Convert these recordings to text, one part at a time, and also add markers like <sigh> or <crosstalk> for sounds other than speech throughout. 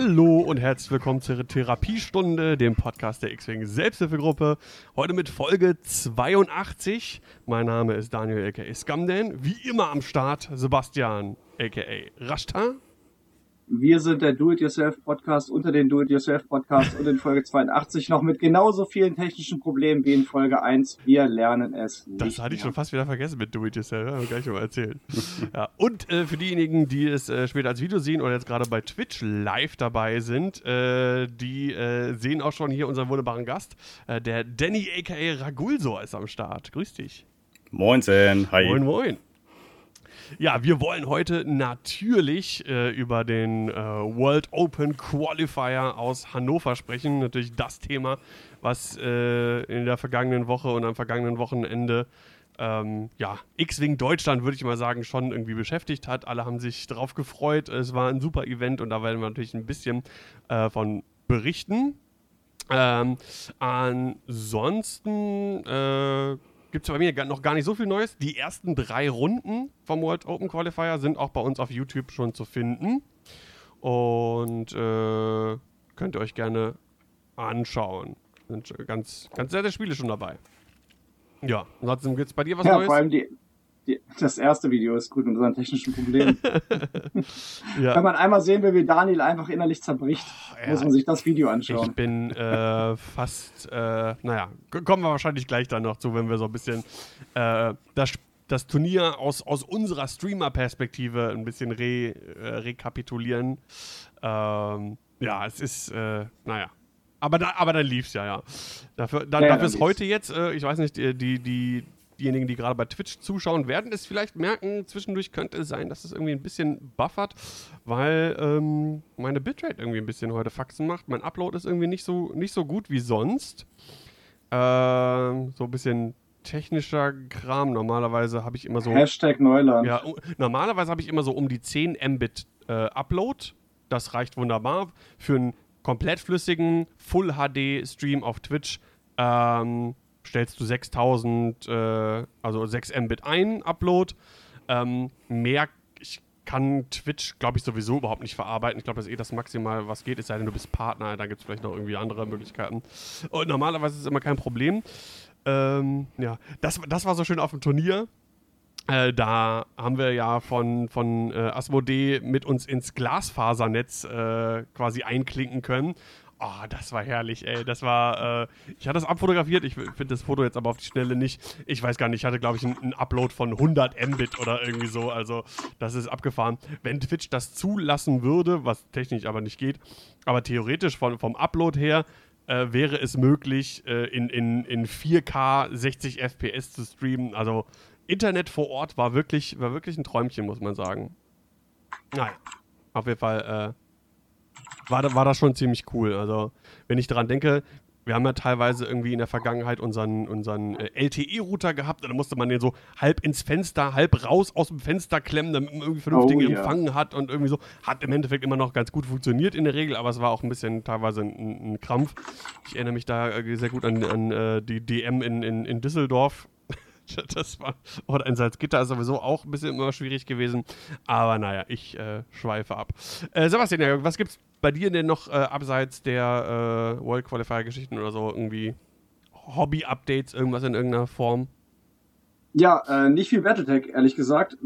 Hallo und herzlich willkommen zur Therapiestunde, dem Podcast der X-Wing Selbsthilfegruppe. Heute mit Folge 82. Mein Name ist Daniel aka Scamden. Wie immer am Start Sebastian aka Rashta. Wir sind der Do-It-Yourself-Podcast unter den Do-It-Yourself-Podcasts und in Folge 82 noch mit genauso vielen technischen Problemen wie in Folge 1. Wir lernen es nicht. Das hatte ich schon fast wieder vergessen mit Do-It-Yourself, habe ich gleich mal erzählt. ja. Und äh, für diejenigen, die es äh, später als Video sehen oder jetzt gerade bei Twitch live dabei sind, äh, die äh, sehen auch schon hier unseren wunderbaren Gast. Äh, der Danny aka Ragulso ist am Start. Grüß dich. Moinsen, hi. Moin, moin. Ja, wir wollen heute natürlich äh, über den äh, World Open Qualifier aus Hannover sprechen. Natürlich das Thema, was äh, in der vergangenen Woche und am vergangenen Wochenende ähm, ja, X-Wing Deutschland, würde ich mal sagen, schon irgendwie beschäftigt hat. Alle haben sich darauf gefreut. Es war ein super Event und da werden wir natürlich ein bisschen äh, von berichten. Ähm, ansonsten äh, gibt es bei mir noch gar nicht so viel Neues. Die ersten drei Runden vom World Open Qualifier sind auch bei uns auf YouTube schon zu finden. Und äh, könnt ihr euch gerne anschauen. Sind ganz, ganz sehr, sehr Spiele schon dabei. Ja, ansonsten gibt es bei dir was ja, Neues? Vor allem die, die, das erste Video ist gut mit unseren technischen Problemen. <laughs> ja. Wenn man einmal sehen will, wie Daniel einfach innerlich zerbricht, oh, muss man sich das Video anschauen. Ich bin äh, fast, äh, naja, kommen wir wahrscheinlich gleich dann noch zu, wenn wir so ein bisschen äh, das, das Turnier aus, aus unserer Streamer-Perspektive ein bisschen re, äh, rekapitulieren. Ähm, ja, es ist, äh, naja. Aber, da, aber dann lief's ja, ja. Dafür, da, ja, dafür ist heute jetzt, äh, ich weiß nicht, die, die, diejenigen, die gerade bei Twitch zuschauen, werden es vielleicht merken. Zwischendurch könnte es sein, dass es irgendwie ein bisschen buffert, weil ähm, meine Bitrate irgendwie ein bisschen heute Faxen macht. Mein Upload ist irgendwie nicht so, nicht so gut wie sonst. Ähm, so ein bisschen technischer Kram. Normalerweise habe ich immer so. Hashtag Neuland. Ja, normalerweise habe ich immer so um die 10 Mbit äh, Upload. Das reicht wunderbar für einen komplett flüssigen Full HD Stream auf Twitch. Ähm, stellst du 6000, äh, also 6 Mbit ein, Upload. Ähm, mehr, ich kann Twitch, glaube ich, sowieso überhaupt nicht verarbeiten. Ich glaube, das ist eh das Maximal, was geht, es sei denn, du bist Partner, da gibt es vielleicht noch irgendwie andere Möglichkeiten. Und normalerweise ist es immer kein Problem. Ähm, ja, das, das war so schön auf dem Turnier. Äh, da haben wir ja von, von äh, Asmodee mit uns ins Glasfasernetz äh, quasi einklinken können. Oh, das war herrlich, ey. Das war, äh, ich hatte das abfotografiert. Ich finde das Foto jetzt aber auf die Schnelle nicht. Ich weiß gar nicht, ich hatte, glaube ich, einen Upload von 100 Mbit oder irgendwie so. Also, das ist abgefahren. Wenn Twitch das zulassen würde, was technisch aber nicht geht, aber theoretisch von, vom Upload her, äh, wäre es möglich, äh, in, in, in 4K 60 FPS zu streamen. Also, Internet vor Ort war wirklich, war wirklich ein Träumchen, muss man sagen. Naja, auf jeden Fall, äh, war, war das schon ziemlich cool. Also, wenn ich daran denke, wir haben ja teilweise irgendwie in der Vergangenheit unseren, unseren äh, LTE-Router gehabt und da musste man den so halb ins Fenster, halb raus aus dem Fenster klemmen, damit man irgendwie vernünftigen oh, Empfang yeah. hat und irgendwie so. Hat im Endeffekt immer noch ganz gut funktioniert in der Regel, aber es war auch ein bisschen teilweise ein, ein Krampf. Ich erinnere mich da äh, sehr gut an, an uh, die DM in, in, in Düsseldorf. <laughs> das war, oder in Salzgitter ist sowieso auch ein bisschen immer schwierig gewesen. Aber naja, ich äh, schweife ab. Äh, Sebastian, was gibt's bei dir denn noch äh, abseits der äh, World Qualifier-Geschichten oder so irgendwie Hobby-Updates, irgendwas in irgendeiner Form? Ja, äh, nicht viel Battletech, ehrlich gesagt,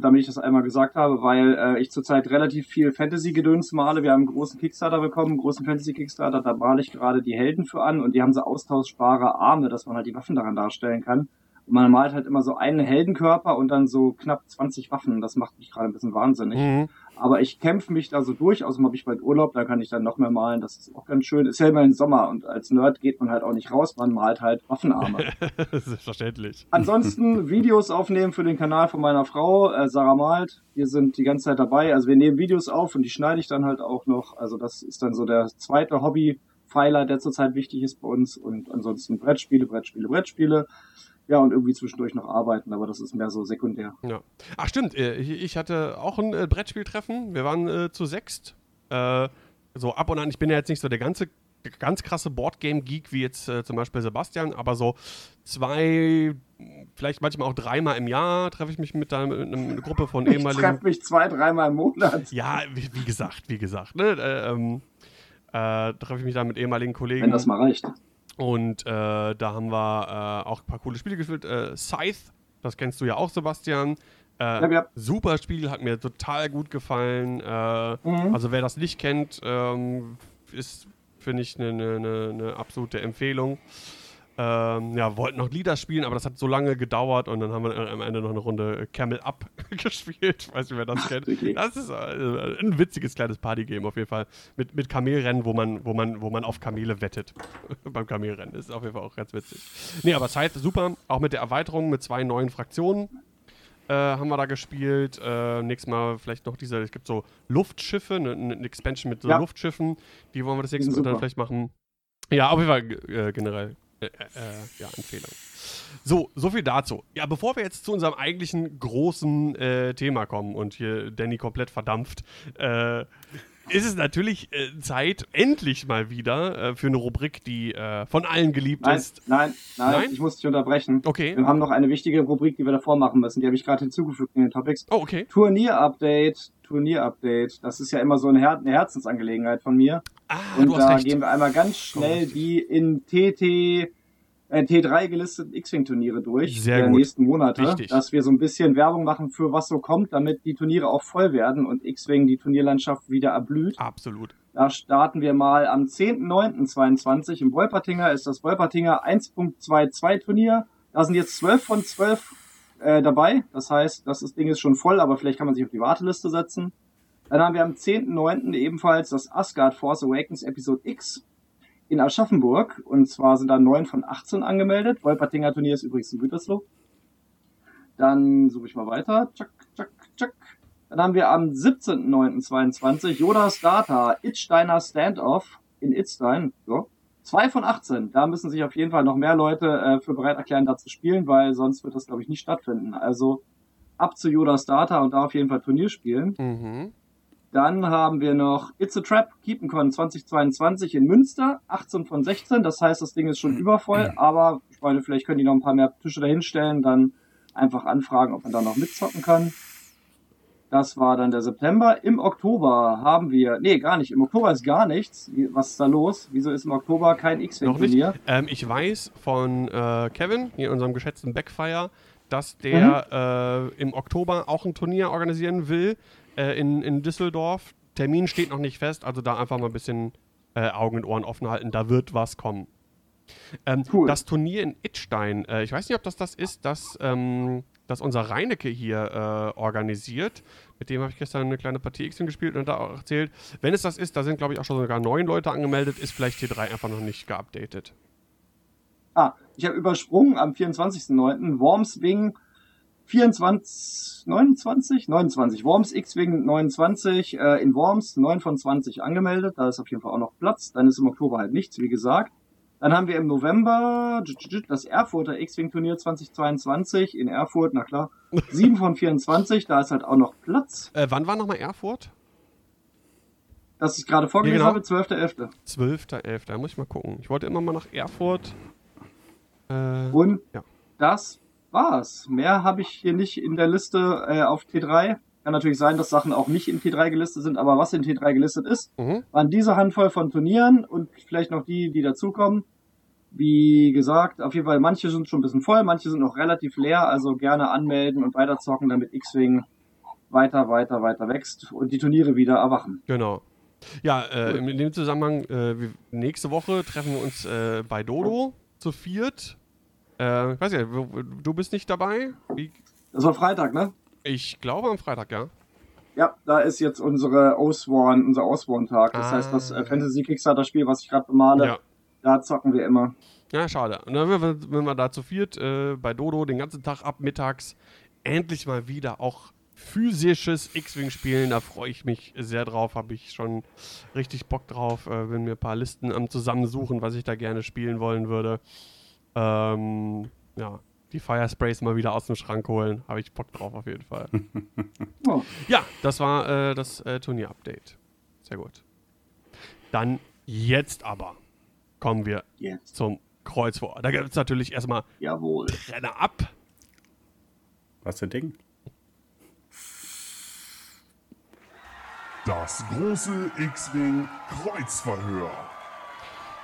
damit ich das einmal gesagt habe, weil äh, ich zurzeit relativ viel Fantasy-Gedöns male. Wir haben einen großen Kickstarter bekommen, einen großen Fantasy-Kickstarter, da male ich gerade die Helden für an und die haben so austauschbare Arme, dass man halt die Waffen daran darstellen kann. Und man malt halt immer so einen Heldenkörper und dann so knapp 20 Waffen. Das macht mich gerade ein bisschen wahnsinnig. Mhm. Aber ich kämpfe mich da so durch. Außerdem habe ich bald Urlaub, da kann ich dann noch mehr malen. Das ist auch ganz schön. Ist ja immer im Sommer und als Nerd geht man halt auch nicht raus. Man malt halt Waffenarme. <laughs> Selbstverständlich. Ansonsten <laughs> Videos aufnehmen für den Kanal von meiner Frau, äh, Sarah malt. Wir sind die ganze Zeit dabei. Also wir nehmen Videos auf und die schneide ich dann halt auch noch. Also das ist dann so der zweite Hobby. Pfeiler, der zurzeit wichtig ist bei uns und ansonsten Brettspiele, Brettspiele, Brettspiele ja, und irgendwie zwischendurch noch arbeiten, aber das ist mehr so sekundär. Ja. Ach stimmt, äh, ich hatte auch ein äh, Brettspieltreffen. Wir waren äh, zu sechst. Äh, so ab und an, ich bin ja jetzt nicht so der ganze ganz krasse Boardgame-Geek wie jetzt äh, zum Beispiel Sebastian, aber so zwei, vielleicht manchmal auch dreimal im Jahr treffe ich mich mit, einer, mit einer Gruppe von Ich ehemaligen. treffe mich zwei, dreimal im Monat. Ja, wie, wie gesagt, wie gesagt, ne? Äh, ähm, äh, treffe ich mich da mit ehemaligen Kollegen. Wenn das mal reicht. Und äh, da haben wir äh, auch ein paar coole Spiele gespielt. Äh, Scythe, das kennst du ja auch, Sebastian. Äh, Ja, ja. Super Spiel, hat mir total gut gefallen. Äh, Mhm. Also wer das nicht kennt, ähm, ist, finde ich, eine ne, ne, ne absolute Empfehlung. Ähm, ja, wollten noch Lieder spielen, aber das hat so lange gedauert und dann haben wir am Ende noch eine Runde Camel Up <laughs> gespielt. Weiß nicht, wer das kennt. Das ist äh, ein witziges kleines Partygame auf jeden Fall. Mit, mit Kamelrennen, wo man, wo, man, wo man auf Kamele wettet. <laughs> Beim Kamelrennen. Das ist auf jeden Fall auch ganz witzig. Nee, aber Scythe super. Auch mit der Erweiterung mit zwei neuen Fraktionen äh, haben wir da gespielt. Äh, nächstes Mal vielleicht noch diese, es gibt so Luftschiffe, eine ne, ne Expansion mit so Ja. Luftschiffen. Die wollen wir das nächste Mal dann vielleicht machen. Ja, auf jeden Fall äh, generell. Äh, äh, ja, Empfehlung. So, so viel dazu. Ja, bevor wir jetzt zu unserem eigentlichen großen äh, Thema kommen und hier Danny komplett verdampft, äh, ist es natürlich äh, Zeit, endlich mal wieder äh, für eine Rubrik, die äh, von allen geliebt Nein, ist. nein, nein, Nein? ich muss dich unterbrechen. Okay. Wir haben noch eine wichtige Rubrik, die wir davor machen müssen. Die habe ich gerade hinzugefügt in den Topics. Oh, okay. Turnier-Update, Turnier-Update. Das ist ja immer so eine, Her eine Herzensangelegenheit von mir. Ah, Und du hast da recht. gehen wir einmal ganz schnell die in TT, äh, T3 gelisteten X-Wing-Turniere durch Sehr der gut. nächsten Monate, Wichtig. dass wir so ein bisschen Werbung machen für was so kommt, damit die Turniere auch voll werden und X-Wing die Turnierlandschaft wieder erblüht. Absolut. Da starten wir mal am 10.09.22 im Wolpertinger ist das Wolpertinger 1.22 Turnier. Da sind jetzt 12 von 12 äh, dabei. Das heißt, das Ding ist schon voll, aber vielleicht kann man sich auf die Warteliste setzen. Dann haben wir am 10.09. ebenfalls das Asgard Force Awakens Episode X in Aschaffenburg. Und zwar sind da 9 von 18 angemeldet. Wolpertinger Turnier ist übrigens in Gütersloh. Dann suche ich mal weiter. Tschak, tschak, tschak. Dann haben wir am 17.09.22 Yodas Data Itsteiner Standoff in Itstein. So. Zwei von 18. Da müssen sich auf jeden Fall noch mehr Leute äh, für bereit erklären, da zu spielen, weil sonst wird das, glaube ich, nicht stattfinden. Also ab zu Yodas Data und da auf jeden Fall Turnier spielen. Mhm. Dann haben wir noch It's a Trap KeepNCon 2022 in Münster, 18 von 16. Das heißt, das Ding ist schon übervoll, aber ich meine, vielleicht können die noch ein paar mehr Tische dahinstellen, dann einfach anfragen, ob man da noch mitzocken kann. Das war dann der September. Im Oktober haben wir, nee, gar nicht. Im Oktober ist gar nichts. Was ist da los? Wieso ist im Oktober kein. X-Wing-Turnier? Ähm, ich weiß von äh, Kevin, hier unserem geschätzten Backfire, dass der äh, im Oktober auch ein Turnier organisieren will äh, in, in Düsseldorf. Termin steht noch nicht fest, also da einfach mal ein bisschen äh, Augen und Ohren offen halten. Da wird was kommen. Ähm, Cool. Das Turnier in Itstein, äh, ich weiß nicht, ob das das ist, das, ähm, das unser Reinecke hier äh, organisiert. Mit dem habe ich gestern eine kleine Partie X gespielt und da auch erzählt. Wenn es das ist, da sind, glaube ich, auch schon sogar neun Leute angemeldet, ist vielleicht T3 einfach noch nicht geupdatet. Ah, ich habe übersprungen am 24.09. Worms Wing 24, 29? 29. Worms X-Wing 29 äh, in Worms, 9 von 20 angemeldet. Da ist auf jeden Fall auch noch Platz. Dann ist im Oktober halt nichts, wie gesagt. Dann haben wir im November das Erfurter X-Wing-Turnier 2022 in Erfurt, na klar. 7 von 24, da ist halt auch noch Platz. Äh, wann war nochmal Erfurt? Das ich gerade vorgelesen Ja, genau. habe, 12.11. 12.11. Da muss ich mal gucken. Ich wollte immer mal nach Erfurt. Äh, Und Ja. das war's. Mehr habe ich hier nicht in der Liste äh, auf T3. Kann natürlich sein, dass Sachen auch nicht in T3 gelistet sind, aber was in T3 gelistet ist, mhm. waren diese Handvoll von Turnieren und vielleicht noch die, die dazukommen. Wie gesagt, auf jeden Fall, manche sind schon ein bisschen voll, manche sind noch relativ leer, also gerne anmelden und weiterzocken, damit X-Wing weiter, weiter, weiter wächst und die Turniere wieder erwachen. Genau. Ja, äh, in dem Zusammenhang, äh, nächste Woche treffen wir uns äh, bei Dodo zu viert. Äh, ich weiß ja, du bist nicht dabei? Wie, Das war Freitag, ne? ich glaube am Freitag, ja. Ja, da ist jetzt unsere Osworn, unser Osworn-Tag. Das Ah. heißt, das äh, Fantasy-Kickstarter-Spiel, was ich gerade bemale, Ja. da zocken wir immer. Ja, schade. Und dann, wenn wir, wenn da zu viert äh, bei Dodo den ganzen Tag ab mittags endlich mal wieder auch physisches X-Wing spielen, da freue ich mich sehr drauf, habe ich schon richtig Bock drauf, äh, bin mir ein paar Listen am Zusammensuchen, was ich da gerne spielen wollen würde. Ähm, ja, die Firesprays mal wieder aus dem Schrank holen, habe ich Bock drauf auf jeden Fall. <laughs> Oh, Ja, das war äh, das äh, Turnier-Update. Sehr gut. Dann jetzt aber kommen wir Jetzt. zum Kreuz vor. Da gibt es natürlich erstmal Jawohl. Renner ab. Was für ein Ding? Das große X-Wing Kreuzverhör.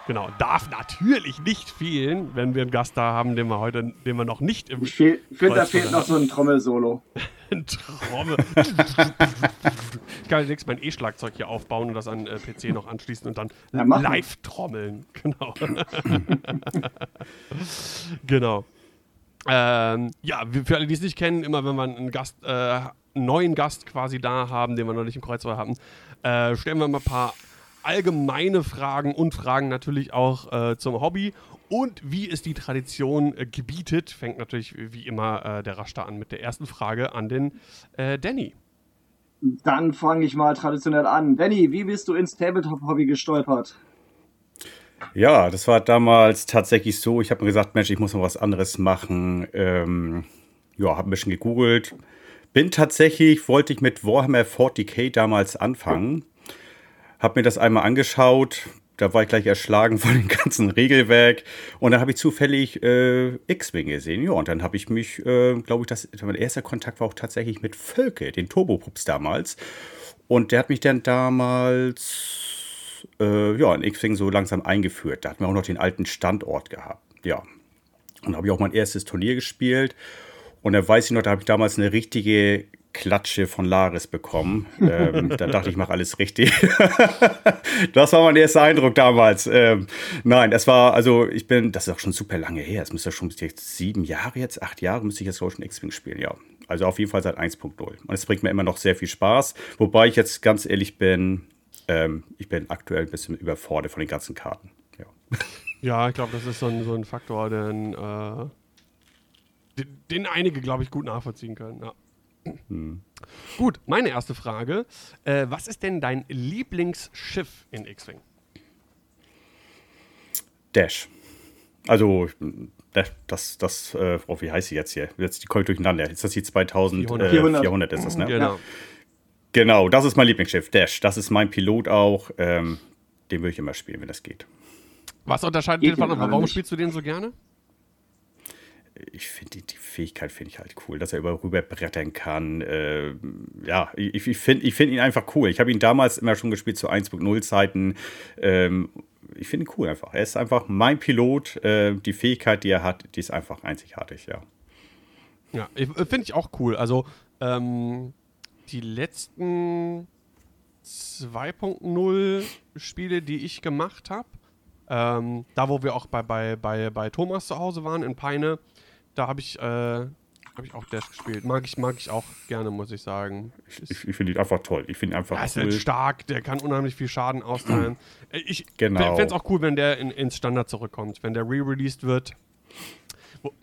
Genau, darf natürlich nicht fehlen, wenn wir einen Gast da haben, den wir heute, den wir noch nicht im Ich fehl- finde, da fehlt noch so ein Trommelsolo. <laughs> Trommel. ich kann demnächst mein E-Schlagzeug hier aufbauen und das an äh, PC noch anschließen und dann Ja, live trommeln. <laughs> Genau. <laughs> genau. Ähm, ja, für alle, die es nicht kennen, immer wenn wir einen Gast, äh, einen neuen Gast quasi da haben, den wir noch nicht im Kreuzfeuer haben, äh, stellen wir mal ein paar allgemeine Fragen und Fragen natürlich auch äh, zum Hobby und wie es die Tradition äh, gebietet. Fängt natürlich wie immer äh, der Raster an mit der ersten Frage an den äh, Danny. Dann fange ich mal traditionell an. Danny, wie bist du ins Tabletop-Hobby gestolpert? Ja, das war damals tatsächlich so. Ich habe mir gesagt, Mensch, ich muss mal was anderes machen. Ähm, ja, habe ein bisschen gegoogelt. Bin tatsächlich, wollte ich mit Warhammer 40k damals anfangen. Habe mir das einmal angeschaut. Da war ich gleich erschlagen <laughs> von dem ganzen Regelwerk. Und dann habe ich zufällig äh, X-Wing gesehen. Ja, und dann habe ich mich, äh, glaube ich, das, mein erster Kontakt war auch tatsächlich mit Völke, den Turbopups damals. Und der hat mich dann damals äh, ja, in X-Wing so langsam eingeführt. Da hatten wir auch noch den alten Standort gehabt. Ja. Und da habe ich auch mein erstes Turnier gespielt. Und da weiß ich noch, da habe ich damals eine richtige Klatsche von Laris bekommen. ähm, da dachte ich, ich mache alles richtig. <laughs> das war mein erster Eindruck damals. Ähm, nein, es war, also ich bin, das ist auch schon super lange her. Es müsste schon jetzt sieben Jahre jetzt, acht Jahre müsste ich jetzt schon X-Wing spielen, ja. Also auf jeden Fall seit 1.0. Und es bringt mir immer noch sehr viel Spaß. Wobei ich jetzt ganz ehrlich bin, ähm, ich bin aktuell ein bisschen überfordert von den ganzen Karten. Ja. Ja, ich glaube, das ist so ein, so ein Faktor, den, äh, den, den einige, glaube ich, gut nachvollziehen können. Ja. Gut, meine erste Frage. Äh, was ist denn dein Lieblingsschiff in X-Wing? Dash. Also, das, das, äh, oh, wie heißt sie jetzt hier? Jetzt die ich durcheinander. Ist das die 2400 400. 400 ist das, ne? Genau. Genau, das ist mein Lieblingsschiff, Dash. Das ist mein Pilot auch. Ähm, den würde ich immer spielen, wenn das geht. Was unterscheidet den von Warum nicht. spielst du den so gerne? Ich finde die, die Fähigkeit finde ich halt cool, dass er über rüber brettern kann. Äh, ja, ich, ich finde ich find ihn einfach cool. Ich habe ihn damals immer schon gespielt zu 1.0 Zeiten. Ähm, ich finde ihn cool einfach. Er ist einfach mein Pilot. Äh, die Fähigkeit, die er hat, die ist einfach einzigartig, ja. Ja, äh, finde ich auch cool. Also, ähm, die letzten 2.0 Spiele, die ich gemacht habe, ähm, da wo wir auch bei, bei, bei, bei Thomas zu Hause waren in Peine, da habe ich, äh, hab ich auch Dash gespielt. Mag ich, mag ich auch gerne, muss ich sagen. Ich, ich finde ihn einfach toll. Ich finde ihn einfach Er ist cool. halt stark, der kann unheimlich viel Schaden austeilen. <clears throat> Äh, Ich Genau. fände es auch cool, wenn der in, ins Standard zurückkommt, wenn der re-released wird.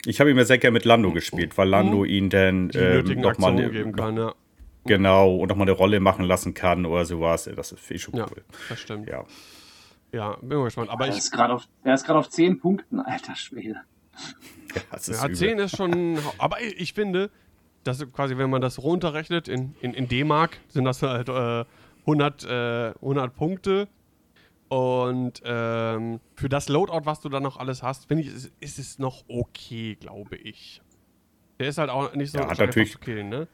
Ich habe ihn mir sehr gerne mit Lando gespielt, weil Lando ihn dann Mhm. Die ähm, nötigen noch mal Aktionen eine, geben kann, ja. genau und noch mal eine Rolle machen lassen kann oder sowas. Das finde ich schon Ja, cool. das stimmt. Ja, Ja, bin mal gespannt. Aber Er ich, ist gerade auf, er ist gerade auf 10 Punkten, alter Schwede. <laughs> das ist Ja, übel. 10 ist schon. Aber ich finde, dass quasi, wenn man das runterrechnet in, in, in D-Mark, sind das halt äh, 100, äh, 100 Punkte. Und ähm, für das Loadout, was du dann noch alles hast, finde ich, ist, ist es noch okay, glaube ich. Der ist halt auch nicht so Ja, hat natürlich- zu killen, ne?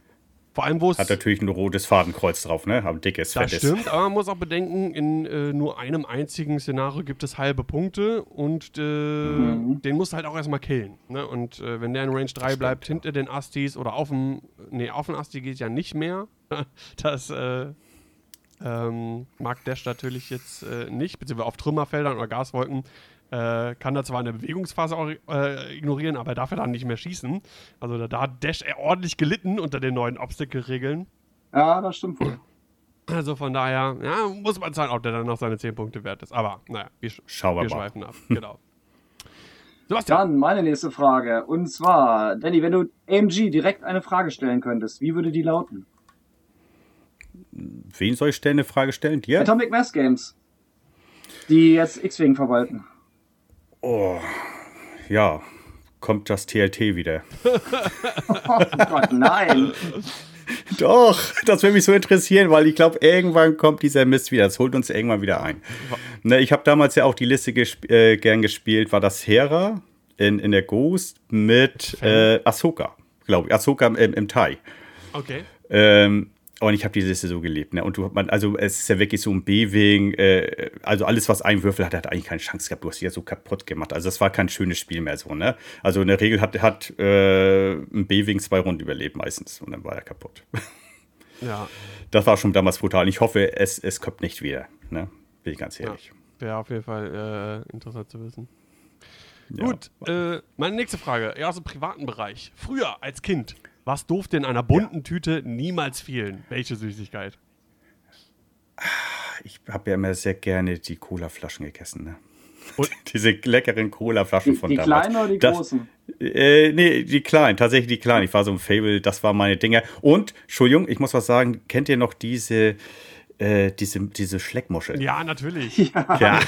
Vor allem, wo es. Hat natürlich ein rotes Fadenkreuz drauf, ne? Aber dickes, Das fettes. stimmt, aber man muss auch bedenken, in äh, nur einem einzigen Szenario gibt es halbe Punkte und äh, Mhm. den musst du halt auch erstmal killen. Ne? Und äh, wenn der in Range 3 bleibt, hinter den Astis oder auf dem, nee, auf dem Asti geht ja nicht mehr. <laughs> Das äh, ähm, mag Dash natürlich jetzt äh, nicht, beziehungsweise auf Trümmerfeldern oder Gaswolken äh, kann er zwar eine Bewegungsphase auch, äh, ignorieren, aber er darf ja dann nicht mehr schießen. Also da, da hat Dash ordentlich gelitten unter den neuen Obstacle-Regeln. Ja, das stimmt wohl. Also von daher, ja, muss man sagen, ob der dann noch seine 10 Punkte wert ist. Aber naja, wir, sch Schauen wir schweifen ab. Genau. <laughs> Sebastian, Dann meine nächste Frage. Und zwar, Danny, wenn du AMG direkt eine Frage stellen könntest, wie würde die lauten? Wen soll ich stellen, eine Frage stellen? Dir? Atomic Mass Games. Die jetzt X-Wing verwalten. Oh, ja. Kommt das TLT wieder? <laughs> Oh Gott, nein. Doch, das würde mich so interessieren, weil ich glaube, irgendwann kommt dieser Mist wieder. Das holt uns irgendwann wieder ein. Ne, ich habe damals ja auch die Liste gesp äh, gern gespielt. War das Hera in, in der Ghost mit äh, Ahsoka, glaube ich. Ahsoka im, im Thai. Okay. Ähm, und ich habe die Liste so geliebt. Ne? Und du, man, also es ist ja wirklich so ein B-Wing. Äh, also alles, was ein Würfel hat, hat eigentlich keine Chance gehabt. Du hast die ja so kaputt gemacht. Also das war kein schönes Spiel mehr so. Ne? Also in der Regel hat, hat äh, ein B-Wing zwei Runden überlebt meistens. Und dann war er kaputt. Ja, <laughs> Das war schon damals brutal. Ich hoffe, es, es kommt nicht wieder. Ne? Bin ich ganz ehrlich. wäre auf jeden Fall äh, interessant zu wissen. Ja. Gut, äh, meine nächste Frage. Ja, aus dem privaten Bereich. Früher als Kind, was durfte in einer bunten Tüte niemals fehlen? Welche Süßigkeit? Ich habe ja immer sehr gerne die Cola-Flaschen gegessen. Ne? Und- <laughs> Diese leckeren Cola-Flaschen Die, von die damals. kleinen oder die Das- großen? Äh, nee, die kleinen, tatsächlich die kleinen. Ich war so ein Fable, das war meine Dinger. Und, Entschuldigung, ich muss was sagen, kennt ihr noch diese, äh, diese, diese Schleckmuscheln? Ja, natürlich. <laughs> Ja.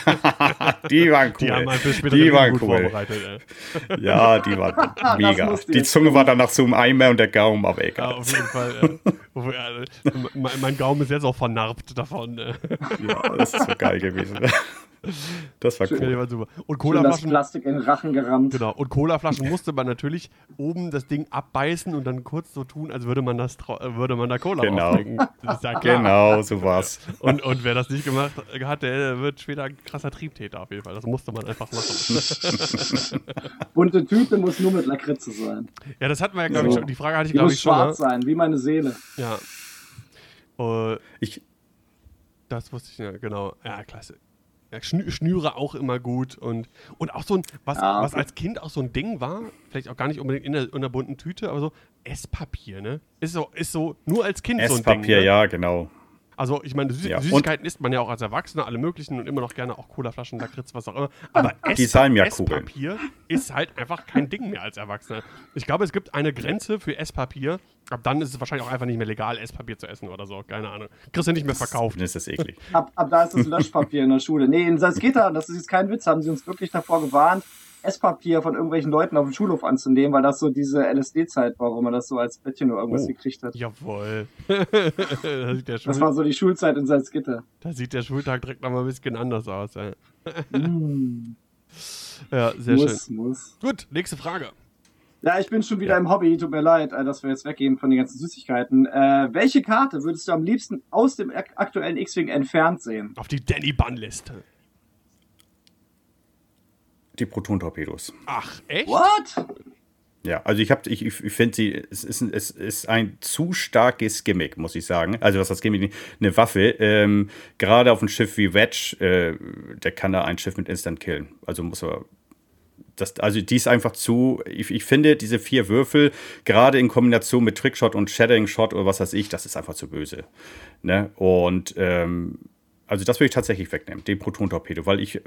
<laughs> die waren cool. Die haben für spätere die waren gut cool. vorbereitet. Ey. <laughs> Ja, die waren mega. Die Zunge war dann nach so einem Eimer und der Gaumen, aber Ja, egal. auf jeden Fall. Äh, äh, mein Gaumen ist jetzt auch vernarbt davon. Äh. Ja, das ist so geil gewesen. Das war Ja, die cool. waren super. Und Colaflaschen. Plastik in den Rachen gerammt. Genau. Und Colaflaschen musste man natürlich oben das Ding abbeißen und dann kurz so tun, als würde man das äh, würde man da Cola Genau. Das ist ja klar. Genau, so war's. Und, und wer das nicht gemacht hat, der wird später ein krasser Triebtäter auf jeden Fall. Das musste man einfach machen. <laughs> Bunte Tüte muss nur mit Lakritze sein. ja, das hatten wir ja, glaube ich, So. schon. Die Frage hatte ich, glaube muss ich, schon. schwarz Ne? sein, wie meine Seele. Ja. Äh, Ich, Das wusste ich ja, genau. Ja, klasse. Ja, Schnü Schnüre auch immer gut und, und auch so ein, was, Ja, was als Kind auch so ein Ding war, vielleicht auch gar nicht unbedingt in der, in der bunten Tüte, aber so Esspapier, ne? Ist so, ist so nur als Kind so ein Ding. Esspapier, Ne? ja, genau. Also ich meine, Süß Ja, und- Süßigkeiten isst man ja auch als Erwachsener, alle möglichen und immer noch gerne auch Colaflaschen, Lakritz, was auch immer. Aber Ess. Esspapier ist halt einfach kein Ding mehr als Erwachsener. Ich glaube, es gibt eine Grenze für Esspapier. Ab dann ist es wahrscheinlich auch einfach nicht mehr legal, Esspapier zu essen oder so. Keine Ahnung. Kriegst du nicht mehr verkauft. Dann ist das eklig. Ab, ab da ist das Löschpapier in der Schule. Nee, in Salzgitter, das ist jetzt kein Witz, haben sie uns wirklich davor gewarnt, Esspapier von irgendwelchen Leuten auf dem Schulhof anzunehmen, weil das so diese LSD-Zeit war, wo man das so als Bettchen oder irgendwas Oh. gekriegt hat. Jawohl. <laughs> da, sieht der Schul Das war so die Schulzeit in Salzgitter. da sieht der Schultag direkt nochmal ein bisschen anders aus. Ja, Mm, <laughs> ja sehr muss, schön. muss. Gut, nächste Frage. Ja, ich bin schon wieder Ja. im Hobby, tut mir leid, äh, dass wir jetzt weggehen von den ganzen Süßigkeiten. Äh, welche Karte würdest du am liebsten aus dem ak aktuellen X-Wing entfernt sehen? Auf die Danny-Bun-Liste. Die Proton-Torpedos. Ach, echt? What? Ja, also ich habe, ich, ich finde sie, es ist, ein- es ist ein zu starkes Gimmick, muss ich sagen. Also was das Gimmick, eine Waffe. Ähm, Gerade auf einem Schiff wie Wedge, äh, der kann da ein Schiff mit Instant killen. Also muss er. Das, also die ist einfach zu. Ich, ich finde diese vier Würfel, gerade in Kombination mit Trickshot und Shattering Shot oder was weiß ich, das ist einfach zu böse. Ne? Und ähm, also das würde ich tatsächlich wegnehmen, den Proton-Torpedo, weil ich äh,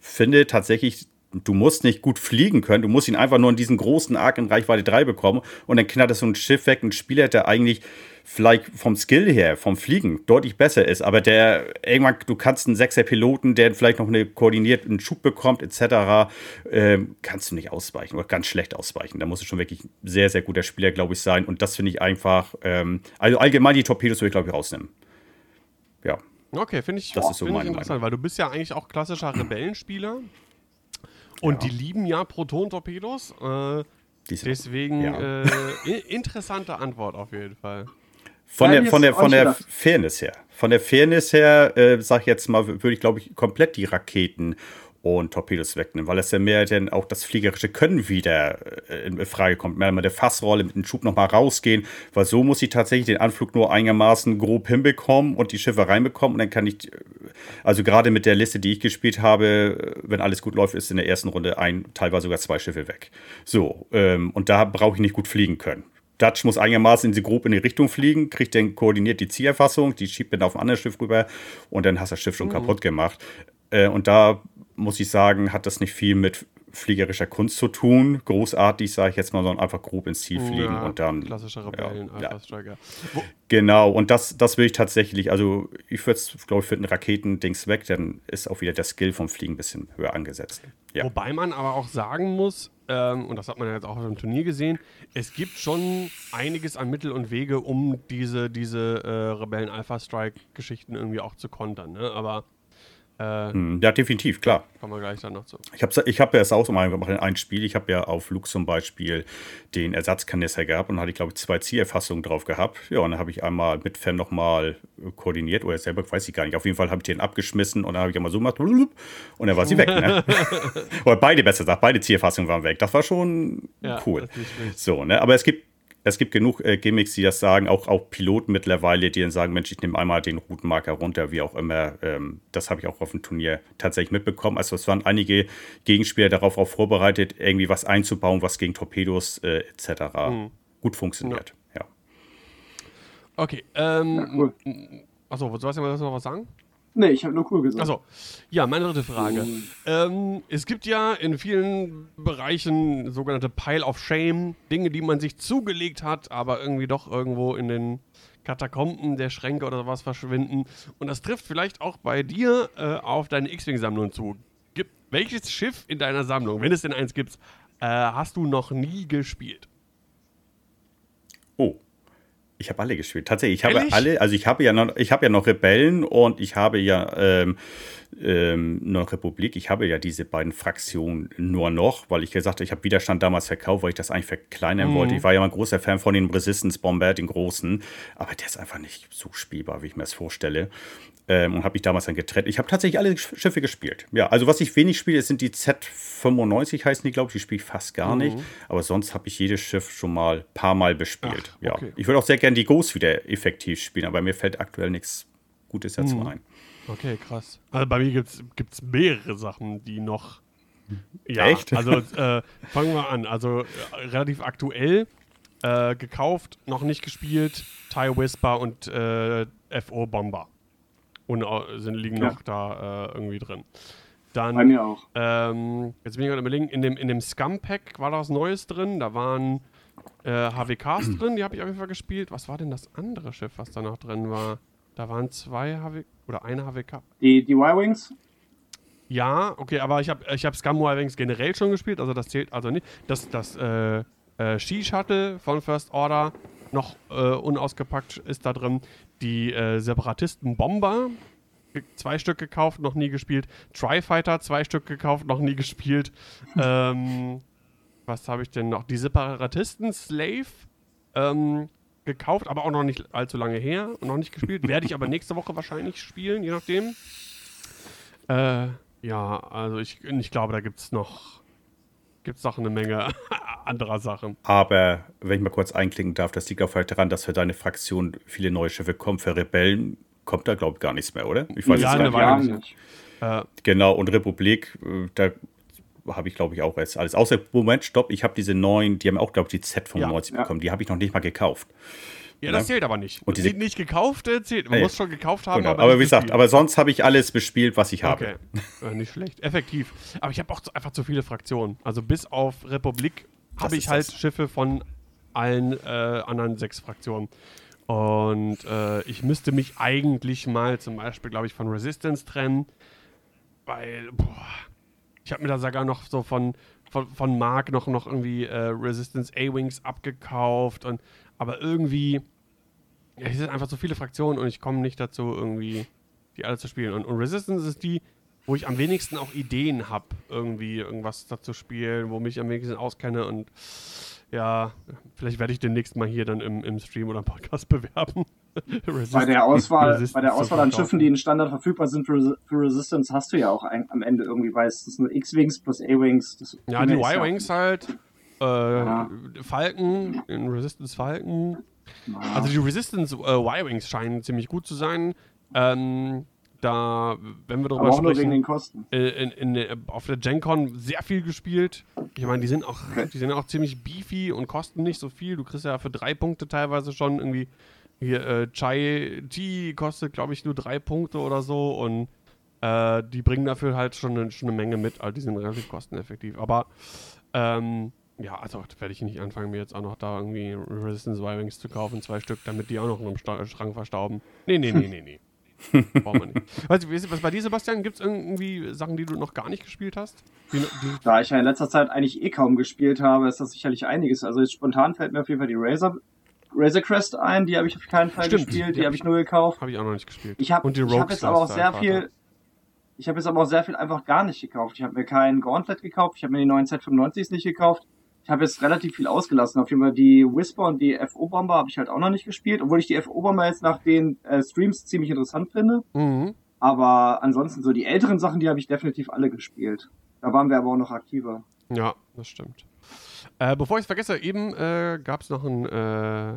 finde tatsächlich, du musst nicht gut fliegen können, du musst ihn einfach nur in diesen großen Arc in Reichweite 3 bekommen und dann knallt das so ein Schiff weg, ein Spieler, der eigentlich vielleicht vom Skill her, vom Fliegen deutlich besser ist, aber der irgendwann, du kannst einen sechser Piloten, der vielleicht noch einen koordinierten Schub bekommt, etc., ähm, kannst du nicht ausweichen oder ganz schlecht ausweichen. Da muss es schon wirklich ein sehr, sehr guter Spieler, glaube ich, sein und das finde ich einfach, ähm, also allgemein die Torpedos würde ich, glaube ich, rausnehmen. Ja. Okay, finde ich, Das ist so find ich interessant, weil du bist ja eigentlich auch klassischer Rebellenspieler. Und die lieben ja Proton-Torpedos. Äh, deswegen Ja. äh, interessante Antwort auf jeden Fall. Von der, von der, von der Fairness her. Von der Fairness her, äh, sag ich jetzt mal, würde ich, glaube ich, komplett die Raketen und Torpedos wegnehmen, weil es ja mehr denn auch das fliegerische Können wieder äh, in Frage kommt. Mehr mal der Fassrolle mit dem Schub nochmal rausgehen, weil so muss ich tatsächlich den Anflug nur einigermaßen grob hinbekommen und die Schiffe reinbekommen und dann kann ich, äh, also gerade mit der Liste, die ich gespielt habe, äh, wenn alles gut läuft, ist in der ersten Runde ein, teilweise sogar zwei Schiffe weg. So, ähm, und da brauche ich nicht gut fliegen können. Dutch muss einigermaßen in sie grob in die Richtung fliegen, kriegt dann koordiniert die Zielerfassung, die schiebt dann auf ein anderes Schiff rüber und dann hast du das Schiff schon kaputt gemacht. Äh, und da muss ich sagen, hat das nicht viel mit fliegerischer Kunst zu tun. Großartig, sage ich jetzt mal, sondern einfach grob ins Ziel fliegen Ja, und dann. Klassischer Rebellen, ja, Alpha Striker. Wo, Genau, und das, das will ich tatsächlich, also ich würde es, glaube ich, für den Raketendings weg, dann ist auch wieder der Skill vom Fliegen ein bisschen höher angesetzt. Ja. Wobei man aber auch sagen muss, ähm, und das hat man ja jetzt auch auf dem Turnier gesehen, es gibt schon einiges an Mittel und Wege, um diese, diese äh, Rebellen-Alpha-Strike-Geschichten irgendwie auch zu kontern. Ne? Aber äh, Hm, Ja, definitiv, klar. kommen wir gleich dann noch zu. Ich habe ich hab ja das auch so mal gemacht in ein Spiel. Ich habe ja auf Luke zum Beispiel den Ersatzkanister gehabt und hatte, glaube ich, zwei Zielerfassungen drauf gehabt. Ja, und dann habe ich einmal mit Fan nochmal koordiniert oder selber, weiß ich gar nicht. Auf jeden Fall habe ich den abgeschmissen und dann habe ich einmal so gemacht <laughs> und dann war sie weg. Ne? <laughs> oder beide, besser gesagt, beide Zielerfassungen waren weg. Das war schon Ja, cool. So, ne? Aber es gibt, es gibt genug äh, Gimmicks, die das sagen, auch, auch Piloten mittlerweile, die dann sagen, Mensch, ich nehme einmal den Routenmarker runter, wie auch immer. Ähm, das habe ich auch auf dem Turnier tatsächlich mitbekommen. Also es waren einige Gegenspieler darauf auch vorbereitet, irgendwie was einzubauen, was gegen Torpedos äh, etc. gut funktioniert. Ja. Okay, ähm, Ja, cool. achso, sollst du noch was sagen? Nee, ich habe nur cool gesagt. Achso, ja, meine dritte Frage. Ähm, es gibt ja in vielen Bereichen sogenannte Pile of Shame, Dinge, die man sich zugelegt hat, aber irgendwie doch irgendwo in den Katakomben der Schränke oder sowas verschwinden. Und das trifft vielleicht auch bei dir äh, auf deine X-Wing-Sammlung zu. Gibt, welches Schiff in deiner Sammlung, wenn es denn eins gibt, äh, hast du noch nie gespielt? Oh. Ich habe alle gespielt. Tatsächlich, ich habe Ehrlich? alle, also ich habe ja noch, ich habe ja noch Rebellen und ich habe ja ähm, ähm, noch Republik. Ich habe ja diese beiden Fraktionen nur noch, weil ich gesagt habe, ich habe Widerstand damals verkauft, weil ich das eigentlich verkleinern wollte. Ich war ja mal ein großer Fan von den Resistance Bomber, den großen, aber der ist einfach nicht so spielbar, wie ich mir das vorstelle. Ähm, und habe mich damals dann getrennt. Ich habe tatsächlich alle Sch- Schiffe gespielt. Ja, also was ich wenig spiele, sind die Z95 heißen die, glaube ich. Die spiele ich fast gar nicht. Aber sonst habe ich jedes Schiff schon mal ein paar Mal bespielt. Ach, ja. okay. Ich würde auch sehr gerne die Ghost wieder effektiv spielen, aber mir fällt aktuell nichts Gutes dazu ein. Okay, krass. Also bei mir gibt es mehrere Sachen, die noch. Ja, Echt? Also <laughs> äh, fangen wir an. Also äh, relativ aktuell äh, gekauft, noch nicht gespielt. TIE Whisper und äh, FO Bomber. Und äh, sind, liegen Ja. noch da äh, irgendwie drin. Dann, Bei mir auch. ähm, jetzt bin ich gerade überlegen, in dem, in dem Scum-Pack war da was Neues drin. Da waren äh, HWKs drin, die habe ich auf jeden Fall gespielt. Was war denn das andere Schiff, was da noch drin war? Da waren zwei HW oder eine HWK. Die, die Y-Wings? Ja, okay, aber ich habe ich hab Scum Wings generell schon gespielt, also das zählt also nicht. Das, das äh, äh, Ski-Shuttle von First Order noch äh, unausgepackt ist da drin. Die äh, Separatisten-Bomber, zwei Stück gekauft, noch nie gespielt. Tri-Fighter, zwei Stück gekauft, noch nie gespielt. <laughs> ähm, was habe ich denn noch? Die Separatisten-Slave ähm, gekauft, aber auch noch nicht allzu lange her und noch nicht gespielt. <laughs> Werde ich aber nächste Woche wahrscheinlich spielen, je nachdem. Äh, ja, also ich, ich glaube, da gibt es noch, gibt's noch eine Menge <laughs> anderer Sachen. Aber wenn ich mal kurz einklinken darf, das liegt auch vielleicht daran, dass für deine Fraktion viele neue Schiffe kommen. Für Rebellen kommt da, glaube ich, gar nichts mehr, oder? Ich weiß Ja, es gar nicht. Äh, Genau, und Republik, äh, da habe ich, glaube ich, auch erst alles. Außer, Moment, stopp, ich habe diese neuen, die haben auch, glaube ich, die Z95 Ja. bekommen. Die habe ich noch nicht mal gekauft. ja, das Ja. zählt aber nicht. Und diese- nicht, nicht gekauft äh, zählt. Man Nee. muss schon gekauft haben. Genau. aber, Aber, wie gesagt, aber sonst habe ich alles bespielt, was ich habe. Okay, äh, nicht schlecht. Effektiv. Aber ich habe auch einfach zu viele Fraktionen. Also bis auf Republik Das habe ich halt das. Schiffe von allen äh, anderen sechs Fraktionen. Und äh, ich müsste mich eigentlich mal zum Beispiel, glaube ich, von Resistance trennen, weil, boah, ich habe mir da sogar noch so von, von, von Mark noch, noch irgendwie äh, Resistance A-Wings abgekauft. Und, aber irgendwie, ja, es sind einfach so viele Fraktionen und ich komme nicht dazu, irgendwie die alle zu spielen. Und, und Resistance ist die, wo ich am wenigsten auch Ideen habe, irgendwie irgendwas dazu spielen, wo mich am wenigsten auskenne und ja, vielleicht werde ich demnächst mal hier dann im, im Stream oder im Podcast <laughs> bewerben. Bei der Auswahl, Resistance bei der Auswahl an. Schiffen, die in Standard verfügbar sind für, für Resistance, hast du ja auch ein, am Ende irgendwie, weißt das sind X-Wings plus A-Wings. Ja, die Y-Wings halt. Äh, Ja. Falken, in Resistance Falken. Ja. Also die Resistance äh, Y-Wings scheinen ziemlich gut zu sein. Ähm, da, wenn wir wegen sprechen, den Kosten. äh, in, in, äh, auf der Gen Con sehr viel gespielt. Ich meine, die sind auch, die sind auch ziemlich beefy und kosten nicht so viel. Du kriegst ja für drei Punkte teilweise schon irgendwie hier äh, Chai Tea kostet, glaube ich, nur drei Punkte oder so und äh, die bringen dafür halt schon eine, schon eine Menge mit. Also die sind relativ kosteneffektiv. Aber ähm, ja, also werde ich nicht anfangen, mir jetzt auch noch da irgendwie Resistance Y-Wings zu kaufen, zwei Stück, damit die auch noch in einem Schrank verstauben. Nee, nee, nee, nee, nee. <laughs> Brauchen wir nicht. Weißt du, was bei dir, Sebastian? Gibt es irgendwie Sachen, die du noch gar nicht gespielt hast? Die, die, Da ich ja in letzter Zeit eigentlich eh kaum gespielt habe, ist das sicherlich einiges. Also jetzt spontan fällt mir auf jeden Fall die Razor, Razor Crest ein, die habe ich auf keinen Fall Stimmt, gespielt, die die hab habe ich nur gekauft. Habe ich auch noch nicht gespielt. Ich habe Und die ich hab jetzt aber auch sehr Vater. viel. Ich habe jetzt aber auch sehr viel einfach gar nicht gekauft. Ich habe mir keinen Gauntlet gekauft, ich habe mir die neuen Z95s nicht gekauft. Ich habe jetzt relativ viel ausgelassen. Auf jeden Fall die Whisper und die FO-Bomber habe ich halt auch noch nicht gespielt, obwohl ich die FO-Bomber jetzt nach den äh, Streams ziemlich interessant finde. Mhm. Aber ansonsten so die älteren Sachen, die habe ich definitiv alle gespielt. Da waren wir aber auch noch aktiver. Ja, das stimmt. Äh, bevor ich es vergesse, eben äh, gab es noch ein äh,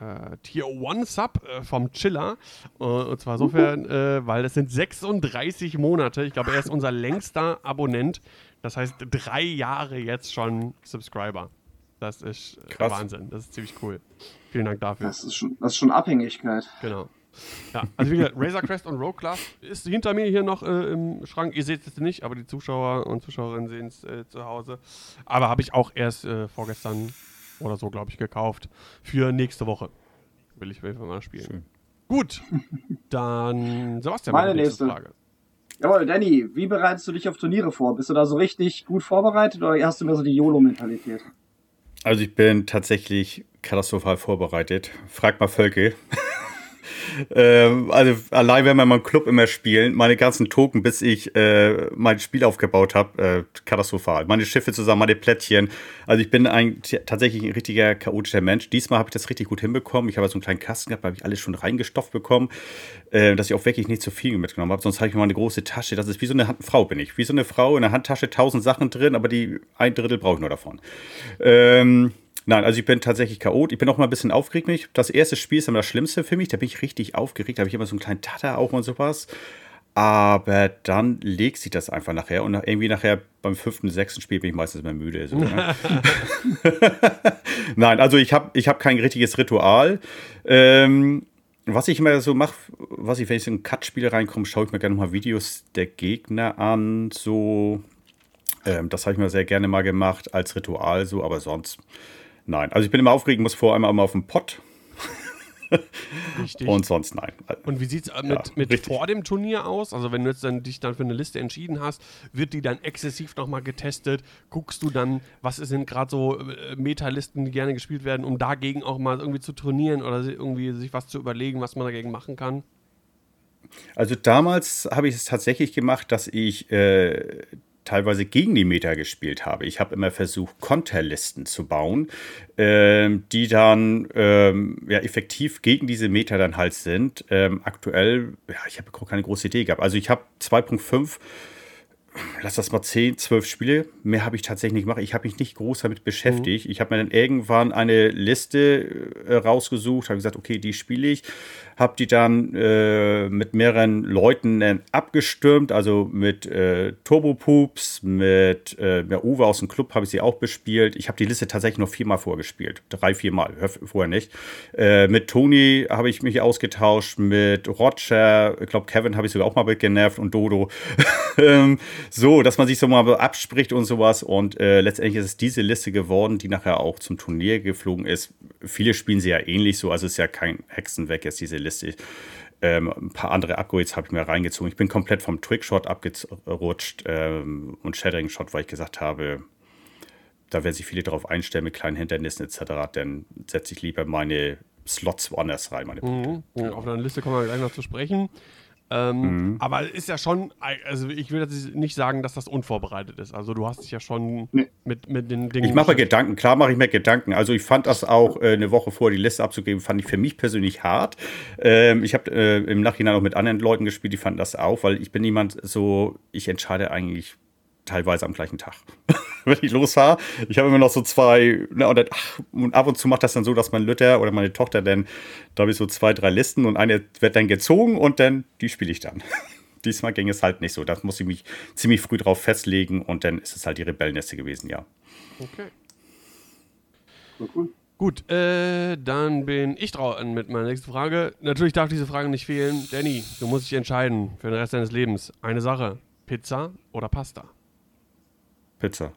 äh, Tier 1 Sub äh, vom Chiller. Äh, und zwar insofern, äh, weil das sind 36 Monate. Ich glaube, er ist unser längster Abonnent. Das heißt, drei Jahre jetzt schon Subscriber. Das ist äh, Krass. Wahnsinn. Das ist ziemlich cool. Vielen Dank dafür. Das ist schon, das ist schon Abhängigkeit. Genau. Ja, also wie gesagt, Razor Crest und Rogue Class ist hinter mir hier noch äh, im Schrank. Ihr seht es nicht, aber die Zuschauer und Zuschauerinnen sehen es äh, zu Hause. Aber habe ich auch erst äh, vorgestern oder so, glaube ich, gekauft. Für nächste Woche. Will ich auf jeden Fall mal spielen. Schön. Gut. Dann Sebastian, Meine die nächste. Frage. Jawohl, Danny, wie bereitest du dich auf Turniere vor? Bist du da so richtig gut vorbereitet oder hast du mehr so die YOLO-Mentalität? Also ich bin tatsächlich katastrophal vorbereitet. Frag mal Völke. <laughs> ähm, also allein wenn wir mal im Club immer spielen, meine ganzen Token, bis ich äh, mein Spiel aufgebaut habe, äh, katastrophal. Meine Schiffe zusammen, meine Plättchen. Also ich bin ein tatsächlich ein richtiger chaotischer Mensch. Diesmal habe ich das richtig gut hinbekommen. Ich habe so einen kleinen Kasten gehabt, da habe ich alles schon reingestopft bekommen, äh, dass ich auch wirklich nicht zu viel mitgenommen habe. Sonst habe ich mir mal eine große Tasche. Das ist wie so eine Hand Frau bin ich. Wie so eine Frau in der Handtasche, tausend Sachen drin, aber die ein Drittel brauche ich nur davon. Ähm, Nein, also ich bin tatsächlich Chaot. Ich bin auch mal ein bisschen aufgeregt. Mich. Das erste Spiel ist immer das Schlimmste für mich. Da bin ich richtig aufgeregt. Da habe ich immer so einen kleinen Tatter auch und sowas. Aber dann legt sich das einfach nachher. Und irgendwie nachher beim fünften, sechsten Spiel bin ich meistens immer müde. So, ne? <laughs> Nein, also ich habe ich hab kein richtiges Ritual. Ähm, was ich immer so mache, was ich, wenn ich in ein Cut-Spiel reinkomme, schaue ich mir gerne mal Videos der Gegner an. So, ähm, das habe ich mir sehr gerne mal gemacht als Ritual, so, aber sonst. Nein, also ich bin immer aufgeregt, muss vor allem einmal auf den Pott <laughs> Richtig. und sonst nein. Und wie sieht es mit, Ja, mit vor dem Turnier aus? Also wenn du jetzt dann dich dann für eine Liste entschieden hast, wird die dann exzessiv nochmal getestet? Guckst du dann, was sind gerade so äh, Metalisten, die gerne gespielt werden, um dagegen auch mal irgendwie zu trainieren oder irgendwie sich was zu überlegen, was man dagegen machen kann? Also damals habe ich es tatsächlich gemacht, dass ich äh, teilweise gegen die Meta gespielt habe. Ich habe immer versucht, Konterlisten zu bauen, ähm, die dann ähm, ja, effektiv gegen diese Meta dann halt sind. Ähm, aktuell, ja, ich habe keine große Idee gehabt. Also ich habe 2.5 lass das mal 10, 12 Spiele. Mehr habe ich tatsächlich nicht gemacht. Ich habe mich nicht groß damit beschäftigt. Ich habe mir dann irgendwann eine Liste äh, rausgesucht, habe gesagt, okay, die spiele ich. Habe die dann äh, mit mehreren Leuten dann abgestimmt, also mit äh, Turbo Poops, mit äh, ja, Uwe aus dem Club habe ich sie auch bespielt. Ich habe die Liste tatsächlich noch viermal vorgespielt. Drei, viermal, hör- vorher nicht. Äh, mit Toni habe ich mich ausgetauscht, mit Roger, ich glaube, Kevin habe ich sogar auch mal mit genervt und Dodo. <laughs> so, dass man sich so mal abspricht und sowas. Und äh, letztendlich ist es diese Liste geworden, die nachher auch zum Turnier geflogen ist. Viele spielen sie ja ähnlich so, also es ist ja kein Hexenweg jetzt diese Liste. Ähm, ein paar andere Upgrades habe ich mir reingezogen. Ich bin komplett vom Trickshot abgerutscht ähm, und Shattering Shot, weil ich gesagt habe, da werden sich viele darauf einstellen mit kleinen Hindernissen etc. Dann setze ich lieber meine Slots woanders rein, meine Punkte. Mhm. Auf einer Liste kommen wir gleich noch zu sprechen. Ähm, Mhm. Aber ist ja schon, also ich will jetzt nicht sagen, dass das unvorbereitet ist. Also du hast dich ja schon Nee. mit, mit den Dingen. Ich mache mir. Gedanken, klar mache ich mir Gedanken. Also ich fand das auch äh, eine Woche vor die Liste abzugeben, fand ich für mich persönlich hart. Ähm, ich habe äh, im Nachhinein auch mit anderen Leuten gespielt, die fanden das auch, weil ich bin niemand so, ich entscheide eigentlich teilweise am gleichen Tag. <laughs> Wenn ich losfahre, ich habe immer noch so zwei, ne, und, dann, ach, und ab und zu macht das dann so, dass mein Lütter oder meine Tochter dann, da habe ich so zwei, drei Listen und eine wird dann gezogen und dann, die spiele ich dann. <laughs> Diesmal ging es halt nicht so. Da muss ich mich ziemlich früh drauf festlegen und dann ist es halt die Rebellenneste gewesen, ja. Okay. Cool. Gut, äh, dann bin ich dran mit meiner nächsten Frage. Natürlich darf diese Frage nicht fehlen. Danny, du musst dich entscheiden für den Rest deines Lebens. Eine Sache: Pizza oder Pasta? Pizza.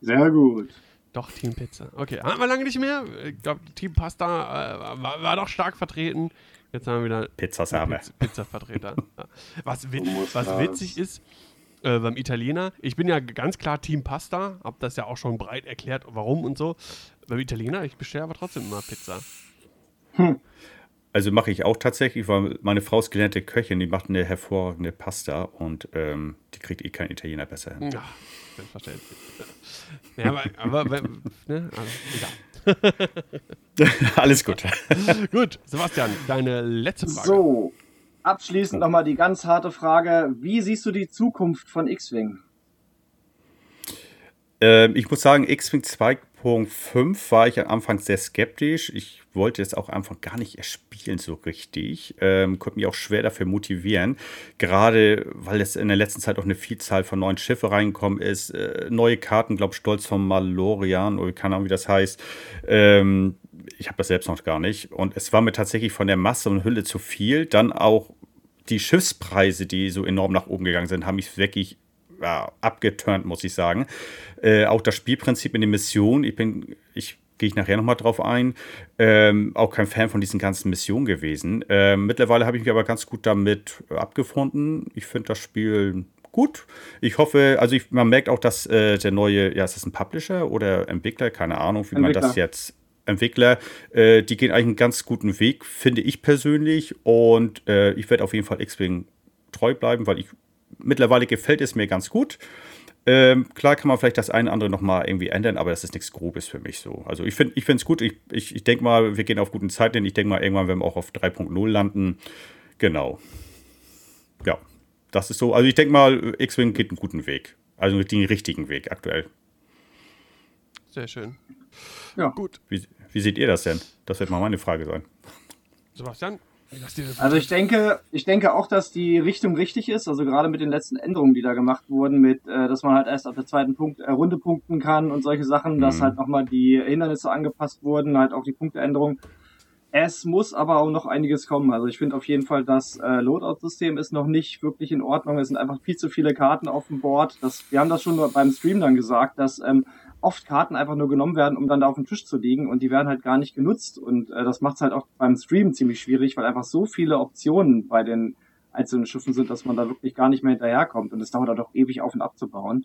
Sehr gut. Doch, Team Pizza. Okay, haben wir lange nicht mehr. Ich glaube, Team Pasta äh, war, war doch stark vertreten. Jetzt haben wir wieder Pizzasame. Pizza- <laughs> Pizza-Vertreter. Was, wit was witzig ist, äh, beim Italiener, ich bin ja ganz klar Team Pasta, hab das ja auch schon breit erklärt, warum und so. Beim Italiener, ich bestelle aber trotzdem immer Pizza. Also mache ich auch tatsächlich, weil meine Frau ist gelernte Köchin, die macht eine hervorragende Pasta und ähm, die kriegt eh kein Italiener besser hin. Ja, selbstverständlich. Ja, aber, aber ne, also, egal. <laughs> Alles gut. <laughs> Gut, Sebastian, deine letzte Frage. So, abschließend nochmal die ganz harte Frage. Wie siehst du die Zukunft von X-Wing? Ähm, ich muss sagen, X-Wing 2.5 war ich am Anfang sehr skeptisch. Ich wollte es auch einfach gar nicht erst spielen so richtig. Ähm, konnte mich auch schwer dafür motivieren. Gerade weil es in der letzten Zeit auch eine Vielzahl von neuen Schiffen reingekommen ist. Äh, neue Karten, glaube Stolz vom Malorian oder keine Ahnung, wie das heißt. Ähm, ich habe das selbst noch gar nicht. Und es war mir tatsächlich von der Masse und Hülle zu viel. Dann auch die Schiffspreise, die so enorm nach oben gegangen sind, haben mich wirklich ja, abgeturnt, muss ich sagen. Äh, auch das Spielprinzip in den Missionen, ich bin, ich gehe ich nachher nochmal drauf ein, ähm, auch kein Fan von diesen ganzen Missionen gewesen. Ähm, mittlerweile habe ich mich aber ganz gut damit abgefunden. Ich finde das Spiel gut. Ich hoffe, also ich, man merkt auch, dass äh, der neue, ja, ist das ein Publisher oder Entwickler, keine Ahnung, wie man das Entwickler. jetzt Entwickler, äh, die gehen eigentlich einen ganz guten Weg, finde ich persönlich. Und äh, ich werde auf jeden Fall X-Wing treu bleiben, weil ich mittlerweile gefällt es mir ganz gut. Ähm, klar kann man vielleicht das eine oder andere nochmal irgendwie ändern, aber das ist nichts Grobes für mich so. Also ich finde ich es gut. Ich, ich, ich denke mal, wir gehen auf guten Zeiten. Ich denke mal, irgendwann werden wir auch auf 3.0 landen. Genau. Ja, das ist so. Also ich denke mal, X-Wing geht einen guten Weg. Also den richtigen Weg aktuell. Sehr schön. Ja. Gut, Wie, wie seht ihr das denn? Das wird mal meine Frage sein. Sebastian, Also ich denke, ich denke auch, dass die Richtung richtig ist. Also gerade mit den letzten Änderungen, die da gemacht wurden, mit, äh, dass man halt erst ab der zweiten Punkt, äh, Runde punkten kann und solche Sachen, dass Mhm. halt nochmal die Hindernisse angepasst wurden, halt auch die Punkteänderung. Es muss aber auch noch einiges kommen. Also ich finde auf jeden Fall, das äh, Loadout-System ist noch nicht wirklich in Ordnung. Es sind einfach viel zu viele Karten auf dem Board. Das, wir haben das schon beim Stream dann gesagt, dass ähm, oft Karten einfach nur genommen werden, um dann da auf dem Tisch zu liegen und die werden halt gar nicht genutzt. Und äh, das macht es halt auch beim Stream ziemlich schwierig, weil einfach so viele Optionen bei den einzelnen Schiffen sind, dass man da wirklich gar nicht mehr hinterherkommt. Und es dauert halt auch ewig auf und abzubauen.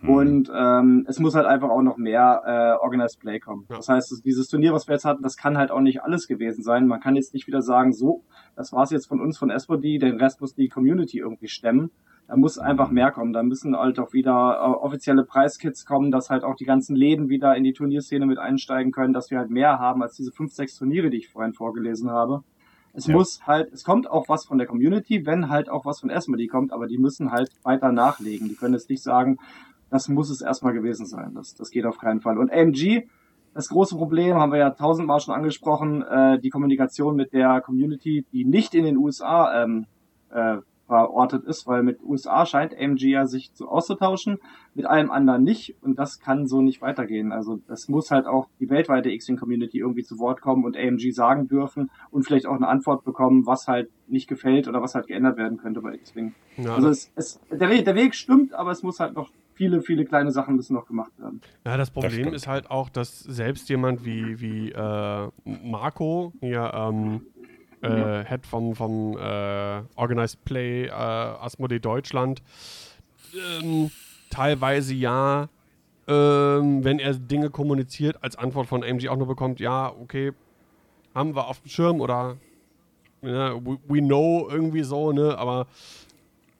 Und ähm, es muss halt einfach auch noch mehr äh, Organized Play kommen. Ja. Das heißt, dieses Turnier, was wir jetzt hatten, das kann halt auch nicht alles gewesen sein. Man kann jetzt nicht wieder sagen, so, das war's jetzt von uns, von SBD, den Rest muss die Community irgendwie stemmen. Da muss einfach mehr kommen. Da müssen halt auch wieder äh, offizielle Preiskits kommen, dass halt auch die ganzen Läden wieder in die Turnierszene mit einsteigen können, dass wir halt mehr haben als diese fünf, sechs Turniere, die ich vorhin vorgelesen habe. Es Ja. muss halt, es kommt auch was von der Community, wenn halt auch was von SMD kommt, aber die müssen halt weiter nachlegen. Die können jetzt nicht sagen, das muss es erstmal gewesen sein. Das, das geht auf keinen Fall. Und AMG, das große Problem haben wir ja tausendmal schon angesprochen, äh, die Kommunikation mit der Community, die nicht in den USA ähm, äh, verortet ist, weil mit USA scheint AMG ja sich zu auszutauschen, mit allem anderen nicht und das kann so nicht weitergehen. Also das muss halt auch die weltweite X-Wing-Community irgendwie zu Wort kommen und AMG sagen dürfen und vielleicht auch eine Antwort bekommen, was halt nicht gefällt oder was halt geändert werden könnte bei X-Wing. Ja, Also es, es, der, Weg, der Weg stimmt, aber es muss halt noch viele, viele kleine Sachen müssen noch gemacht werden. Ja, das Problem stimmt. ist halt auch, dass selbst jemand wie, wie äh, Marco, hier ähm, äh, Head vom, vom äh, Organized Play äh, Asmodee Deutschland, ähm, teilweise ja, ähm, wenn er Dinge kommuniziert, als Antwort von AMG auch nur bekommt, ja, okay, haben wir auf dem Schirm oder ne, we, we know irgendwie so, ne, aber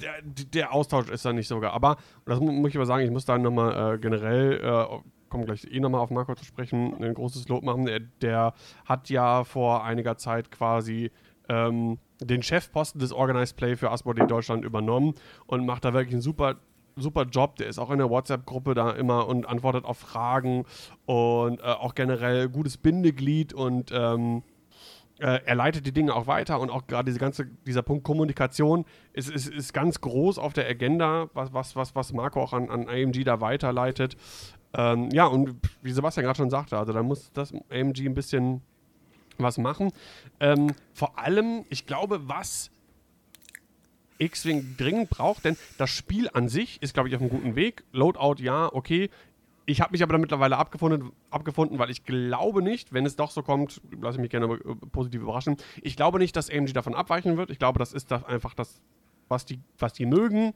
der, der Austausch ist da nicht sogar. Aber, das mu- muss ich aber sagen, ich muss da nochmal äh, generell, äh, kommen gleich eh nochmal auf Marco zu sprechen, ein großes Lob machen. Der, der hat ja vor einiger Zeit quasi ähm, den Chefposten des Organized Play für Asmodee Deutschland übernommen und macht da wirklich einen super super Job, der ist auch in der WhatsApp-Gruppe da immer und antwortet auf Fragen und äh, auch generell gutes Bindeglied und ähm, äh, er leitet die Dinge auch weiter und auch gerade diese ganze, dieser Punkt Kommunikation ist, ist, ist ganz groß auf der Agenda, was, was, was, Marco auch an, an AMG da weiterleitet. Ähm, ja, und wie Sebastian gerade schon sagte, also da muss das AMG ein bisschen was machen. Ähm, vor allem, ich glaube, was X-Wing dringend braucht, denn das Spiel an sich ist, glaube ich, auf einem guten Weg. Loadout, ja, okay. ich habe mich aber da mittlerweile abgefunden, abgefunden, weil ich glaube nicht, wenn es doch so kommt, lasse ich mich gerne äh, positiv überraschen, ich glaube nicht, dass AMG davon abweichen wird. Ich glaube, das ist das einfach das, was die, was die mögen.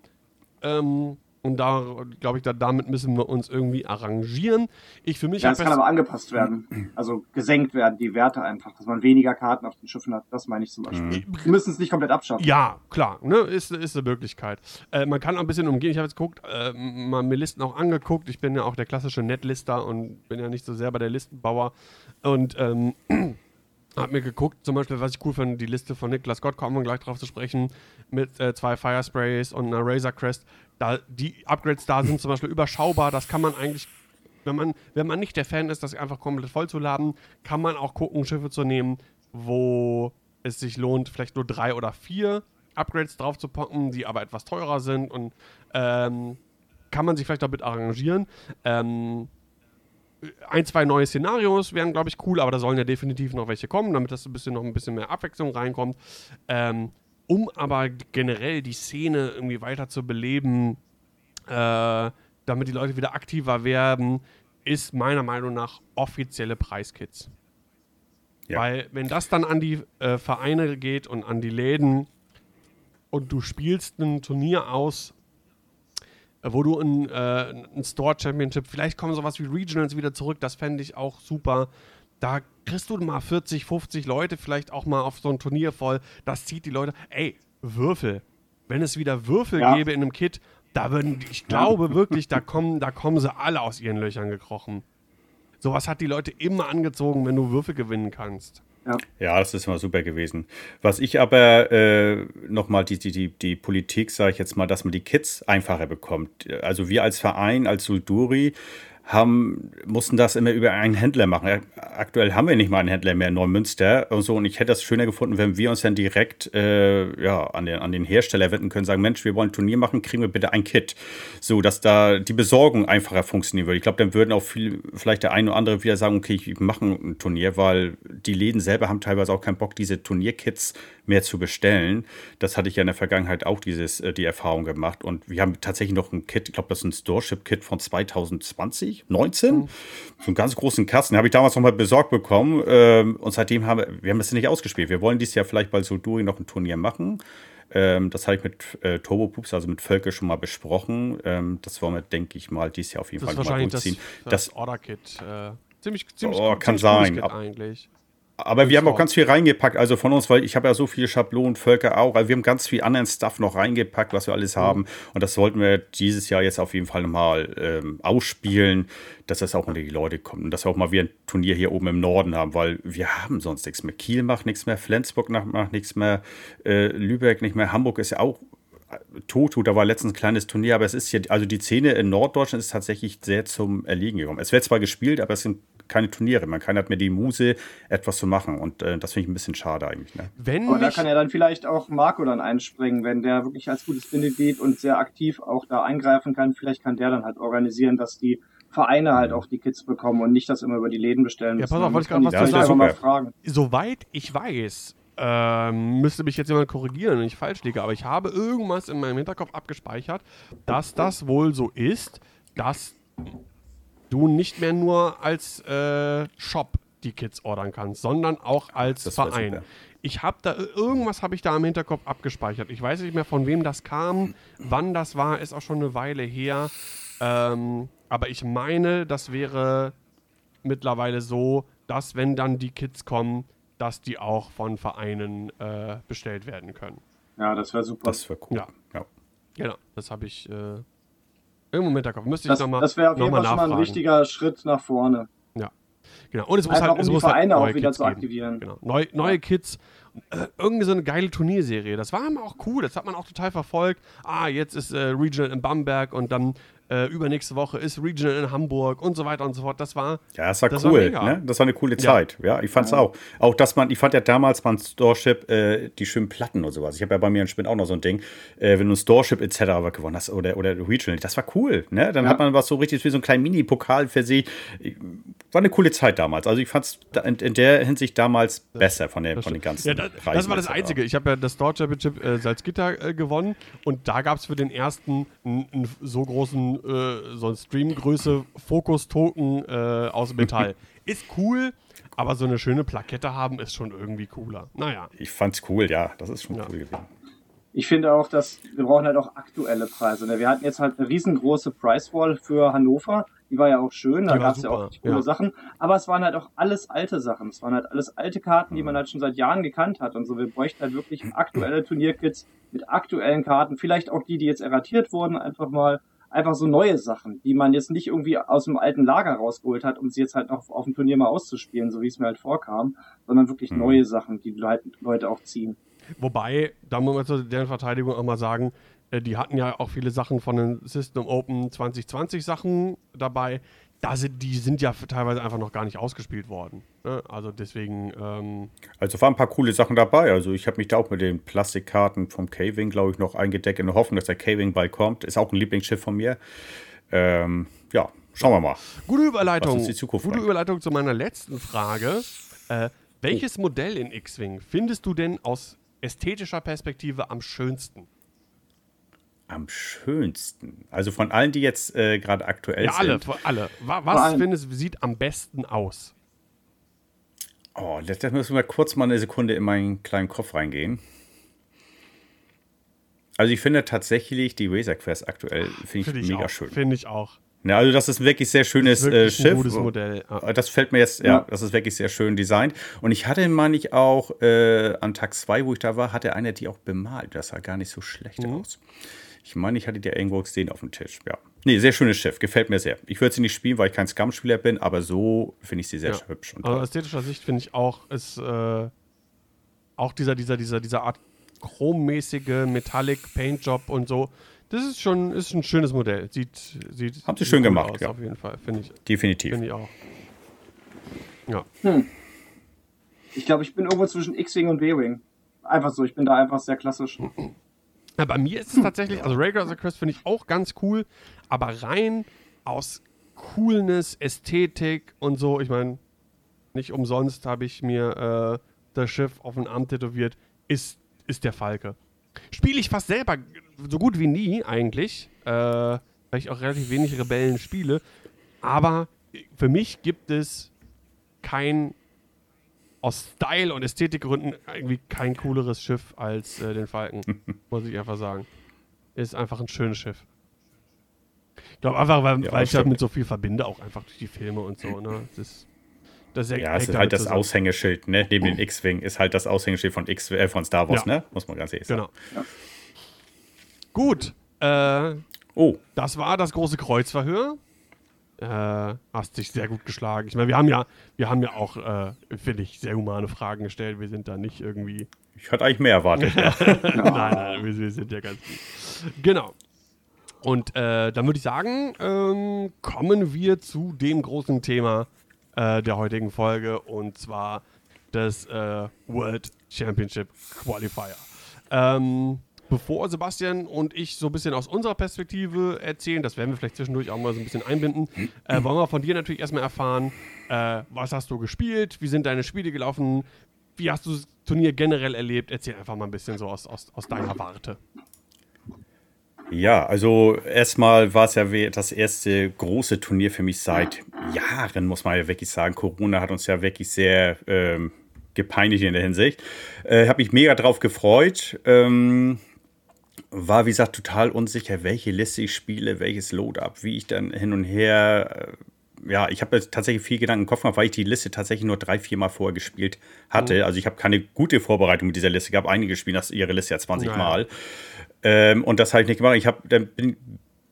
Ähm, und da, glaube ich, da, damit müssen wir uns irgendwie arrangieren. Ich für mich Ja, es kann aber angepasst werden. Also gesenkt werden, die Werte einfach, dass man weniger Karten auf den Schiffen hat. Das meine ich zum Beispiel. Wir müssen es nicht komplett abschaffen. Ja, klar, ne, ist, ist eine Möglichkeit. Äh, man kann auch ein bisschen umgehen. Ich habe jetzt geguckt, äh, mal mir Listen auch angeguckt. Ich bin ja auch der klassische Netlister und bin ja nicht so sehr bei der Listenbauer. Und ähm, <clears throat> habe mir geguckt, zum Beispiel, was ich cool finde, die Liste von Niklas Gott, kommen wir gleich drauf zu sprechen, mit äh, zwei Fire Sprays und einer Razor Crest. Da, die Upgrades da sind zum Beispiel überschaubar. Das kann man eigentlich, wenn man, wenn man nicht der Fan ist, das einfach komplett voll zu laden, kann man auch gucken, Schiffe zu nehmen, wo es sich lohnt, vielleicht nur drei oder vier Upgrades drauf zu packen, die aber etwas teurer sind und ähm, kann man sich vielleicht damit arrangieren. Ähm, ein, zwei neue Szenarios wären, glaube ich, cool, aber da sollen ja definitiv noch welche kommen, damit das ein bisschen noch ein bisschen mehr Abwechslung reinkommt. Ähm, um aber generell die Szene irgendwie weiter zu beleben, äh, damit die Leute wieder aktiver werden, ist meiner Meinung nach offizielle Preiskits. Ja. Weil wenn das dann an die äh, Vereine geht und an die Läden und du spielst ein Turnier aus, äh, wo du ein, äh, ein Store Championship, vielleicht kommen sowas wie Regionals wieder zurück, das fände ich auch super. Da kriegst du mal 40, 50 Leute vielleicht auch mal auf so ein Turnier voll. Das zieht die Leute. Ey, Würfel. Wenn es wieder Würfel Ja. gäbe in einem Kit, da würden, ich glaube wirklich, da kommen, da kommen sie alle aus ihren Löchern gekrochen. Sowas hat die Leute immer angezogen, wenn du Würfel gewinnen kannst. Ja, das ist immer super gewesen. Was ich aber äh, nochmal die, die, die, die Politik, sage ich jetzt mal, dass man die Kids einfacher bekommt. Also wir als Verein, als Sulduri, haben, mussten das immer über einen Händler machen. Aktuell haben wir nicht mal einen Händler mehr in Neumünster und so. Und ich hätte das schöner gefunden, wenn wir uns dann direkt äh, ja, an, den, an den Hersteller wenden können, sagen, Mensch, wir wollen ein Turnier machen, kriegen wir bitte ein Kit. So, dass da die Besorgung einfacher funktionieren würde. Ich glaube, dann würden auch viel, vielleicht der eine oder andere wieder sagen, okay, ich mache ein Turnier, weil die Läden selber haben teilweise auch keinen Bock, diese Turnierkits mehr zu bestellen. Das hatte ich ja in der Vergangenheit auch dieses, äh, die Erfahrung gemacht. Und wir haben tatsächlich noch ein Kit, ich glaube, das ist ein Storeship-Kit von 2020, 19. So einen ganz großen Kasten. Den habe ich damals noch mal besorgt bekommen. Ähm, und seitdem haben wir, wir haben es nicht ausgespielt. Wir wollen dieses Jahr vielleicht bei Sulduri noch ein Turnier machen. Ähm, das habe ich mit äh, Turbo Poops, also mit Völke, schon mal besprochen. Ähm, das wollen wir, denke ich mal, dieses Jahr auf jeden Das Fall mal wahrscheinlich das, durchziehen. das, Das, Order-Kit. Äh, ziemlich, ziemlich, Oh, kann ziemlich gutes sein. Kit eigentlich. Aber wir haben auch Sort. ganz viel reingepackt, also von uns, weil ich habe ja so viele Schablonen, Völker auch. Also wir haben ganz viel anderen Stuff noch reingepackt, was wir alles haben. Und das sollten wir dieses Jahr jetzt auf jeden Fall nochmal ähm, ausspielen, dass das auch unter die Leute kommt. Und dass wir auch mal wieder ein Turnier hier oben im Norden haben, weil wir haben sonst nichts mehr. Kiel macht nichts mehr, Flensburg macht macht nichts mehr, äh, Lübeck nicht mehr, Hamburg ist ja auch Toto, da war letztens ein kleines Turnier, aber es ist hier, also die Szene in Norddeutschland ist tatsächlich sehr zum Erliegen gekommen. Es wird zwar gespielt, aber es sind keine Turniere. Man kann hat mehr die Muse, etwas zu machen. Und äh, das finde ich ein bisschen schade eigentlich. Ne? Wenn Aber da kann ja dann vielleicht auch Marco dann einspringen, wenn der wirklich als gutes Bindeglied und sehr aktiv auch da eingreifen kann. Vielleicht kann der dann halt organisieren, dass die Vereine halt auch die Kits bekommen und nicht das immer über die Läden bestellen Ja, müssen. pass auf, wollte ich gerade was zu sagen. mal fragen. soweit ich weiß, ähm, müsste mich jetzt jemand korrigieren, wenn ich falsch liege, aber ich habe irgendwas in meinem Hinterkopf abgespeichert, dass das wohl so ist, dass du nicht mehr nur als äh, Shop die Kits ordern kannst, sondern auch als Das Verein. Ich habe da irgendwas habe ich da im Hinterkopf abgespeichert. Ich weiß nicht mehr von wem das kam, wann das war, ist auch schon eine Weile her. Ähm, aber ich meine, das wäre mittlerweile so, dass wenn dann die Kits kommen, dass die auch von Vereinen äh, bestellt werden können. Ja, das wäre super. Das wäre cool. Ja. Ja. Genau, das habe ich äh, irgendwo im Hinterkopf. Müsste ich das nochmal das wäre auf jeden Fall schon mal ein wichtiger Schritt nach vorne. Genau. Und es muss Einfach halt, um es muss halt Vereine auch neue wieder Kits zu geben. aktivieren. Genau. Neu, neue Kids. Äh, irgendwie so eine geile Turnierserie. Das war immer auch cool. Das hat man auch total verfolgt. Ah, jetzt ist äh, Regional in Bamberg und dann äh, übernächste Woche ist Regional in Hamburg und so weiter und so fort. Das war. Ja, das war Das war cool. mega. ne? Das war eine coole Zeit. Ja, ich fand es auch. Auch, dass man, ich fand ja damals beim Storeship äh, die schönen Platten und sowas. Ich habe ja bei mir in Spinn auch noch so ein Ding, äh, wenn du ein Storeship etc. gewonnen hast oder, oder Regional, das war cool. Ne? Dann Ja. hat man was so richtig wie so einen kleinen Mini-Pokal für sie. War eine coole Zeit damals. Also ich fand es in, in, der Hinsicht damals besser von, der, von den ganzen ja, da, Preisen. Das war das Einzige. Ich habe ja das Store Championship äh, Salzgitter äh, gewonnen und da gab es für den ersten einen so großen, äh, so ein Streamgröße Fokus-Token äh, aus Metall. <laughs> ist cool, aber so eine schöne Plakette haben ist schon irgendwie cooler. Naja. Ich fand's cool, ja. Das ist schon ja. cool gewesen. Ich finde auch, dass wir brauchen halt auch aktuelle Preise. Ne? Wir hatten jetzt halt eine riesengroße Price Wall für Hannover. Die war ja auch schön, da gab es ja auch coole ja. Sachen. Aber es waren halt auch alles alte Sachen. Es waren halt alles alte Karten, die man halt schon seit Jahren gekannt hat. Und so, wir bräuchten halt wirklich aktuelle Turnierkits mit aktuellen Karten. Vielleicht auch die, die jetzt erratiert wurden, einfach mal einfach so neue Sachen, die man jetzt nicht irgendwie aus dem alten Lager rausgeholt hat, um sie jetzt halt noch auf dem Turnier mal auszuspielen, so wie es mir halt vorkam, sondern wirklich mhm. neue Sachen, die Leute auch ziehen. Wobei, da muss man zu deren Verteidigung auch mal sagen, die hatten ja auch viele Sachen von den System Open 2020 Sachen dabei. Da sind, die sind ja teilweise einfach noch gar nicht ausgespielt worden. Ne? Also deswegen. Ähm also waren ein paar coole Sachen dabei. Also ich habe mich da auch mit den Plastikkarten vom K-Wing, glaube ich, noch eingedeckt in der Hoffnung, dass der K-Wing bald kommt. Ist auch ein Lieblingsschiff von mir. Ähm, ja, schauen wir mal. Gute Überleitung. Was ist die Zukunft Gute Überleitung zu meiner letzten Frage. Äh, welches oh. Modell in X-Wing findest du denn aus ästhetischer Perspektive am schönsten? Am schönsten. Also von allen, die jetzt äh, gerade aktuell ja, sind. Ja, alle, alle. Was findest du, sieht am besten aus? Oh, da müssen wir kurz mal eine Sekunde in meinen kleinen Kopf reingehen. Also ich finde tatsächlich die Razor Quest aktuell finde ich, find ich, mega auch, schön. Finde ich auch. Ja, also das ist ein wirklich sehr schönes wirklich äh, Schiff. Ein gutes Modell. Ja. Das fällt mir jetzt, ja, ja, das ist wirklich sehr schön designt. Und ich hatte, meine ich, auch äh, an Tag 2, wo ich da war, hatte einer die auch bemalt. Das sah gar nicht so schlecht mhm. aus. Ich meine, ich hatte die irgendwo gesehen auf dem Tisch. Ja. Nee, sehr schönes Schiff. Gefällt mir sehr. Ich würde sie nicht spielen, weil ich kein Scum-Spieler bin, aber so finde ich sie sehr ja. hübsch. Und also ästhetischer Sicht finde ich auch, ist äh, auch dieser, dieser, dieser, dieser Art chrommäßige Metallic Paint Job und so das ist schon ist ein schönes Modell. Sieht, sieht, Haben sie schön gemacht, aus, ja. Auf jeden Fall, finde ich. Definitiv. Finde ich auch. Ja. Hm. Ich glaube, ich bin irgendwo zwischen X-Wing und B-Wing. Einfach so, ich bin da einfach sehr klassisch. <laughs> Ja, bei mir ist es tatsächlich, also Raygar the Quest finde ich auch ganz cool, aber rein aus Coolness, Ästhetik und so, ich meine, nicht umsonst habe ich mir äh, das Schiff auf den Arm tätowiert, ist, ist der Falke. Spiele ich fast selber so gut wie nie eigentlich, äh, weil ich auch relativ wenig Rebellen spiele. Aber für mich gibt es kein, aus Style- und Ästhetikgründen, irgendwie kein cooleres Schiff als äh, den Falken. <laughs> muss ich einfach sagen. Ist einfach ein schönes Schiff. Ich glaube einfach, weil, ja, weil ich das mit so viel verbinde, auch einfach durch die Filme und so. Ne? Das ist, das ist ja, es ist halt das zusammen. Aushängeschild, ne? Neben dem X-Wing ist halt das Aushängeschild von, X, äh, von Star Wars, ja. ne? Muss man ganz ehrlich sagen. Genau. Ja. Gut. Äh, oh. Das war das große Kreuzverhör. Äh, hast dich sehr gut geschlagen. Ich meine, wir haben ja, wir haben ja auch, äh, finde ich, sehr humane Fragen gestellt. Wir sind da nicht irgendwie. Ich hatte eigentlich mehr erwartet. ja. <laughs> nein, nein, wir, wir, sind ja ganz gut. Genau. Und äh, dann würde ich sagen, ähm, kommen wir zu dem großen Thema äh, der heutigen Folge und zwar das äh, World Championship Qualifier. Ähm, bevor Sebastian und ich so ein bisschen aus unserer Perspektive erzählen, das werden wir vielleicht zwischendurch auch mal so ein bisschen einbinden, äh, wollen wir von dir natürlich erstmal erfahren, äh, was hast du gespielt, wie sind deine Spiele gelaufen, wie hast du das Turnier generell erlebt? Erzähl einfach mal ein bisschen so aus, aus, aus deiner Warte. Ja, also erstmal war es ja das erste große Turnier für mich seit Jahren, muss man ja wirklich sagen. Corona hat uns ja wirklich sehr ähm, gepeinigt in der Hinsicht. Äh, Habe mich mega drauf gefreut. Ähm, war, wie gesagt, total unsicher, welche Liste ich spiele, welches Load-up, wie ich dann hin und her. Äh, ja, ich habe tatsächlich viel Gedanken im Kopf gemacht, weil ich die Liste tatsächlich nur drei, vier Mal vorher gespielt hatte. Mhm. Also ich habe keine gute Vorbereitung mit dieser Liste gehabt. Einige spielen das ihre Liste ja 20 naja. Mal. Ähm, und das habe ich nicht gemacht. Ich habe dann bin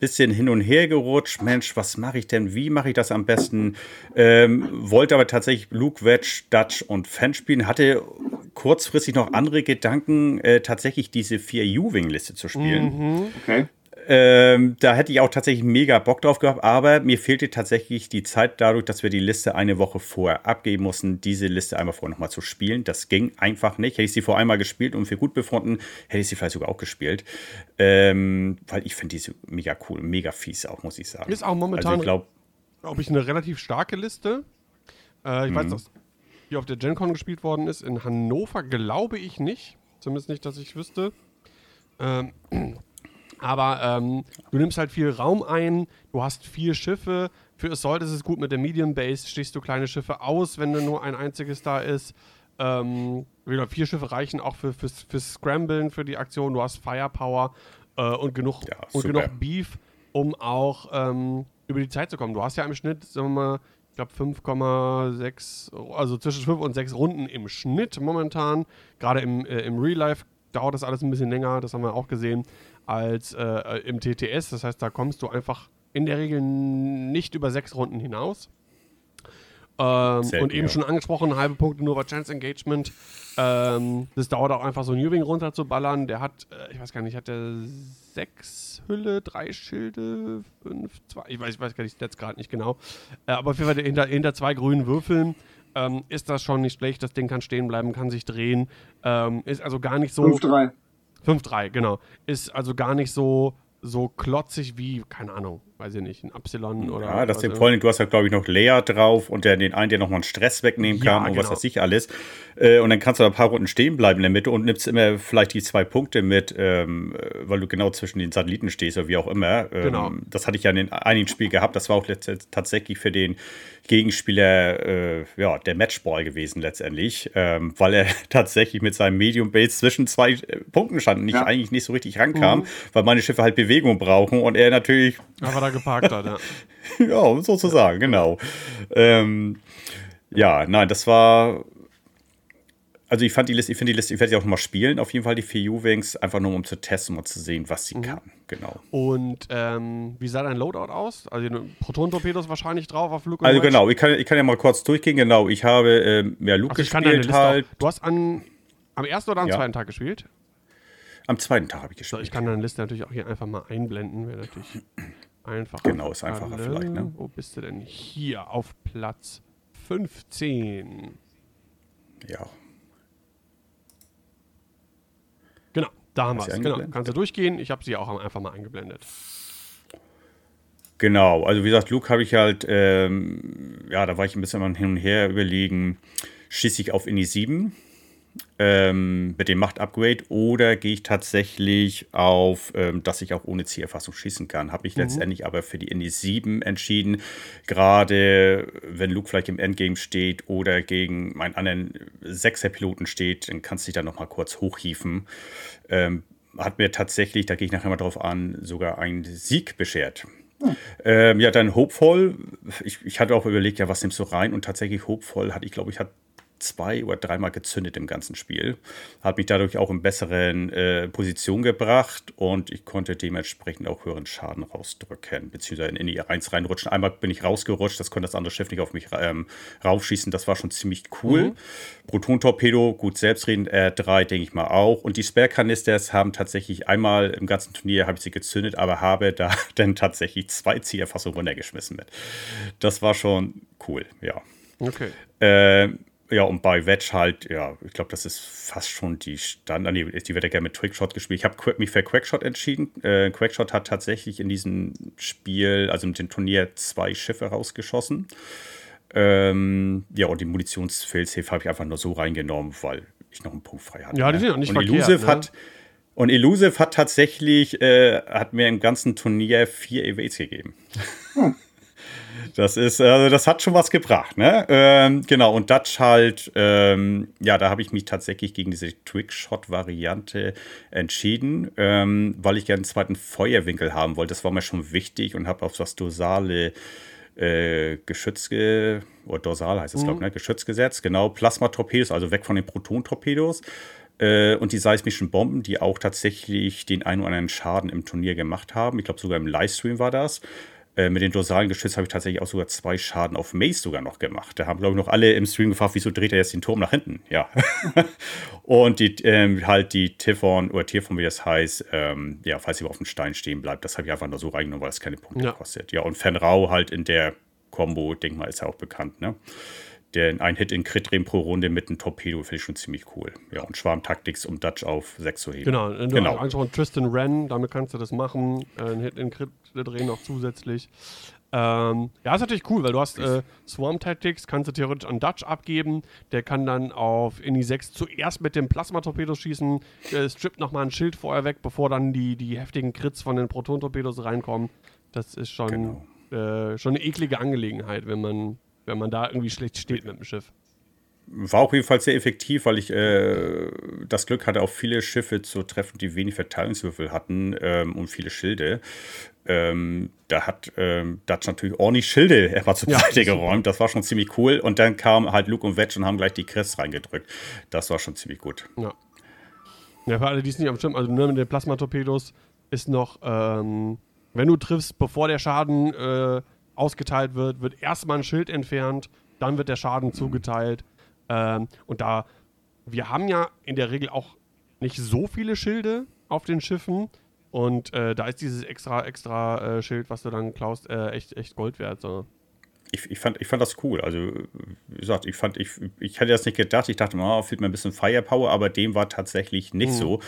bisschen hin und her gerutscht. Mensch, was mache ich denn? Wie mache ich das am besten? Ähm, wollte aber tatsächlich Luke, Wedge, Dutch und Fan spielen. Hatte kurzfristig noch andere Gedanken, äh, tatsächlich diese vier U-Wing-Liste zu spielen. Mhm. Okay. Ähm, da hätte ich auch tatsächlich mega Bock drauf gehabt, aber mir fehlte tatsächlich die Zeit dadurch, dass wir die Liste eine Woche vorher abgeben mussten, diese Liste einmal vorher nochmal zu spielen. Das ging einfach nicht. Hätte ich sie vor einmal gespielt und für gut befunden, hätte ich sie vielleicht sogar auch gespielt. Ähm, weil ich finde diese mega cool, mega fies auch, muss ich sagen. Ist auch momentan, also ich glaube ich, eine relativ starke Liste. Äh, ich mhm. weiß, dass hier auf der GenCon gespielt worden ist. In Hannover glaube ich nicht. Zumindest nicht, dass ich wüsste. Ähm, aber ähm, du nimmst halt viel Raum ein, du hast vier Schiffe. Für Assault ist es gut mit der Medium Base, stichst du kleine Schiffe aus, wenn nur ein einziges da ist. Ähm, wieder vier Schiffe reichen auch für, fürs, fürs Scramblen, für die Aktion. Du hast Firepower äh, und, genug, ja, und genug Beef, um auch ähm, über die Zeit zu kommen. Du hast ja im Schnitt, sagen wir mal, ich glaube 5,6, also zwischen 5 und 6 Runden im Schnitt momentan. Gerade im, äh, im Real Life dauert das alles ein bisschen länger, das haben wir auch gesehen, als äh, im TTS. Das heißt, da kommst du einfach in der Regel nicht über sechs Runden hinaus. Ähm, und eben schon angesprochen, halbe Punkte nur bei Chance Engagement. Ähm, das dauert auch einfach so ein Newbing runterzuballern. Der hat, äh, ich weiß gar nicht, hat der sechs Hülle, drei Schilde, fünf, zwei, ich weiß, ich weiß gar nicht, jetzt gerade nicht genau. Äh, aber auf jeden Fall hinter, hinter zwei grünen Würfeln ähm, ist das schon nicht schlecht. Das Ding kann stehen bleiben, kann sich drehen. Ähm, ist also gar nicht so. 5-3. 5-3, genau. Ist also gar nicht so, so klotzig wie, keine Ahnung, weiß ich nicht, ein Epsilon oder. Ja, das dem vor allem, du hast ja, glaube ich, noch Lea drauf und der den einen, der nochmal einen Stress wegnehmen kann ja, und genau. was weiß ich alles. Äh, und dann kannst du ein paar Runden stehen bleiben in der Mitte und nimmst immer vielleicht die zwei Punkte mit, ähm, weil du genau zwischen den Satelliten stehst oder wie auch immer. Ähm, genau. Das hatte ich ja in den einigen Spielen gehabt. Das war auch tatsächlich für den Gegenspieler äh, ja, der Matchball gewesen letztendlich, ähm, weil er <laughs> tatsächlich mit seinem Medium Base zwischen zwei äh, Punkten stand und nicht, ja. eigentlich nicht so richtig rankam, mhm. weil meine Schiffe halt Bewegung brauchen und er natürlich. Aber da geparkt hat, ja. <laughs> ja, sozusagen, genau. Ähm, ja, nein, das war also ich fand die Liste, ich finde die Liste, ich werde sie auch nochmal spielen, auf jeden Fall die vier U-Wings, einfach nur um zu testen und zu sehen, was sie mhm. kann. Genau. Und ähm, wie sah dein Loadout aus? Also Proton-Torpedos wahrscheinlich drauf auf Luke Also genau, ich kann, ich kann ja mal kurz durchgehen, genau. Ich habe ähm, ja Luke also gespielt halt. Auch, du hast an, am ersten oder am ja. zweiten Tag gespielt? Am zweiten Tag habe ich gespielt. So, ich kann deine Liste natürlich auch hier einfach mal einblenden, wäre natürlich einfach. Genau, ist einfacher vielleicht, ne? Wo bist du denn? Hier auf Platz 15. Ja, Genau, da haben wir es. Genau, kannst du durchgehen. Ich habe sie auch einfach mal eingeblendet. Genau, also wie gesagt, Luke habe ich halt, ähm, ja, da war ich ein bisschen mal hin und her überlegen, schieße ich auf Ini 7 ähm, mit dem Macht-Upgrade oder gehe ich tatsächlich auf, ähm, dass ich auch ohne Zielerfassung schießen kann. Habe ich mhm. letztendlich aber für die Indy 7 entschieden. Gerade wenn Luke vielleicht im Endgame steht oder gegen meinen anderen Sechser-Piloten steht, dann kannst du dich da nochmal kurz hochhieven. Ähm, hat mir tatsächlich, da gehe ich nachher mal drauf an, sogar einen Sieg beschert. Hm. Ähm, ja, dann Hopeful. Ich, ich hatte auch überlegt, ja, was nimmst du rein? Und tatsächlich Hopeful hatte ich, glaube ich, hat zwei oder dreimal gezündet im ganzen Spiel. Hat mich dadurch auch in besseren äh, Position gebracht und ich konnte dementsprechend auch höheren Schaden rausdrücken, beziehungsweise in die 1 reinrutschen. Einmal bin ich rausgerutscht, das konnte das andere Schiff nicht auf mich ähm, raufschießen. Das war schon ziemlich cool. Mhm. Proton-Torpedo, gut selbstredend, R3 denke ich mal auch. Und die Spare-Kanisters haben tatsächlich einmal im ganzen Turnier habe ich sie gezündet, aber habe da <laughs> dann tatsächlich zwei Zielerfassungen runtergeschmissen mit. Das war schon cool, ja. Okay. Äh, ja, und bei Wedge halt, ja, ich glaube, das ist fast schon die Standard. Nee, die wird ja gerne mit Trickshot gespielt. Ich habe mich für Quackshot entschieden. Äh, Quackshot hat tatsächlich in diesem Spiel, also mit dem Turnier, zwei Schiffe rausgeschossen. Ähm, ja, und die Munitionsfailsafe habe ich einfach nur so reingenommen, weil ich noch einen Punkt frei hatte. Ja, die sind auch nicht und verkehrt, Elusive ne? hat Und Elusive hat tatsächlich, äh, hat mir im ganzen Turnier vier Evades gegeben. Hm. <laughs> Das ist, also das hat schon was gebracht, ne? Ähm, genau, und Dutch halt, ähm, ja, da habe ich mich tatsächlich gegen diese Trickshot-Variante entschieden, ähm, weil ich gerne einen zweiten Feuerwinkel haben wollte. Das war mir schon wichtig und habe auf das dorsale äh, Geschütz, ge oder dorsal heißt es, mhm. glaube ich, ne? Geschütz gesetzt. Genau, Plasma-Torpedos, also weg von den Proton-Torpedos äh, und die seismischen Bomben, die auch tatsächlich den einen oder anderen Schaden im Turnier gemacht haben. Ich glaube, sogar im Livestream war das. Äh, mit den dorsalen Geschütz habe ich tatsächlich auch sogar zwei Schaden auf Mace sogar noch gemacht. Da haben, glaube ich, noch alle im Stream gefragt, wieso dreht er jetzt den Turm nach hinten? Ja. <laughs> und die, ähm, halt die Tiffon oder Tiffon, wie das heißt, ähm, ja, falls sie auf dem Stein stehen bleibt, das habe ich einfach nur so reingenommen, weil es keine Punkte ja. kostet. Ja, und Fenrau halt in der Combo, denk mal, ist ja auch bekannt, ne? Der ein Hit in drehen pro Runde mit einem Torpedo finde ich schon ziemlich cool. Ja, und Schwarm-Taktiks, um Dutch auf 6 zu heben. Genau, genau. einfach ein Tristan Wren, damit kannst du das machen. Ein Hit in drehen noch zusätzlich. Ähm, ja, ist natürlich cool, weil du hast äh, Swarm Tactics, kannst du theoretisch an Dutch abgeben. Der kann dann auf Inni 6 zuerst mit dem Plasma-Torpedos schießen, äh, strippt nochmal ein Schild vorher weg, bevor dann die, die heftigen Crits von den Proton-Torpedos reinkommen. Das ist schon, Genau. äh, schon eine eklige Angelegenheit, wenn man, wenn man da irgendwie schlecht steht mit dem Schiff. War auf jeden Fall sehr effektiv, weil ich äh, das Glück hatte, auf viele Schiffe zu treffen, die wenig Verteilungswürfel hatten ähm, und viele Schilde. Ähm, da hat ähm, Dutch natürlich ordentlich Schilde <laughs> erstmal zur Seite geräumt. Das war schon ziemlich cool. Und dann kamen halt Luke und Wedge und haben gleich die Chris reingedrückt. Das war schon ziemlich gut. Ja. Ja, für alle, die es nicht am Schirm, also nur mit den Plasmatorpedos ist noch, ähm, wenn du triffst, bevor der Schaden äh, ausgeteilt wird, wird erstmal ein Schild entfernt, dann wird der Schaden zugeteilt. Ähm, und da, wir haben ja in der Regel auch nicht so viele Schilde auf den Schiffen. Und äh, da ist dieses extra, extra äh, Schild, was du dann klaust, äh, echt, echt Gold wert. So. Ich, ich, fand, ich fand das cool. Also, wie gesagt, ich fand, ich, ich hätte das nicht gedacht. Ich dachte, oh, fehlt mir ein bisschen Firepower, aber dem war tatsächlich nicht so.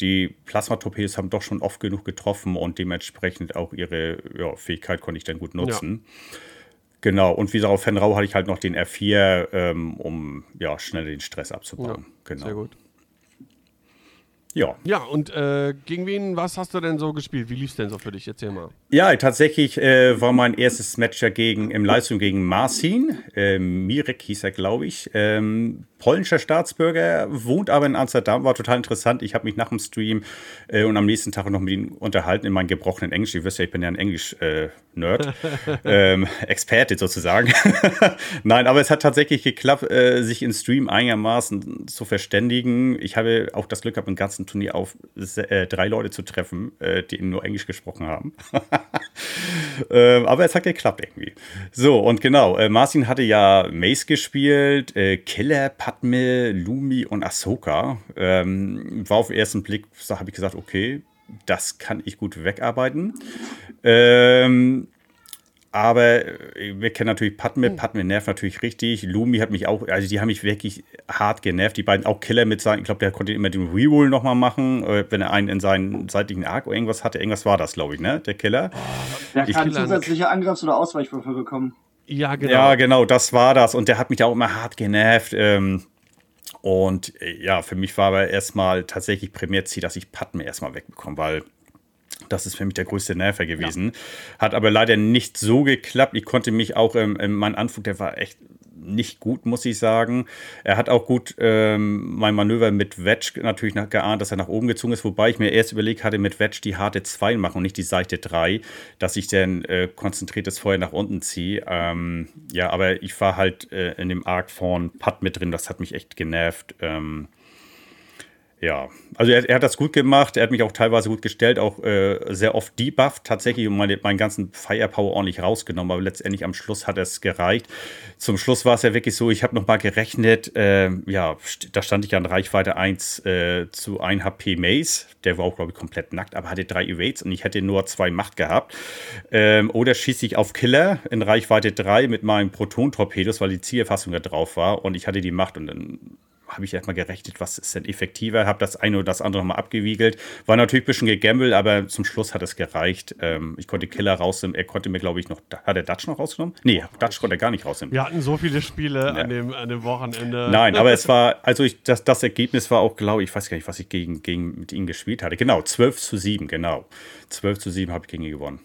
Die Plasmatorpedos haben doch schon oft genug getroffen und dementsprechend auch ihre ja, Fähigkeit konnte ich dann gut nutzen. Genau, und wie gesagt, auf Fenrau hatte ich halt noch den R4, ähm, um ja, schnell den Stress abzubauen. genau. Sehr gut. Ja. Ja, und äh, gegen wen, was hast du denn so gespielt? Wie lief's denn so für dich? Erzähl mal. Ja, tatsächlich äh, war mein erstes Match ja gegen, im Livestream gegen Marcin. Ähm, Mirek hieß er, glaube ich. Ähm, polnischer Staatsbürger, wohnt aber in Amsterdam, war total interessant. Ich habe mich nach dem Stream äh, und am nächsten Tag noch mit ihm unterhalten in meinem gebrochenen Englisch. Ihr wisst ja, ich bin ja ein Englisch-Nerd, <laughs> ähm, Experte sozusagen. <laughs> Nein, aber es hat tatsächlich geklappt, äh, sich im Stream einigermaßen zu verständigen. Ich habe auch das Glück gehabt, im ganzen Turnier auf äh, drei Leute zu treffen, äh, die nur Englisch gesprochen haben. <laughs> Ähm, aber es hat geklappt irgendwie. So, und genau, äh, Marcin hatte ja Mace gespielt, äh, Killer, Padme, Lumi und Ahsoka. Ähm, war auf den ersten Blick, da habe ich gesagt, okay, das kann ich gut wegarbeiten. Ähm, aber wir kennen natürlich Padme. Padme nervt natürlich richtig. Lumi hat mich auch, also die haben mich wirklich hart genervt. Die beiden, auch Killer mit seinen, ich glaube, der konnte immer den Reroll nochmal machen, äh, wenn er einen in seinen seitlichen Arc irgendwas hatte. Irgendwas war das, glaube ich, ne? Der Killer. Der Ich kann an- zusätzliche Angriffs- oder Ausweichwürfe bekommen. Ja, genau. Ja, genau, das war das. Und der hat mich auch immer hart genervt. Ähm, und äh, ja, für mich war aber erstmal tatsächlich Primärziel, dass ich Padme erstmal wegbekomme, weil das ist für mich der größte Nerver gewesen. Hat aber leider nicht so geklappt. Ich konnte mich auch, ähm, ähm, mein Anflug, der war echt nicht gut, muss ich sagen. Er hat auch gut ähm, mein Manöver mit Wedge natürlich nach, geahnt, dass er nach oben gezogen ist, wobei ich mir erst überlegt hatte, mit Wedge die harte 2 machen und nicht die seichte 3, dass ich dann äh, konzentriertes Feuer nach unten ziehe. Ähm, ja, aber ich war halt äh, in dem Arc von Putt mit drin, das hat mich echt genervt. Ähm, ja, also er, er hat das gut gemacht, er hat mich auch teilweise gut gestellt, auch äh, sehr oft debufft, tatsächlich und meine, meinen ganzen Firepower ordentlich rausgenommen, aber letztendlich am Schluss hat es gereicht. Zum Schluss war es ja wirklich so, ich habe nochmal gerechnet, äh, ja, da stand ich an Reichweite 1 äh, zu 1 HP Mace, der war auch, glaube ich, komplett nackt, aber hatte drei Evades und ich hätte nur zwei Macht gehabt. Ähm, oder schieße ich auf Killer in Reichweite 3 mit meinen Proton-Torpedos, weil die Zielerfassung da drauf war und ich hatte die Macht und dann habe ich erstmal gerechnet, was ist denn effektiver, habe das eine oder das andere nochmal abgewiegelt. War natürlich ein bisschen gegambelt, aber zum Schluss hat es gereicht. Ähm, ich konnte Killer rausnehmen. Er konnte mir, glaube ich, noch. Hat er Dutch noch rausgenommen? Nee, Dutch konnte er gar nicht rausnehmen. Wir hatten so viele Spiele an, dem, an dem Wochenende. Nein, aber es <laughs> war, also ich, das, das Ergebnis war auch, glaube ich, ich weiß gar nicht, was ich gegen, gegen mit ihm gespielt hatte. Genau, 12 zu 7, genau. 12 zu 7 habe ich gegen ihn gewonnen.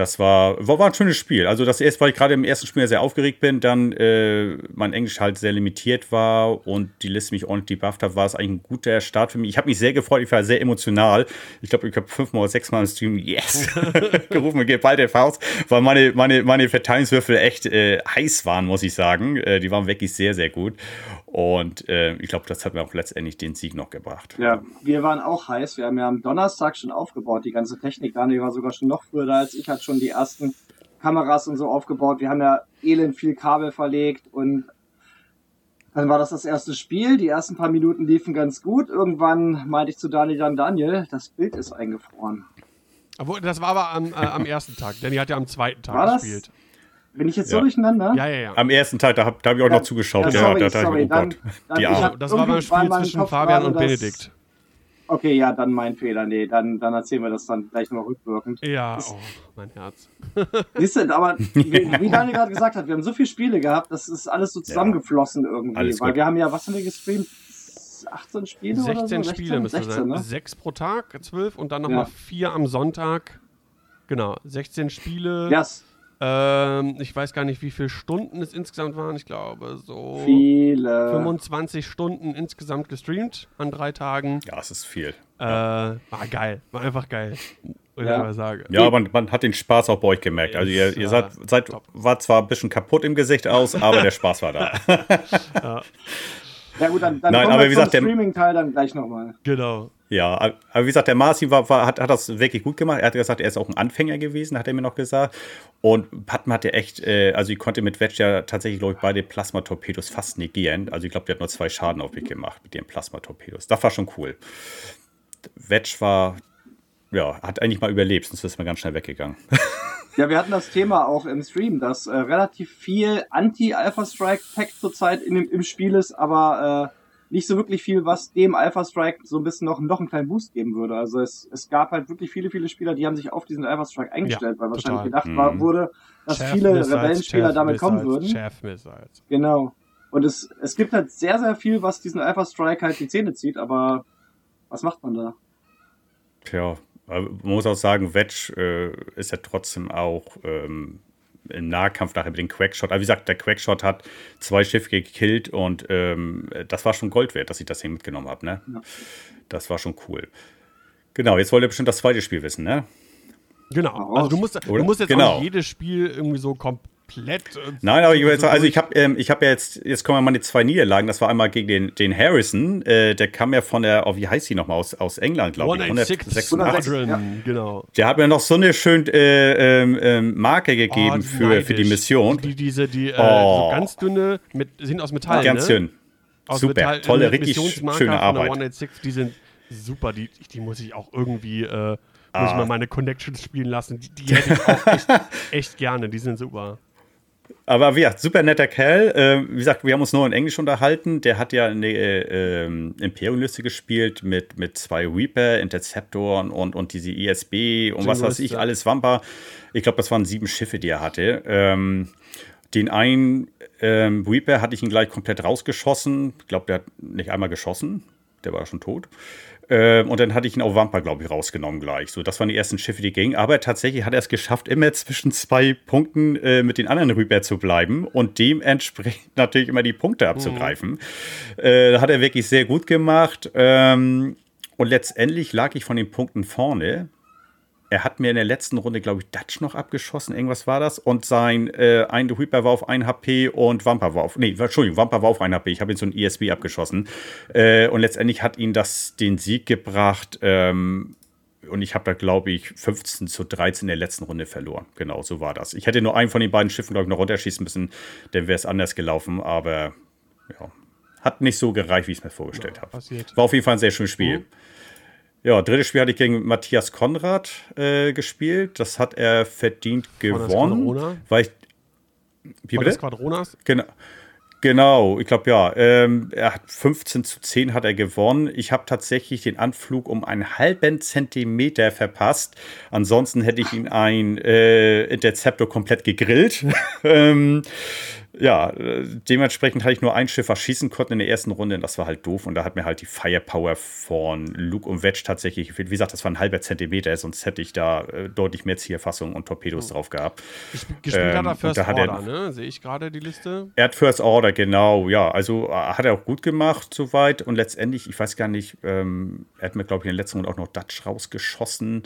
Das war, war, war ein schönes Spiel. Also das erste, weil ich gerade im ersten Spiel sehr aufgeregt bin, dann äh, mein Englisch halt sehr limitiert war und die Liste mich ordentlich debufft hat, war es eigentlich ein guter Start für mich. Ich habe mich sehr gefreut, ich war sehr emotional. Ich glaube, ich habe fünfmal oder sechsmal im Stream Yes <laughs> gerufen, geballte Faust, weil meine, meine, meine Verteilungswürfel echt äh, heiß waren, muss ich sagen. Äh, die waren wirklich sehr, sehr gut. Und äh, ich glaube, das hat mir auch letztendlich den Sieg noch gebracht. Ja, wir waren auch heiß. Wir haben ja am Donnerstag schon aufgebaut, die ganze Technik. Daniel war sogar schon noch früher da als ich, hat schon die ersten Kameras und so aufgebaut. Wir haben ja elend viel Kabel verlegt und dann war das das erste Spiel. Die ersten paar Minuten liefen ganz gut. Irgendwann meinte ich zu Daniel dann, Daniel, das Bild ist eingefroren. Obwohl, das war aber am, äh, am ersten Tag. Danny hat ja am zweiten Tag War das? gespielt. Bin ich jetzt Ja. so durcheinander? Ja, ja, ja. Am ersten Tag, da habe hab ich auch noch Ja, zugeschaut. ja, Ja, sorry, da dachte ich, sorry, oh dann- Gott, dann- die ich Arme. hab- Das war beim Spiel zwischen Kopf Fabian und das- Benedikt. Okay, ja, dann mein Fehler. Nee, dann, dann erzählen wir das dann gleich noch rückwirkend. Ja, oh, mein Herz. Siehst du, aber wie, <laughs> wie Daniel gerade gesagt hat, wir haben so viele Spiele gehabt, das ist alles so zusammengeflossen irgendwie. Alles weil gut. wir haben ja, was haben wir gestreamt? 18 Spiele oder so? 16 Spiele müsste 16, sein. ne? Sechs pro Tag, zwölf und dann nochmal Ja. vier am Sonntag. Genau, 16 Spiele. Ja, yes, Ähm, ich weiß gar nicht, wie viele Stunden es insgesamt waren. Ich glaube, so viele. 25 Stunden insgesamt gestreamt an drei Tagen. Ja, es ist viel. Äh, war geil. War einfach geil. Ja. ich mal sagen. Ja, man, man hat den Spaß auch bei euch gemerkt. Also ihr, ihr ja, seid, seid, war zwar ein bisschen kaputt im Gesicht aus, aber der Spaß war da. <laughs> Ja gut, dann, dann Nein, kommen aber wir wie zum gesagt, der- Streaming-Teil dann gleich nochmal. Genau. Ja, aber wie gesagt, der Marcin war, war, hat, hat das wirklich gut gemacht. Er hat gesagt, er ist auch ein Anfänger gewesen, hat er mir noch gesagt. Und Patton hat ja echt, äh, also ich konnte mit Wedge ja tatsächlich, glaube ich, beide Plasmatorpedos fast negieren. Also ich glaube, der hat nur zwei Schaden auf mich gemacht mit den Plasmatorpedos. Das war schon cool. Wedge war, ja, hat eigentlich mal überlebt, sonst ist man ganz schnell weggegangen. <laughs> Ja, wir hatten das Thema auch im Stream, dass äh, relativ viel Anti-Alpha-Strike-Pack zurzeit dem, im Spiel ist, aber äh, nicht so wirklich viel, was dem Alpha-Strike so ein bisschen noch, noch einen kleinen Boost geben würde. Also es, es gab halt wirklich viele, viele Spieler, die haben sich auf diesen Alpha-Strike eingestellt, weil wahrscheinlich total. gedacht Mhm. war, wurde, dass Chaff viele Missiles, Rebellenspieler damit kommen Missiles, würden. Chaff Missiles. Genau. Und es, es gibt halt sehr, sehr viel, was diesen Alpha-Strike halt die Zähne zieht, aber was macht man da? Tja, man muss auch sagen, Wedge äh, ist ja trotzdem auch ähm, im Nahkampf nachher mit dem Quackshot. Also wie gesagt, der Quackshot hat zwei Schiffe gekillt und ähm, das war schon Gold wert, dass ich das Ding mitgenommen habe. Ne? Ja. Das war schon cool. Genau, jetzt wollt ihr bestimmt das zweite Spiel wissen, ne? Genau. Also du musst, du musst jetzt auch Genau. nicht jedes Spiel irgendwie so komplett. Äh, Nein, aber ich jetzt also ich habe ähm, ich hab ja jetzt, jetzt kommen meine zwei Niederlagen. Das war einmal gegen den, den Harrison, äh, der kam ja von der, oh, wie heißt sie nochmal, aus, aus England, glaube ich. 186 Squadron, Ja. genau. Der hat mir noch so eine schöne äh, ähm, Marke gegeben Oh, die für, für die. Mission. Die, diese, die äh, Oh. so ganz dünne, mit, sind aus Metall, Ganz ne? schön. Aus Super, Metall, tolle, äh, richtig Missionsmarker schöne Arbeit. 186, die sind super, die, die muss ich auch irgendwie, äh, muss Ah. ich mal meine Connections spielen lassen. Die, die hätte ich auch echt, <laughs> echt gerne, die sind super. Aber ja, super netter Kerl. Ähm, wie gesagt, wir haben uns nur in Englisch unterhalten. Der hat ja eine äh, ähm, Imperium-Liste gespielt mit, mit zwei Reaper, Interceptoren und, und diese ISB und was weiß ich, alles Wampa. Ich glaube, das waren sieben Schiffe, die er hatte. Ähm, den einen ähm, Reaper hatte ich ihn gleich komplett rausgeschossen. Ich glaube, der hat nicht einmal geschossen. Der war schon tot. Ähm, und dann hatte ich ihn auf Wampa, glaube ich, rausgenommen gleich. So, das waren die ersten Schiffe, die gingen. Aber tatsächlich hat er es geschafft, immer zwischen zwei Punkten äh, mit den anderen Reaper zu bleiben und dementsprechend <laughs> natürlich immer die Punkte abzugreifen. Äh, hat er wirklich sehr gut gemacht. Ähm, und letztendlich lag ich von den Punkten vorne. Er hat mir in der letzten Runde, glaube ich, Dutch noch abgeschossen, irgendwas war das. Und sein äh, ein Reaper war auf 1 HP und Wampa war auf. Nee, Entschuldigung, Wampa war auf 1 HP. Ich habe ihn so ein ESB abgeschossen. Äh, und letztendlich hat ihn das den Sieg gebracht. Ähm, und ich habe da, glaube ich, 15 zu 13 in der letzten Runde verloren. Genau, so war das. Ich hätte nur einen von den beiden Schiffen, glaube ich, noch runterschießen müssen. Dann wäre es anders gelaufen. Aber ja, hat nicht so gereicht, wie ich es mir vorgestellt habe. passiert. War auf jeden Fall ein sehr schönes Spiel. Mhm. Ja, drittes Spiel hatte ich gegen Matthias Konrad äh, gespielt. Das hat er verdient gewonnen. Weil ich. Wie bitte? Quadronas? Genau. Genau, ich glaube ja. Ähm, er hat 15 zu 10 hat er gewonnen. Ich habe tatsächlich den Anflug um einen halben Zentimeter verpasst. Ansonsten hätte ich ihn ein äh, Interceptor komplett gegrillt. <laughs> ähm, ja, äh, dementsprechend hatte ich nur ein Schiff, was schießen konnte in der ersten Runde. Und das war halt doof. Und da hat mir halt die Firepower von Luke und Wedge tatsächlich gefehlt. Wie gesagt, das war ein halber Zentimeter, sonst hätte ich da äh, deutlich mehr Zierfassung und Torpedos drauf gehabt. Gesp gespielt Ähm, hat er und First hat er Order, noch- ne? Sehe ich gerade die Liste. Er hat First Order, genau, ja. Also äh, hat er auch gut gemacht soweit. Und letztendlich, ich weiß gar nicht, ähm, er hat mir, glaube ich, in der letzten Runde auch noch Dutch rausgeschossen.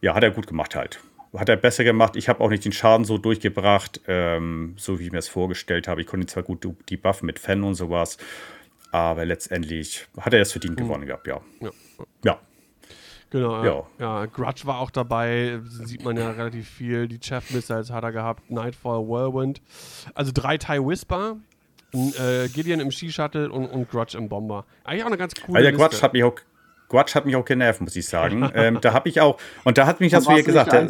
Ja, hat er gut gemacht halt. Hat er besser gemacht. Ich habe auch nicht den Schaden so durchgebracht, ähm, so wie ich mir es vorgestellt habe. Ich konnte ihn zwar gut debuffen mit Fan und sowas, aber letztendlich hat er es verdient gewonnen gehabt, ja. Ja. Ja, Genau, Ja. ja. ja. Grudge war auch dabei, sieht man ja <clears throat> relativ viel. Die Chaff Missiles hat er gehabt, Nightfall, Whirlwind. Also drei TIE Whisper, äh, Gideon im Ski-Shuttle und, und Grudge im Bomber. Eigentlich auch eine ganz coole also der Liste. Quatsch hat mich auch. Quatsch hat mich auch genervt, muss ich sagen. <laughs> ähm, da habe ich auch, und da hat mich das wieder gesagt, der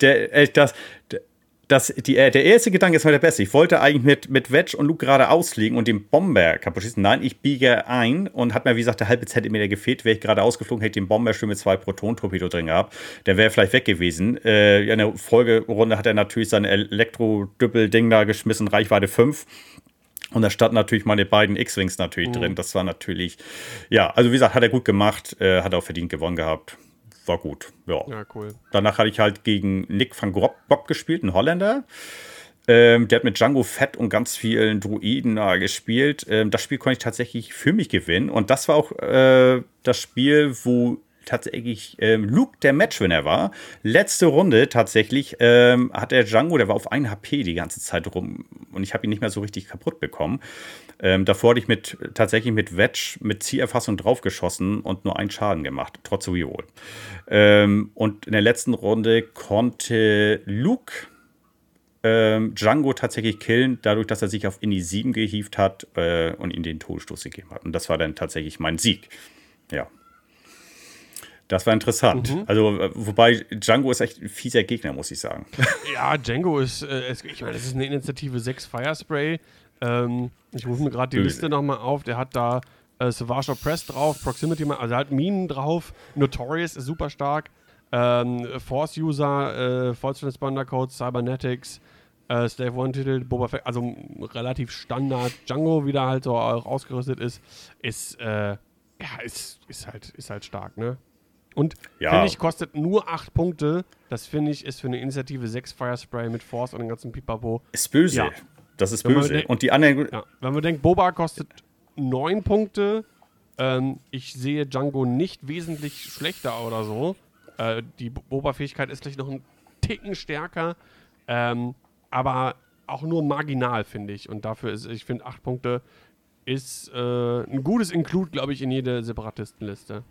der, äh, das, der, das, die, äh, der erste Gedanke ist mal der beste. Ich wollte eigentlich mit, mit Wedge und Luke gerade ausliegen und den Bomber kaputt schießen. Nein, ich biege ein und hat mir, wie gesagt, der halbe Zentimeter gefehlt. Wäre ich gerade ausgeflogen, hätte ich den Bomber schon mit zwei Proton-Torpedo drin gehabt. Der wäre vielleicht weg gewesen. Äh, in der Folgerunde hat er natürlich sein Elektro-Düppel-Ding da geschmissen, Reichweite 5. Und da standen natürlich meine beiden X-Wings natürlich mhm. drin. Das war natürlich, ja, also wie gesagt, hat er gut gemacht, äh, hat auch verdient gewonnen gehabt. War gut, ja. Ja, cool. Danach hatte ich halt gegen Nick van Grob gespielt, ein Holländer. Ähm, der hat mit Django Fett und ganz vielen Druiden äh, gespielt. Ähm, das Spiel konnte ich tatsächlich für mich gewinnen. Und das war auch äh, das Spiel, wo tatsächlich ähm, Luke der Matchwinner war. Letzte Runde tatsächlich ähm, hat der Django, der war auf 1 HP die ganze Zeit rum und ich habe ihn nicht mehr so richtig kaputt bekommen. Ähm, davor hatte ich mit, tatsächlich mit Wedge mit Zielerfassung draufgeschossen und nur einen Schaden gemacht, trotz Reroll. Ähm, und in der letzten Runde konnte Luke ähm, Django tatsächlich killen, dadurch, dass er sich auf Indy 7 gehievt hat äh, und ihm den Todesstoß gegeben hat. Und das war dann tatsächlich mein Sieg. Ja. Das war interessant. Mhm. Also, äh, wobei Django ist echt ein fieser Gegner, muss ich sagen. <laughs> Ja, Django ist, äh, ich meine, das ist eine Initiative 6 Firespray. Ähm, ich rufe mir gerade die. Liste nochmal auf. Der hat da äh, Savage Press drauf, Proximity, also er hat Minen drauf. Notorious ist super stark. Ähm, Force User, äh, False Transponder Codes, Cybernetics, äh, Slave One Titel, Boba Fett, also relativ Standard Django, wie der halt so ausgerüstet ist, ist, äh, ja, ist, ist, halt, ist halt stark, ne? Und ja. finde ich, kostet nur 8 Punkte. Das finde ich, ist für eine Initiative 6 Firespray mit Force und den ganzen Pipapo. Ist böse. Ja. Das ist böse. Und die anderen. Ja. Wenn man denkt, Boba kostet 9 Punkte, ähm, ich sehe Django nicht wesentlich schlechter oder so. Äh, die Boba-Fähigkeit ist vielleicht noch ein Ticken stärker, ähm, aber auch nur marginal, finde ich. Und dafür ist, ich finde, 8 Punkte ist äh, ein gutes Include, glaube ich, in jede Separatistenliste.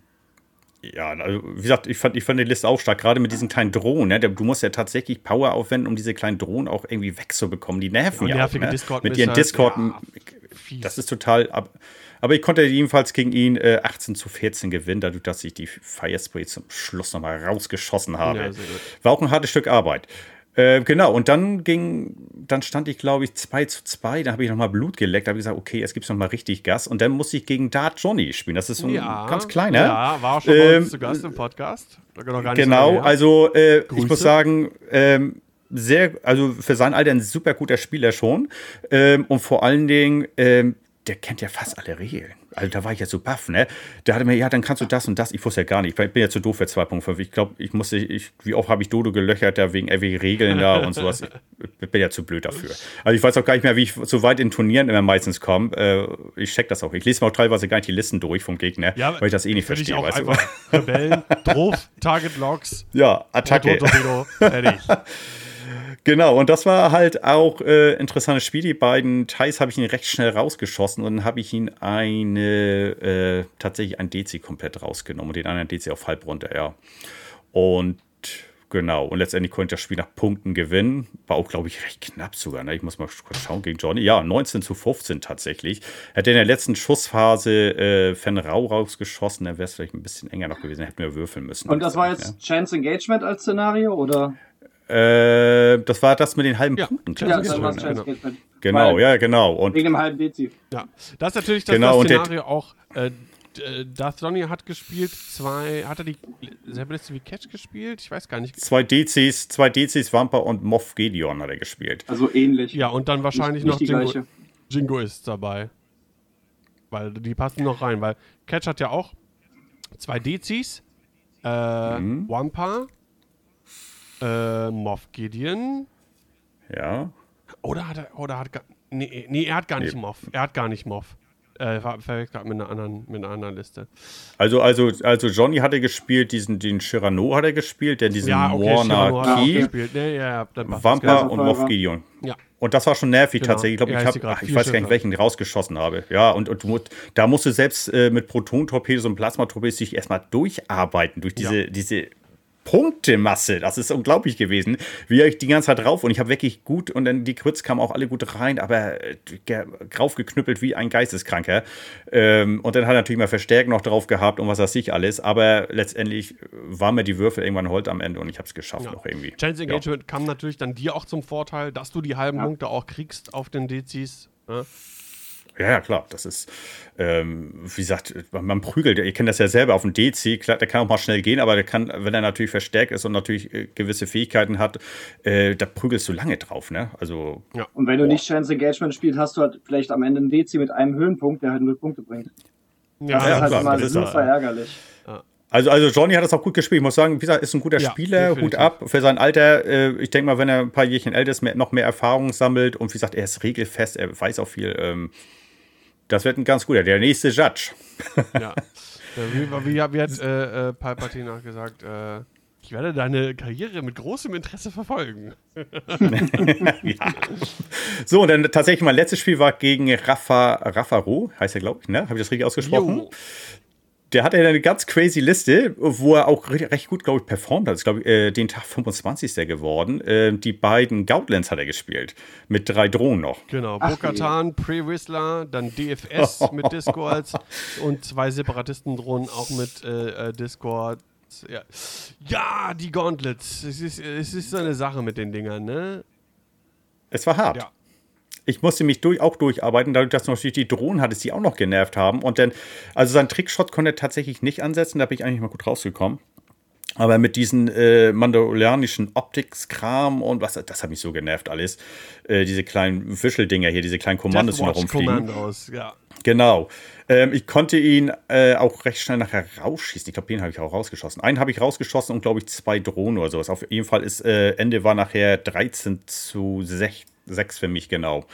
Ja, also wie gesagt, ich fand, ich fand die Liste auch stark, gerade mit diesen kleinen Drohnen. Ne? Du musst ja tatsächlich Power aufwenden, um diese kleinen Drohnen auch irgendwie wegzubekommen. Die nerven ja, ja auch. Ne? Discord mit ihren Discord. Ja, das ist total. Ab, aber ich konnte jedenfalls gegen ihn äh, 18 zu 14 gewinnen, dadurch, dass ich die Firespray zum Schluss nochmal rausgeschossen habe. Ja, War auch ein hartes Stück Arbeit. Äh, genau, und dann ging, dann stand ich, glaube ich, 2 zu 2. Da habe ich nochmal Blut geleckt. Da habe ich gesagt, okay, jetzt gibt es nochmal richtig Gas. Und dann musste ich gegen Dart Johnny spielen. Das ist so ein ja, ganz kleiner. Ja, war auch schon ähm, zu Gast im Podcast. genau, also äh, ich muss sagen, ähm, sehr, also für sein Alter ein super guter Spieler schon. Ähm, und vor allen Dingen, ähm, der kennt ja fast alle Regeln. Also da war ich ja so baff, ne? Der hatte mir, ja, dann kannst du das und das. Ich wusste ja gar nicht. Ich bin ja zu doof für 2.5. Ich glaube, ich musste, ich, wie oft habe ich Dodo gelöchert da wegen irgendwelchen Regeln da und sowas. Ich bin ja zu blöd dafür. Also ich weiß auch gar nicht mehr, wie ich so weit in Turnieren immer meistens komme. Äh, ich check das auch. Ich lese mir auch teilweise gar nicht die Listen durch vom Gegner, ja, weil ich das eh nicht verstehe. Ich auch weißt einfach du? Rebellen, Druff, Target Logs. <laughs> Ja, Attacke. Fertig. <laughs> Genau, und das war halt auch äh, interessantes Spiel. Die beiden Thais habe ich ihn recht schnell rausgeschossen und dann habe ich ihn eine, äh, tatsächlich ein DC komplett rausgenommen und den anderen DC auf halb runter, ja. Und genau, und letztendlich konnte ich das Spiel nach Punkten gewinnen. War auch, glaube ich, recht knapp sogar. Ne? Ich muss mal kurz schauen gegen Johnny. Ja, 19 zu 15 tatsächlich. Er hat in der letzten Schussphase äh, Fan Rau rausgeschossen, dann wäre es vielleicht ein bisschen enger noch gewesen, hätten wir würfeln müssen. Und das war jetzt ja. Chance Engagement als Szenario, oder? Äh, das war das mit den halben ja. Punkten. Ja, das war genau. genau, ja, genau. Und wegen dem halben Dezi. Ja, das ist natürlich das, genau, das Szenario auch. Äh, äh, Darth Johnny hat gespielt, zwei, hat er die selbe Liste wie Catch gespielt? Ich weiß gar nicht. Zwei DCs, zwei DCs, Wampa und Moff Gideon hat er gespielt. Also ähnlich. Ja, und dann wahrscheinlich nicht, nicht noch Jingo, Jingo ist dabei. Weil die passen noch rein, weil Catch hat ja auch zwei DCs, äh, mhm. Wampa äh, Moff Gideon. Ja. Oder hat er, oder hat gar, nee, nee, er hat gar nicht nee. Moff. Er hat gar nicht Moff. Äh, verwechselt gerade mit einer anderen, mit einer anderen Liste. Also, also, also Johnny hatte gespielt, diesen, den Chirano hat er gespielt, der diesen ja, okay, Warner Key, nee, ja, Wampa und Moff Gideon. Ja. Und das war schon nervig genau. tatsächlich. Ich glaube, ich, hab, ich weiß gar nicht, welchen rausgeschossen habe. Ja, und, und du, da musst du selbst äh, mit Proton-Torpedos und Plasma-Torpedos dich erstmal durcharbeiten, durch diese, ja. diese Punktemasse. Das ist unglaublich gewesen. Wie ich die ganze Zeit drauf und ich habe wirklich gut und dann die Quits kamen auch alle gut rein, aber äh, draufgeknüppelt wie ein Geisteskranker. Ähm, und dann hat er natürlich mal Verstärken noch drauf gehabt und was weiß ich alles. Aber letztendlich war mir die Würfel irgendwann Holt am Ende und ich habe es geschafft ja. noch irgendwie. Chance Engagement ja. kam natürlich dann dir auch zum Vorteil, dass du die halben ja. Punkte auch kriegst auf den Dezis. Ne? Ja, ja, klar. Das ist, ähm, wie gesagt, man prügelt. Ihr kennt das ja selber auf dem DC. Klar, der kann auch mal schnell gehen, aber der kann, wenn er natürlich verstärkt ist und natürlich äh, gewisse Fähigkeiten hat, äh, da prügelst du lange drauf, ne? Also. Ja. Und wenn du nicht Chance Engagement spielst, hast du halt vielleicht am Ende einen DC mit einem Höhenpunkt, der halt null Punkte bringt. Ja, das ja, ist halt klar, immer das super ist, ärgerlich. Also, also Johnny hat das auch gut gespielt. Ich muss sagen, wie gesagt, ist ein guter ja, Spieler, definitiv. Hut ab für sein Alter. Äh, ich denke mal, wenn er ein paar Jährchen älter ist, mehr, noch mehr Erfahrung sammelt und wie gesagt, er ist regelfest, er weiß auch viel. Ähm, das wird ein ganz guter, der nächste Judge. Ja. Wie, wie, wie hat äh, äh, Palpatine auch gesagt, äh, ich werde deine Karriere mit großem Interesse verfolgen. <laughs> ja. So, und dann tatsächlich mein letztes Spiel war gegen Rafa, Rafa Ro, heißt er, glaube ich, ne? Habe ich das richtig ausgesprochen? Jo der hat ja eine ganz crazy Liste, wo er auch recht gut, glaube ich, performt hat. Das ist, glaube ich, äh, den Tag 25. geworden. Äh, die beiden Gautlands hat er gespielt. Mit drei Drohnen noch. Genau. Bokatan, Pre-Whistler, dann DFS <laughs> mit Discords und zwei Separatistendrohnen auch mit äh, äh, Discord. Ja. ja, die Gauntlets. Es ist, es ist so eine Sache mit den Dingern, ne? Es war hart. Ja ich musste mich durch, auch durcharbeiten, dadurch, dass natürlich die Drohnen hattest, die auch noch genervt haben. Und dann, also sein Trickshot konnte er tatsächlich nicht ansetzen, da bin ich eigentlich mal gut rausgekommen. Aber mit diesen äh, mandalorianischen Optics-Kram und was, das hat mich so genervt alles. Äh, diese kleinen Wischeldinger hier, diese kleinen Kommandos, die noch rumfliegen. Kommandos, ja. Genau. Ähm, ich konnte ihn äh, auch recht schnell nachher rausschießen. Ich glaube, den habe ich auch rausgeschossen. Einen habe ich rausgeschossen und glaube ich zwei Drohnen oder sowas. Auf jeden Fall ist äh, Ende war nachher 13 zu 16 sechs für mich, genau.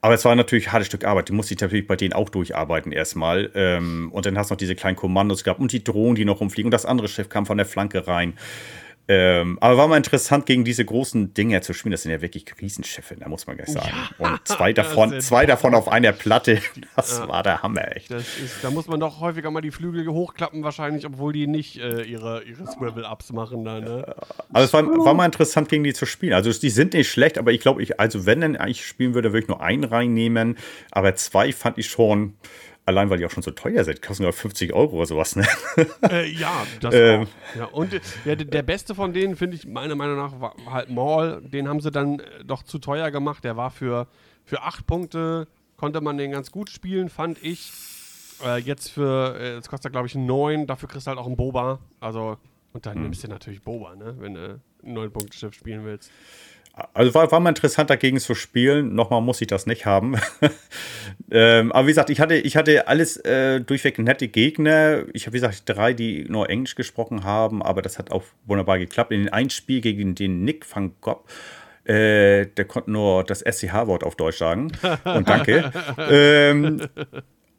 Aber es war natürlich ein hartes Stück Arbeit. Die musste ich natürlich bei denen auch durcharbeiten erstmal. Ähm, und dann hast du noch diese kleinen Kommandos gehabt und die Drohnen, die noch rumfliegen. Und das andere Schiff kam von der Flanke rein. Ähm, aber war mal interessant, gegen diese großen Dinger zu spielen. Das sind ja wirklich Riesenschiffe, da muss man gleich sagen. Ja, und <laughs> zwei davon, zwei davon auf einer Platte, <laughs> das ja, war der Hammer, echt. Ist, da muss man doch häufiger mal die Flügel hochklappen, wahrscheinlich, obwohl die nicht äh, ihre, ihre Swivel-Ups machen da, ne? Also es war, war, mal interessant, gegen die zu spielen. Also die sind nicht schlecht, aber ich glaube, ich, also wenn denn ich spielen würde, würde ich nur einen reinnehmen. Aber zwei fand ich schon Allein, weil die auch schon so teuer sind. Kosten nur 50 Euro oder sowas, ne? Äh, ja, das ähm. auch. Ja, und ja, der beste von denen, finde ich, meiner Meinung nach, war halt Maul. Den haben sie dann äh, doch zu teuer gemacht. Der war für, für acht Punkte, konnte man den ganz gut spielen, fand ich. Äh, jetzt für, äh, jetzt kostet er, glaube ich, neun. Dafür kriegst du halt auch einen Boba. Also, und dann hm. nimmst du natürlich Boba, ne? Wenn du ein neun Punkte Schiff spielen willst. Also war, war mal interessant dagegen zu spielen. Nochmal muss ich das nicht haben. <laughs> ähm, aber wie gesagt, ich hatte, ich hatte alles äh, durchweg nette Gegner. Ich habe, wie gesagt, drei, die nur Englisch gesprochen haben, aber das hat auch wunderbar geklappt. In einem Spiel gegen den Nick van Gogh äh, der konnte nur das SCH-Wort auf Deutsch sagen. <laughs> Und danke. ähm,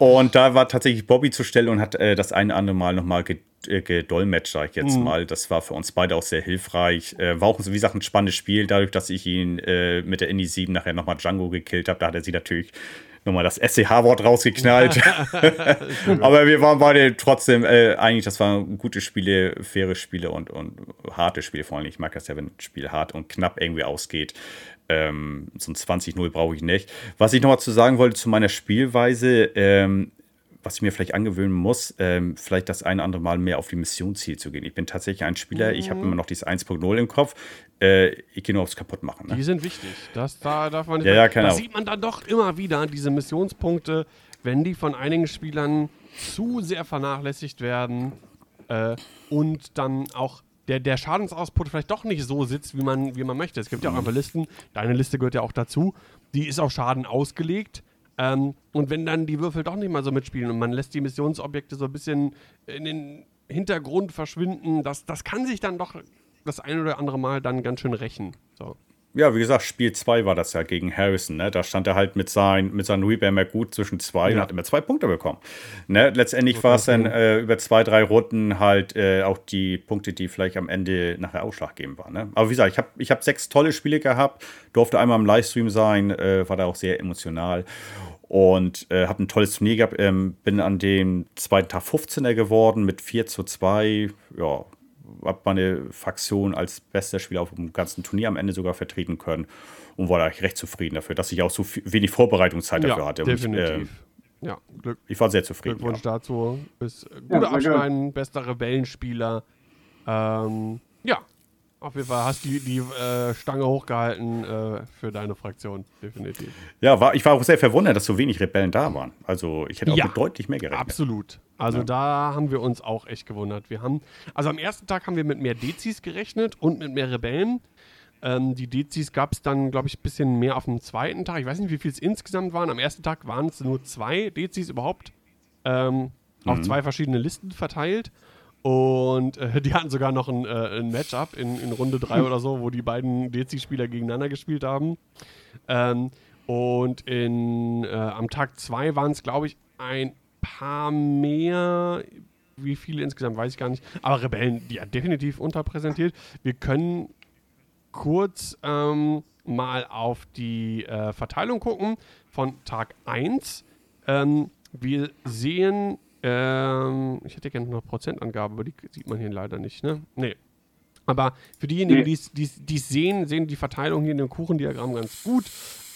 und da war tatsächlich Bobby zur Stelle und hat äh, das eine andere Mal nochmal äh, gedolmetscht, sag ich jetzt mhm. mal. Das war für uns beide auch sehr hilfreich. Äh, war auch, wie gesagt, ein spannendes Spiel, dadurch, dass ich ihn äh, mit der Indie 7 nachher nochmal Django gekillt habe. Da hat er sie natürlich nochmal das SCH-Wort rausgeknallt. <laughs> <laughs> Aber wir waren beide trotzdem äh, eigentlich, das waren gute Spiele, faire Spiele und, und harte Spiele vor allem. Ich mag das ja, wenn ein Spiel hart und knapp irgendwie ausgeht. Ähm, so ein 20-0 brauche ich nicht. Was ich nochmal zu sagen wollte zu meiner Spielweise, ähm, was ich mir vielleicht angewöhnen muss, ähm, vielleicht das eine oder andere Mal mehr auf die Missionsziel zu gehen. Ich bin tatsächlich ein Spieler, mhm. ich habe immer noch dieses 1.0 im Kopf. Äh, ich gehe nur aufs Kaputtmachen. Ne? Die sind wichtig. Das, da darf man nicht. Ja, ja, genau. Da sieht man dann doch immer wieder diese Missionspunkte, wenn die von einigen Spielern zu sehr vernachlässigt werden äh, und dann auch der, der Schadensausputt vielleicht doch nicht so sitzt, wie man, wie man möchte. Es gibt ja auch mhm. einfach Listen, deine Liste gehört ja auch dazu, die ist auf Schaden ausgelegt ähm, und wenn dann die Würfel doch nicht mal so mitspielen und man lässt die Missionsobjekte so ein bisschen in den Hintergrund verschwinden, das, das kann sich dann doch das ein oder andere Mal dann ganz schön rächen. So. Ja, wie gesagt, Spiel 2 war das ja gegen Harrison. Ne? Da stand er halt mit, sein, mit seinem Rebammer gut zwischen zwei ja. und hat immer zwei Punkte bekommen. Ne? Letztendlich war es dann äh, über zwei, drei Runden halt äh, auch die Punkte, die vielleicht am Ende nachher ausschlaggebend waren. Ne? Aber wie gesagt, ich habe ich hab sechs tolle Spiele gehabt, durfte einmal im Livestream sein, äh, war da auch sehr emotional und äh, habe ein tolles Turnier gehabt. Ähm, bin an dem zweiten Tag 15er geworden mit 4 zu 2. Ja, habe meine Fraktion als bester Spieler auf dem ganzen Turnier am Ende sogar vertreten können und war da recht zufrieden dafür, dass ich auch so wenig Vorbereitungszeit dafür hatte. Definitiv. Und, äh, ja, Glück, ich war sehr zufrieden. Glückwunsch ja. dazu. Bist guter ja, Abschneiden, bester Rebellenspieler. Ähm, ja, auf jeden Fall hast du die, die äh, Stange hochgehalten äh, für deine Fraktion, definitiv. Ja, war, ich war auch sehr verwundert, dass so wenig Rebellen da waren. Also ich hätte auch ja, mit deutlich mehr gerechnet. Absolut. Also ja. da haben wir uns auch echt gewundert. Wir haben, also am ersten Tag haben wir mit mehr Dezis gerechnet und mit mehr Rebellen. Ähm, die Dezis gab es dann, glaube ich, ein bisschen mehr auf dem zweiten Tag. Ich weiß nicht, wie viel es insgesamt waren. Am ersten Tag waren es nur zwei Dezis überhaupt ähm, mhm. auf zwei verschiedene Listen verteilt. Und äh, die hatten sogar noch ein, äh, ein Matchup in, in Runde 3 oder so, wo die beiden Dezi-Spieler gegeneinander gespielt haben. Ähm, und in, äh, am Tag 2 waren es, glaube ich, ein paar mehr. Wie viele insgesamt, weiß ich gar nicht. Aber Rebellen, ja, definitiv unterpräsentiert. Wir können kurz ähm, mal auf die äh, Verteilung gucken von Tag 1. Ähm, wir sehen ähm, ich hätte gerne noch Prozentangabe, aber die sieht man hier leider nicht, ne? Nee. Aber für diejenigen, nee. die es sehen, sehen die Verteilung hier in dem Kuchendiagramm ganz gut.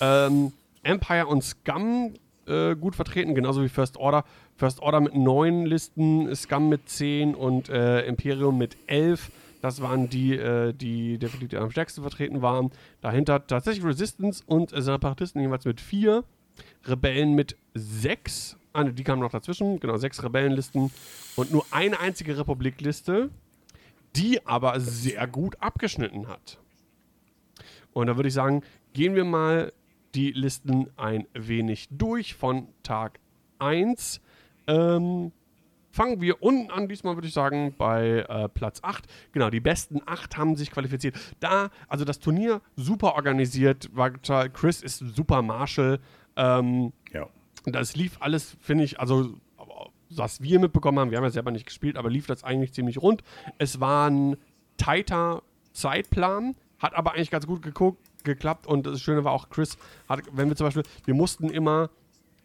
Ähm, Empire und Scum äh, gut vertreten, genauso wie First Order. First Order mit neun Listen, Scum mit zehn und äh, Imperium mit elf. Das waren die, äh, die definitiv am stärksten vertreten waren. Dahinter tatsächlich Resistance und Separatisten jeweils mit vier. Rebellen mit sechs Ah, die kamen noch dazwischen, genau, sechs Rebellenlisten und nur eine einzige Republikliste, die aber sehr gut abgeschnitten hat. Und da würde ich sagen, gehen wir mal die Listen ein wenig durch von Tag 1. Ähm, fangen wir unten an, diesmal würde ich sagen, bei äh, Platz 8. Genau, die besten 8 haben sich qualifiziert. Da, also das Turnier super organisiert, war Chris ist super Marshall. Ähm. Das lief alles, finde ich, also was wir mitbekommen haben, wir haben ja selber nicht gespielt, aber lief das eigentlich ziemlich rund. Es war ein tighter Zeitplan, hat aber eigentlich ganz gut geguckt, geklappt und das Schöne war auch, Chris hat, wenn wir zum Beispiel, wir mussten immer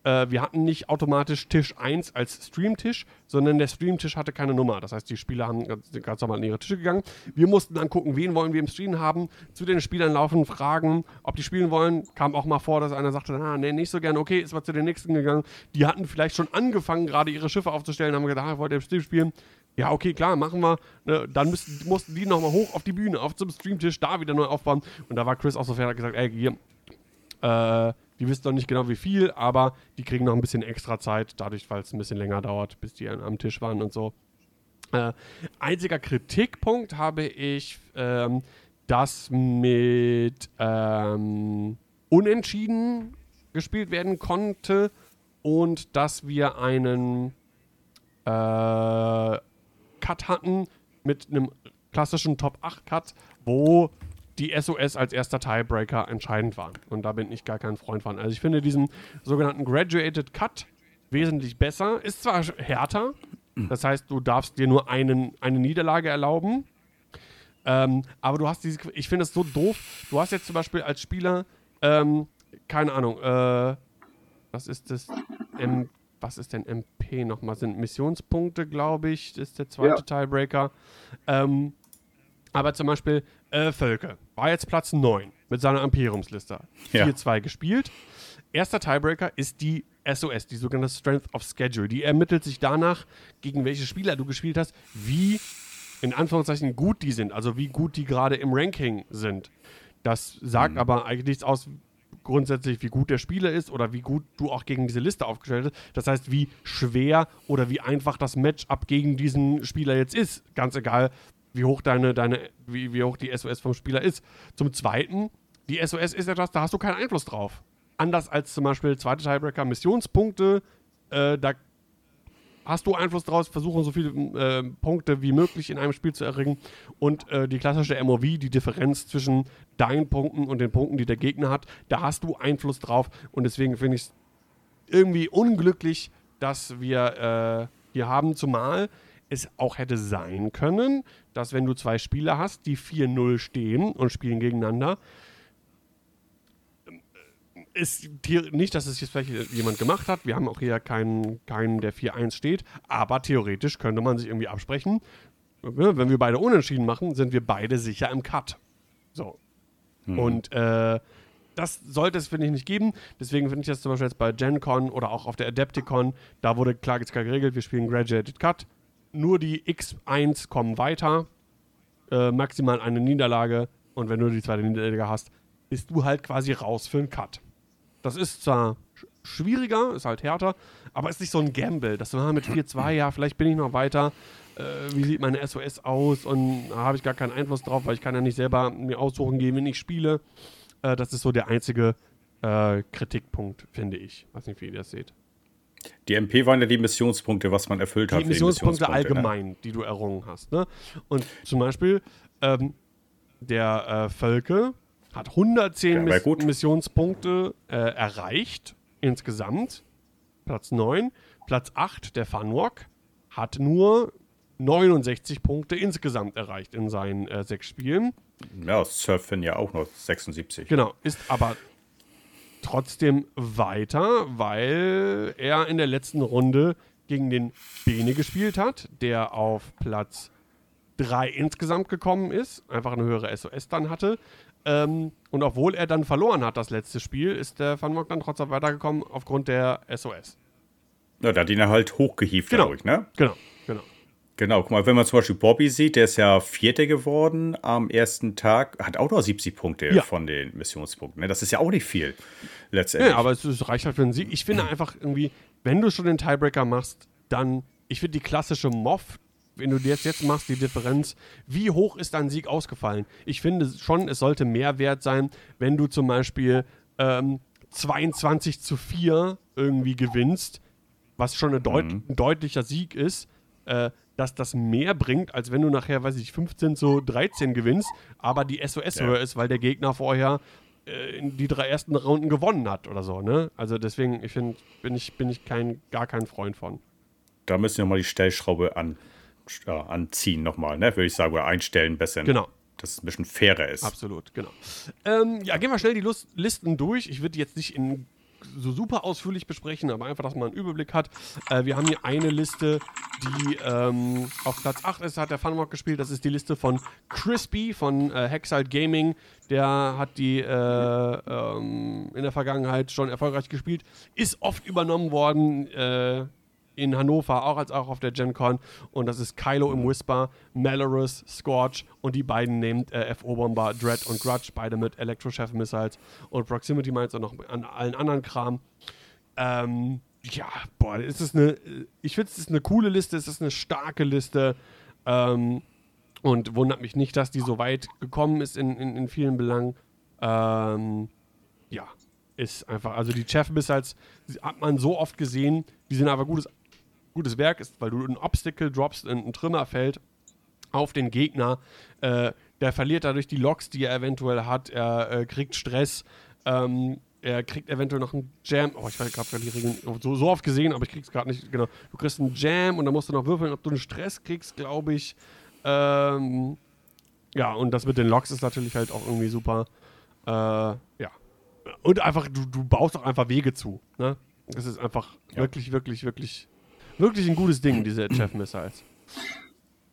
äh, wir hatten nicht automatisch Tisch 1 als Streamtisch, sondern der Streamtisch hatte keine Nummer. Das heißt, die Spieler haben ganz, ganz normal in ihre Tische gegangen. Wir mussten dann gucken, wen wollen wir im Stream haben, zu den Spielern laufen, fragen, ob die spielen wollen. Kam auch mal vor, dass einer sagte, ah, nee, nicht so gern, okay, ist mal zu den nächsten gegangen. Die hatten vielleicht schon angefangen, gerade ihre Schiffe aufzustellen, haben gedacht, ah, wollt ihr im Stream spielen? Ja, okay, klar, machen wir. Ne, dann müssten, mussten die nochmal hoch auf die Bühne, auf zum Streamtisch, da wieder neu aufbauen. Und da war Chris auch so fair, hat gesagt, ey, hier, äh, die wissen noch nicht genau wie viel, aber die kriegen noch ein bisschen extra Zeit, dadurch, weil es ein bisschen länger dauert, bis die am Tisch waren und so. Äh, einziger Kritikpunkt habe ich, ähm, dass mit ähm, Unentschieden gespielt werden konnte und dass wir einen äh, Cut hatten mit einem klassischen Top 8 Cut, wo die SOS als erster Tiebreaker entscheidend waren. Und da bin ich gar kein Freund von. Also ich finde diesen sogenannten Graduated Cut wesentlich besser. Ist zwar härter, das heißt, du darfst dir nur einen, eine Niederlage erlauben. Ähm, aber du hast diese, ich finde es so doof. Du hast jetzt zum Beispiel als Spieler, ähm, keine Ahnung, äh, was ist das? M, was ist denn MP nochmal? Sind Missionspunkte, glaube ich, ist der zweite ja. Tiebreaker. Ähm, aber zum Beispiel äh, Völke war jetzt Platz 9 mit seiner Imperiumsliste. 4-2 ja. gespielt. Erster Tiebreaker ist die SOS, die sogenannte Strength of Schedule. Die ermittelt sich danach, gegen welche Spieler du gespielt hast, wie in Anführungszeichen gut die sind, also wie gut die gerade im Ranking sind. Das sagt mhm. aber eigentlich nichts aus, grundsätzlich, wie gut der Spieler ist oder wie gut du auch gegen diese Liste aufgestellt bist. Das heißt, wie schwer oder wie einfach das Matchup gegen diesen Spieler jetzt ist. Ganz egal, wie hoch deine, deine, wie, wie hoch die SOS vom Spieler ist. Zum Zweiten, die SOS ist etwas, da hast du keinen Einfluss drauf. Anders als zum Beispiel zweite Tiebreaker, Missionspunkte, äh, da hast du Einfluss drauf, versuchen so viele äh, Punkte wie möglich in einem Spiel zu erringen. Und äh, die klassische MOV, die Differenz zwischen deinen Punkten und den Punkten, die der Gegner hat, da hast du Einfluss drauf. Und deswegen finde ich es irgendwie unglücklich, dass wir äh, hier haben, zumal es auch hätte sein können, dass wenn du zwei Spieler hast, die 4-0 stehen und spielen gegeneinander, ist nicht, dass es jetzt vielleicht jemand gemacht hat. Wir haben auch hier keinen, keinen der 4-1 steht, aber theoretisch könnte man sich irgendwie absprechen. ne, wenn wir beide unentschieden machen, sind wir beide sicher im Cut. So. Und äh, das sollte es, finde ich, nicht geben. Deswegen finde ich das zum Beispiel jetzt bei GenCon oder auch auf der Adepticon, da wurde klar, jetzt klar geregelt, wir spielen Graduated Cut. Nur die X1 kommen weiter, äh, maximal eine Niederlage. Und wenn du die zweite Niederlage hast, bist du halt quasi raus für einen Cut. Das ist zwar sch- schwieriger, ist halt härter, aber ist nicht so ein Gamble, dass du ah, mit 4-2, <clears throat> ja, vielleicht bin ich noch weiter. Äh, wie sieht meine SOS aus? Und da habe ich gar keinen Einfluss drauf, weil ich kann ja nicht selber mir aussuchen gehen, wenn ich spiele. Äh, das ist so der einzige äh, Kritikpunkt, finde ich. Weiß nicht, wie ihr das seht. Die MP waren ja die Missionspunkte, was man erfüllt hat. Die Missionspunkte Ne? allgemein, die du errungen hast. Ne? Und zum Beispiel ähm, der äh, Völke hat 110 Ja, Miss. Missionspunkte äh, erreicht insgesamt. Platz 9. Platz 8, der Funwalk, hat nur 69 Punkte insgesamt erreicht in seinen äh, sechs Spielen. Ja, Surfin ja auch noch 76. Genau, ist aber trotzdem weiter, weil er in der letzten Runde gegen den Bene gespielt hat, der auf Platz 3 insgesamt gekommen ist, einfach eine höhere SOS dann hatte. Ähm, und obwohl er dann verloren hat, das letzte Spiel, ist der Van Mock dann trotzdem weitergekommen aufgrund der SOS. Ja, da hat ihn er halt hochgehievt Genau. dadurch, ne? Genau, genau. Guck mal, wenn man zum Beispiel Bobby sieht, der ist ja Vierter geworden am ersten Tag, hat auch noch 70 Punkte Ja. von den Missionspunkten. Ne? Das ist ja auch nicht viel, letztendlich. Ja, aber es, reicht halt für einen Sieg. Ich finde einfach irgendwie, wenn du schon den Tiebreaker machst, dann, ich finde die klassische Moff, wenn du jetzt, jetzt machst, die Differenz, wie hoch ist dein Sieg ausgefallen? Ich finde schon, es sollte mehr wert sein, wenn du zum Beispiel ähm, 22 zu 4 irgendwie gewinnst, was schon ein, deut ein deutlicher Sieg ist, äh, dass das mehr bringt, als wenn du nachher, weiß ich, 15 zu 13 gewinnst, aber die SOS Ja. höher ist, weil der Gegner vorher äh, in die drei ersten Runden gewonnen hat oder so, ne? Also deswegen, ich finde, bin ich, bin ich kein, gar kein Freund von. Da müssen wir mal die Stellschraube an, äh, anziehen nochmal, ne? Würde ich sagen, oder einstellen besser. Genau. Dass es ein bisschen fairer ist. Absolut, genau. Ähm, ja, gehen wir schnell die Lust Listen durch. Ich würde jetzt nicht in so super ausführlich besprechen, aber einfach, dass man einen Überblick hat. Äh, wir haben hier eine Liste, die ähm, auf Platz 8 ist, hat der Funwalk gespielt. Das ist die Liste von Crispy von äh, Hexalt Gaming. Der hat die äh, ähm, in der Vergangenheit schon erfolgreich gespielt. Ist oft übernommen worden äh, in Hannover, auch als auch auf der Gen Con. Und das ist Kylo im Whisper, Malorus, Scorch und die beiden named äh, FO-Bomber, Dread und Grudge, beide mit Electro-Chef Missiles und Proximity Mines und noch an allen anderen Kram. Ähm, ja, boah, es ist eine, ich finde, es ist eine coole Liste, es ist eine starke Liste. Ähm, und wundert mich nicht, dass die so weit gekommen ist in, in, in vielen Belangen. Ähm, ja, ist einfach, also die Chef Missiles hat man so oft gesehen, die sind aber gutes, gutes Werk, ist, weil du ein Obstacle droppst, ein, Trümmerfeld auf den Gegner. Äh, der verliert dadurch die Loks, die er eventuell hat. Er äh, kriegt Stress. Ähm, er kriegt eventuell noch einen Jam. Oh, ich weiß gerade die Regeln so, so oft gesehen, aber ich krieg's gerade nicht. Genau. Du kriegst einen Jam und dann musst du noch würfeln, ob du einen Stress kriegst, glaube ich. Ähm, ja, und das mit den Loks ist natürlich halt auch irgendwie super. Äh, ja. Und einfach, du, du baust auch einfach Wege zu. Ne? Das ist einfach wirklich, wirklich, wirklich, wirklich ein gutes Ding, diese Chef Missiles.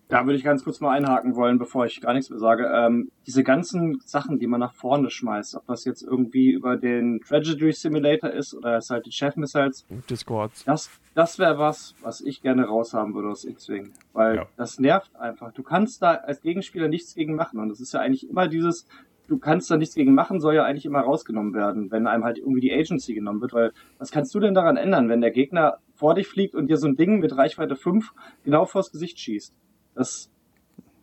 Da würde ich ganz kurz mal einhaken wollen, bevor ich gar nichts mehr sage. Ähm, diese ganzen Sachen, die man nach vorne schmeißt, ob das jetzt irgendwie über den Tragedy Simulator ist oder es halt die Chef Missiles, Discords. das, das wäre was, was ich gerne raushaben würde aus X-Wing. Weil Ja. das nervt einfach. Du kannst da als Gegenspieler nichts gegen machen. Und das ist ja eigentlich immer dieses, du kannst da nichts gegen machen, soll ja eigentlich immer rausgenommen werden, wenn einem halt irgendwie die Agency genommen wird. Weil was kannst du denn daran ändern, wenn der Gegner vor dich fliegt und dir so ein Ding mit Reichweite 5 genau vors Gesicht schießt? Das,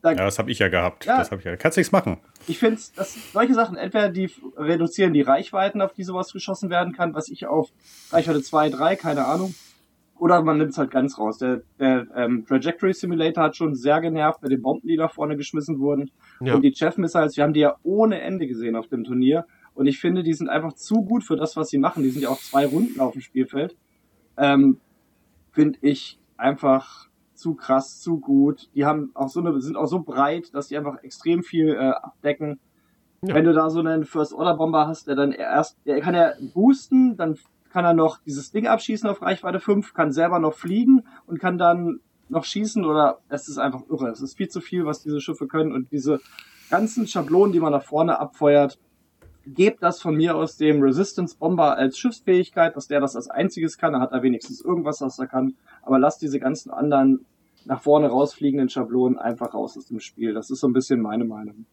da, Ja, das habe ich ja gehabt. Ja. Das habe ich ja. Kannst nichts machen. ich finde, dass solche Sachen entweder die reduzieren die Reichweiten, auf die sowas geschossen werden kann, was ich auf Reichweite 2, 3, keine Ahnung. Oder man nimmt es halt ganz raus. Der, der ähm, Trajectory Simulator hat schon sehr genervt mit den Bomben, die da vorne geschmissen wurden. Ja. Und die Chef Missiles, wir haben die ja ohne Ende gesehen auf dem Turnier. Und ich finde, die sind einfach zu gut für das, was sie machen. Die sind ja auch zwei Runden auf dem Spielfeld. Ähm, finde ich einfach zu krass, zu gut. Die haben auch so eine, sind auch so breit, dass die einfach extrem viel äh, abdecken. Ja. Wenn du da so einen First Order Bomber hast, der dann erst, der kann ja boosten, dann kann er noch dieses Ding abschießen auf Reichweite 5, kann selber noch fliegen und kann dann noch schießen oder es ist einfach irre. Es ist viel zu viel, was diese Schiffe können und diese ganzen Schablonen, die man nach vorne abfeuert, gebt das von mir aus dem Resistance Bomber als Schiffsfähigkeit, dass der das als einziges kann. Er hat er wenigstens irgendwas, was er kann. Aber lasst diese ganzen anderen nach vorne rausfliegenden Schablonen einfach raus aus dem Spiel. Das ist so ein bisschen meine Meinung.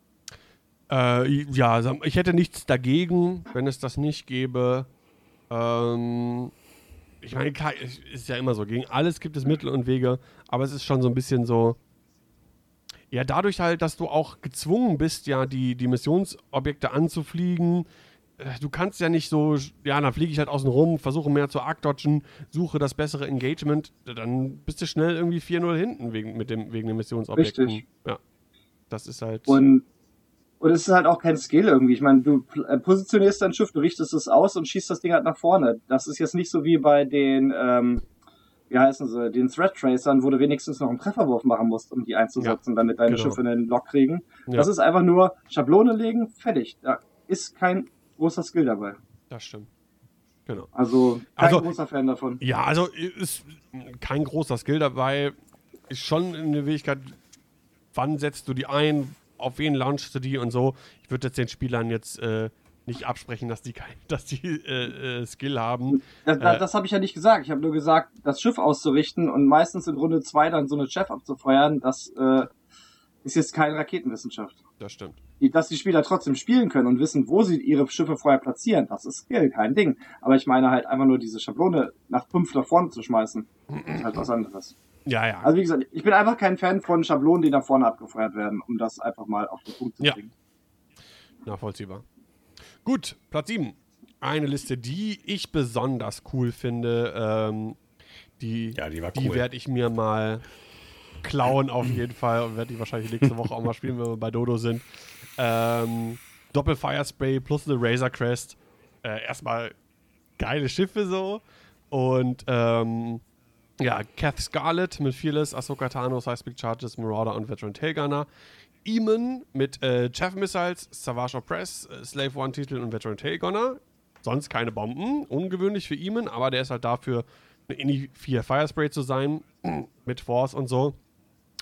Äh, ja, ich hätte nichts dagegen, wenn es das nicht gäbe. Ähm, ich meine, ist ja immer so, gegen alles gibt es Mittel und Wege, aber es ist schon so ein bisschen so, ja, dadurch halt, dass du auch gezwungen bist, ja, die, die Missionsobjekte anzufliegen. Äh, du kannst ja nicht so, ja, dann fliege ich halt außen rum, versuche mehr zu arcdodgen, suche das bessere Engagement, dann bist du schnell irgendwie 4-0 hinten wegen, mit dem, wegen den Missionsobjekten. Richtig. Ja. Das ist halt. Und und es ist halt auch kein Skill irgendwie. Ich meine, du äh, positionierst dein Schiff, du richtest es aus und schießt das Ding halt nach vorne. Das ist jetzt nicht so wie bei den, ähm, wie heißen sie, den Threat Tracern, wo du wenigstens noch einen Trefferwurf machen musst, um die einzusetzen, ja, damit deine genau. Schiffe einen Lock kriegen. Ja. Das ist einfach nur Schablone legen, fertig. Da ist kein großer Skill dabei. Das stimmt. Genau. Also kein also, großer Fan davon. Ja, also ist kein großer Skill dabei. Ist schon eine Fähigkeit, wann setzt du die ein, auf wen launchst du die und so. Ich würde jetzt den Spielern jetzt äh, nicht absprechen, dass die, kein, <laughs> dass die äh, äh, Skill haben. Das, das, äh, das habe ich ja nicht gesagt. Ich habe nur gesagt, das Schiff auszurichten und meistens in Runde 2 dann so eine Chef abzufeuern, das äh, ist jetzt keine Raketenwissenschaft. Das stimmt. Die, dass die Spieler trotzdem spielen können und wissen, wo sie ihre Schiffe vorher platzieren, das ist Skill, kein Ding. Aber ich meine halt einfach nur diese Schablone nach fünf nach vorne zu schmeißen, ist halt was anderes. Ja, ja. Also wie gesagt, ich bin einfach kein Fan von Schablonen, die nach vorne abgefeuert werden, um das einfach mal auf den Punkt zu bringen. Ja. Nachvollziehbar. Gut, Platz 7. Eine Liste, die ich besonders cool finde. Ähm, die ja, die, cool. die werde ich mir mal klauen auf jeden Fall und werde die wahrscheinlich nächste Woche auch mal spielen, wenn wir bei Dodo sind. Ähm, Doppel Firespray plus eine Razor Crest. Äh, erstmal geile Schiffe so. Und ähm, ja, Kath Scarlet mit Fearless, Ahsoka Tano, Seismic Charges, Marauder und Veteran Tailgunner. Eamon mit äh, Chaff Missiles, Savage Press, äh, Slave One Titel und Veteran Tailgunner. Sonst keine Bomben. Ungewöhnlich für Eamon, aber der ist halt dafür, eine Indie 4 Firespray zu sein. <clears throat> mit Force und so.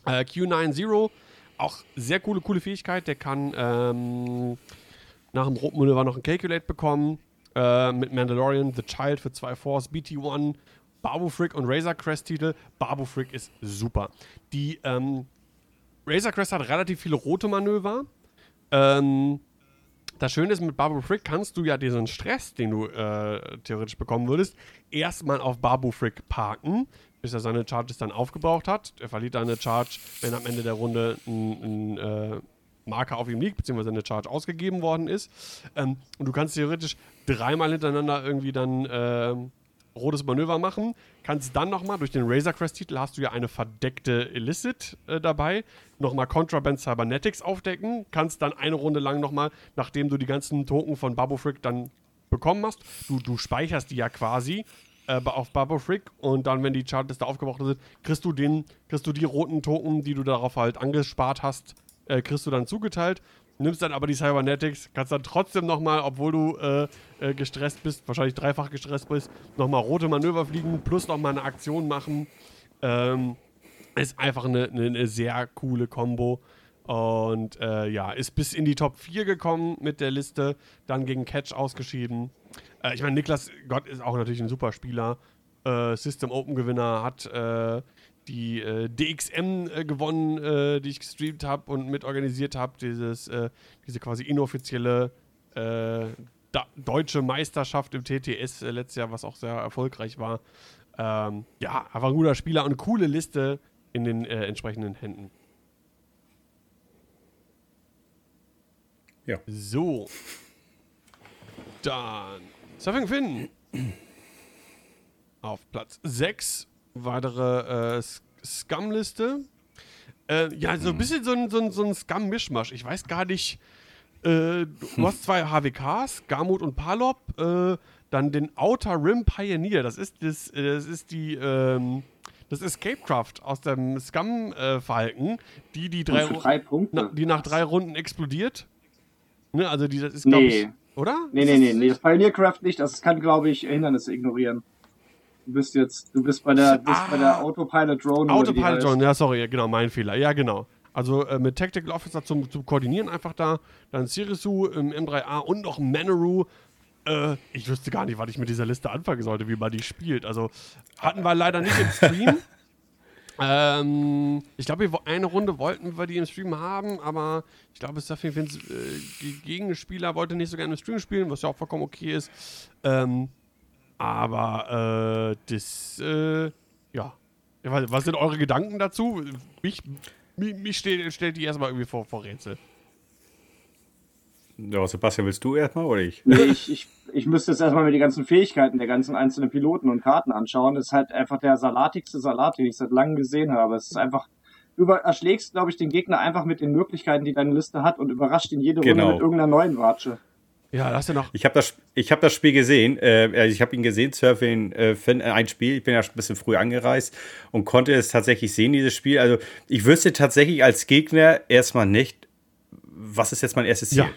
Äh, Q90, auch sehr coole, coole Fähigkeit. Der kann ähm, nach dem roten noch ein Calculate bekommen. Äh, mit Mandalorian, The Child für zwei Force, BT1 Babu Frick und Razor Crest Titel. Babu Frick ist super. Die ähm, Razor Crest hat relativ viele rote Manöver. Ähm, das Schöne ist, mit Babu Frick kannst du ja diesen Stress, den du äh, theoretisch bekommen würdest, erstmal auf Babu Frick parken, bis er seine Charges dann aufgebraucht hat. Er verliert dann eine Charge, wenn am Ende der Runde ein, ein äh, Marker auf ihm liegt, beziehungsweise eine Charge ausgegeben worden ist. Ähm, und du kannst theoretisch dreimal hintereinander irgendwie dann äh, rotes Manöver machen. Kannst dann nochmal, durch den Razor Crest-Titel hast du ja eine verdeckte Illicit äh, dabei, nochmal Contraband Cybernetics aufdecken. Kannst dann eine Runde lang nochmal, nachdem du die ganzen Token von Babu Frick dann bekommen hast, du, du speicherst die ja quasi äh, auf Babu Frick und dann, wenn die Charts da aufgebraucht sind, kriegst du den, kriegst du die roten Token, die du darauf halt angespart hast, äh, kriegst du dann zugeteilt nimmst dann aber die Cybernetics, kannst dann trotzdem nochmal, obwohl du äh, äh, gestresst bist, wahrscheinlich dreifach gestresst bist, nochmal rote Manöver fliegen, plus nochmal eine Aktion machen. Ähm, ist einfach eine, eine, eine sehr coole Combo. Und äh, ja, ist bis in die Top 4 gekommen mit der Liste, dann gegen Catch ausgeschieden. Äh, ich meine, Niklas Gott ist auch natürlich ein super Spieler. Äh, System Open Gewinner, hat äh, die äh, DXM äh, gewonnen, äh, die ich gestreamt habe und mitorganisiert habe. Dieses, äh, diese quasi inoffizielle äh, deutsche Meisterschaft im TTS äh, letztes Jahr, was auch sehr erfolgreich war. Ähm, ja, einfach ein guter Spieler und eine coole Liste in den entsprechenden Händen. Ja. So. Dann Surfing Finn. Auf Platz 6 weitere äh, Scum-Liste. Äh, ja, so ein bisschen so ein, so ein, so ein Scum-Mischmasch. Ich weiß gar nicht. Äh, du hast zwei HWKs, Garmut und Palop. Äh, dann den Outer Rim Pioneer. Das ist, das, äh, das ist die. Ähm, das Escapecraft aus dem Scum-Falken, die, die, drei, drei na, die nach drei Runden explodiert. Ne, also die, das ist, glaube nee. ich, oder? Nee, nee, nee, nee, das Pioneercraft nicht, das kann, glaube ich, Hindernisse ignorieren. Du bist jetzt, du bist bei der, bist Ah. bei der Autopilot Drone. Autopilot. Drone, ja, sorry, ja, genau, mein Fehler. Ja, genau. Also äh, mit Tactical Officer zum, zum Koordinieren einfach da, dann Sirisu im M3A und noch Manaru. Äh, ich wüsste gar nicht, was ich mit dieser Liste anfangen sollte, wie man die spielt. Also hatten wir leider nicht im Stream. <laughs> ähm, ich glaube, eine Runde wollten wir die im Stream haben, aber ich glaube, Stephanie Vince, äh, ge- Gegenspieler wollte nicht so gerne im Stream spielen, was ja auch vollkommen okay ist. Ähm, aber äh, das, äh, ja. Was was sind eure Gedanken dazu? Mich, mich, mich stellt, stellt die erstmal irgendwie vor, vor Rätsel. Ja, Sebastian, willst du erstmal oder ich? Nee, ich, ich, ich müsste jetzt erstmal mir die ganzen Fähigkeiten der ganzen einzelnen Piloten und Karten anschauen. Das ist halt einfach der salatigste Salat, den ich seit langem gesehen habe. Es ist einfach, du über, erschlägst, glaube ich, den Gegner einfach mit den Möglichkeiten, die deine Liste hat und überrascht ihn jede Genau. Runde mit irgendeiner neuen Watsche. Ja, ist ja noch. Ich habe das, ich hab das Spiel gesehen. Äh, ich habe ihn gesehen, Surfing, äh, äh, ein Spiel. Ich bin ja schon ein bisschen früh angereist und konnte es tatsächlich sehen, dieses Spiel. Also, ich wüsste tatsächlich als Gegner erstmal nicht, was ist jetzt mein erstes Ziel. Ja,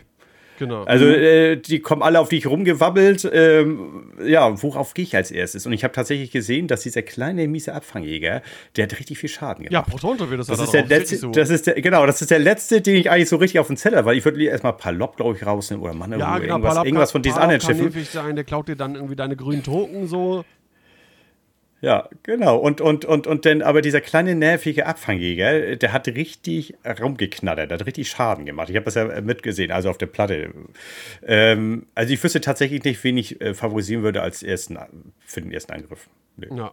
genau. Also, äh, die kommen alle auf dich rumgewabbelt. Ähm, ja, worauf gehe ich als erstes? Und ich habe tatsächlich gesehen, dass dieser kleine, miese Abfangjäger, der hat richtig viel Schaden ja, gemacht. Protonto wird das, Das ja ist, der letzte, so. das ist der, genau, das ist der letzte, den ich eigentlich so richtig auf den Zeller, weil ich würde erstmal Palop, glaube ich, rausnehmen oder Mann, ja, genau, irgendwas, Palab- irgendwas von diesen Palab anderen kann Schiffen. sein, der klaut dir dann irgendwie deine grünen Token so. Ja, genau. Und, und, und, und dann aber dieser kleine nervige Abfangjäger, der hat richtig rumgeknattert, hat richtig Schaden gemacht. Ich habe das ja mitgesehen, also auf der Platte. Ähm, also ich wüsste tatsächlich nicht, wen ich äh, favorisieren würde als ersten für den ersten Angriff. Nee. Ja.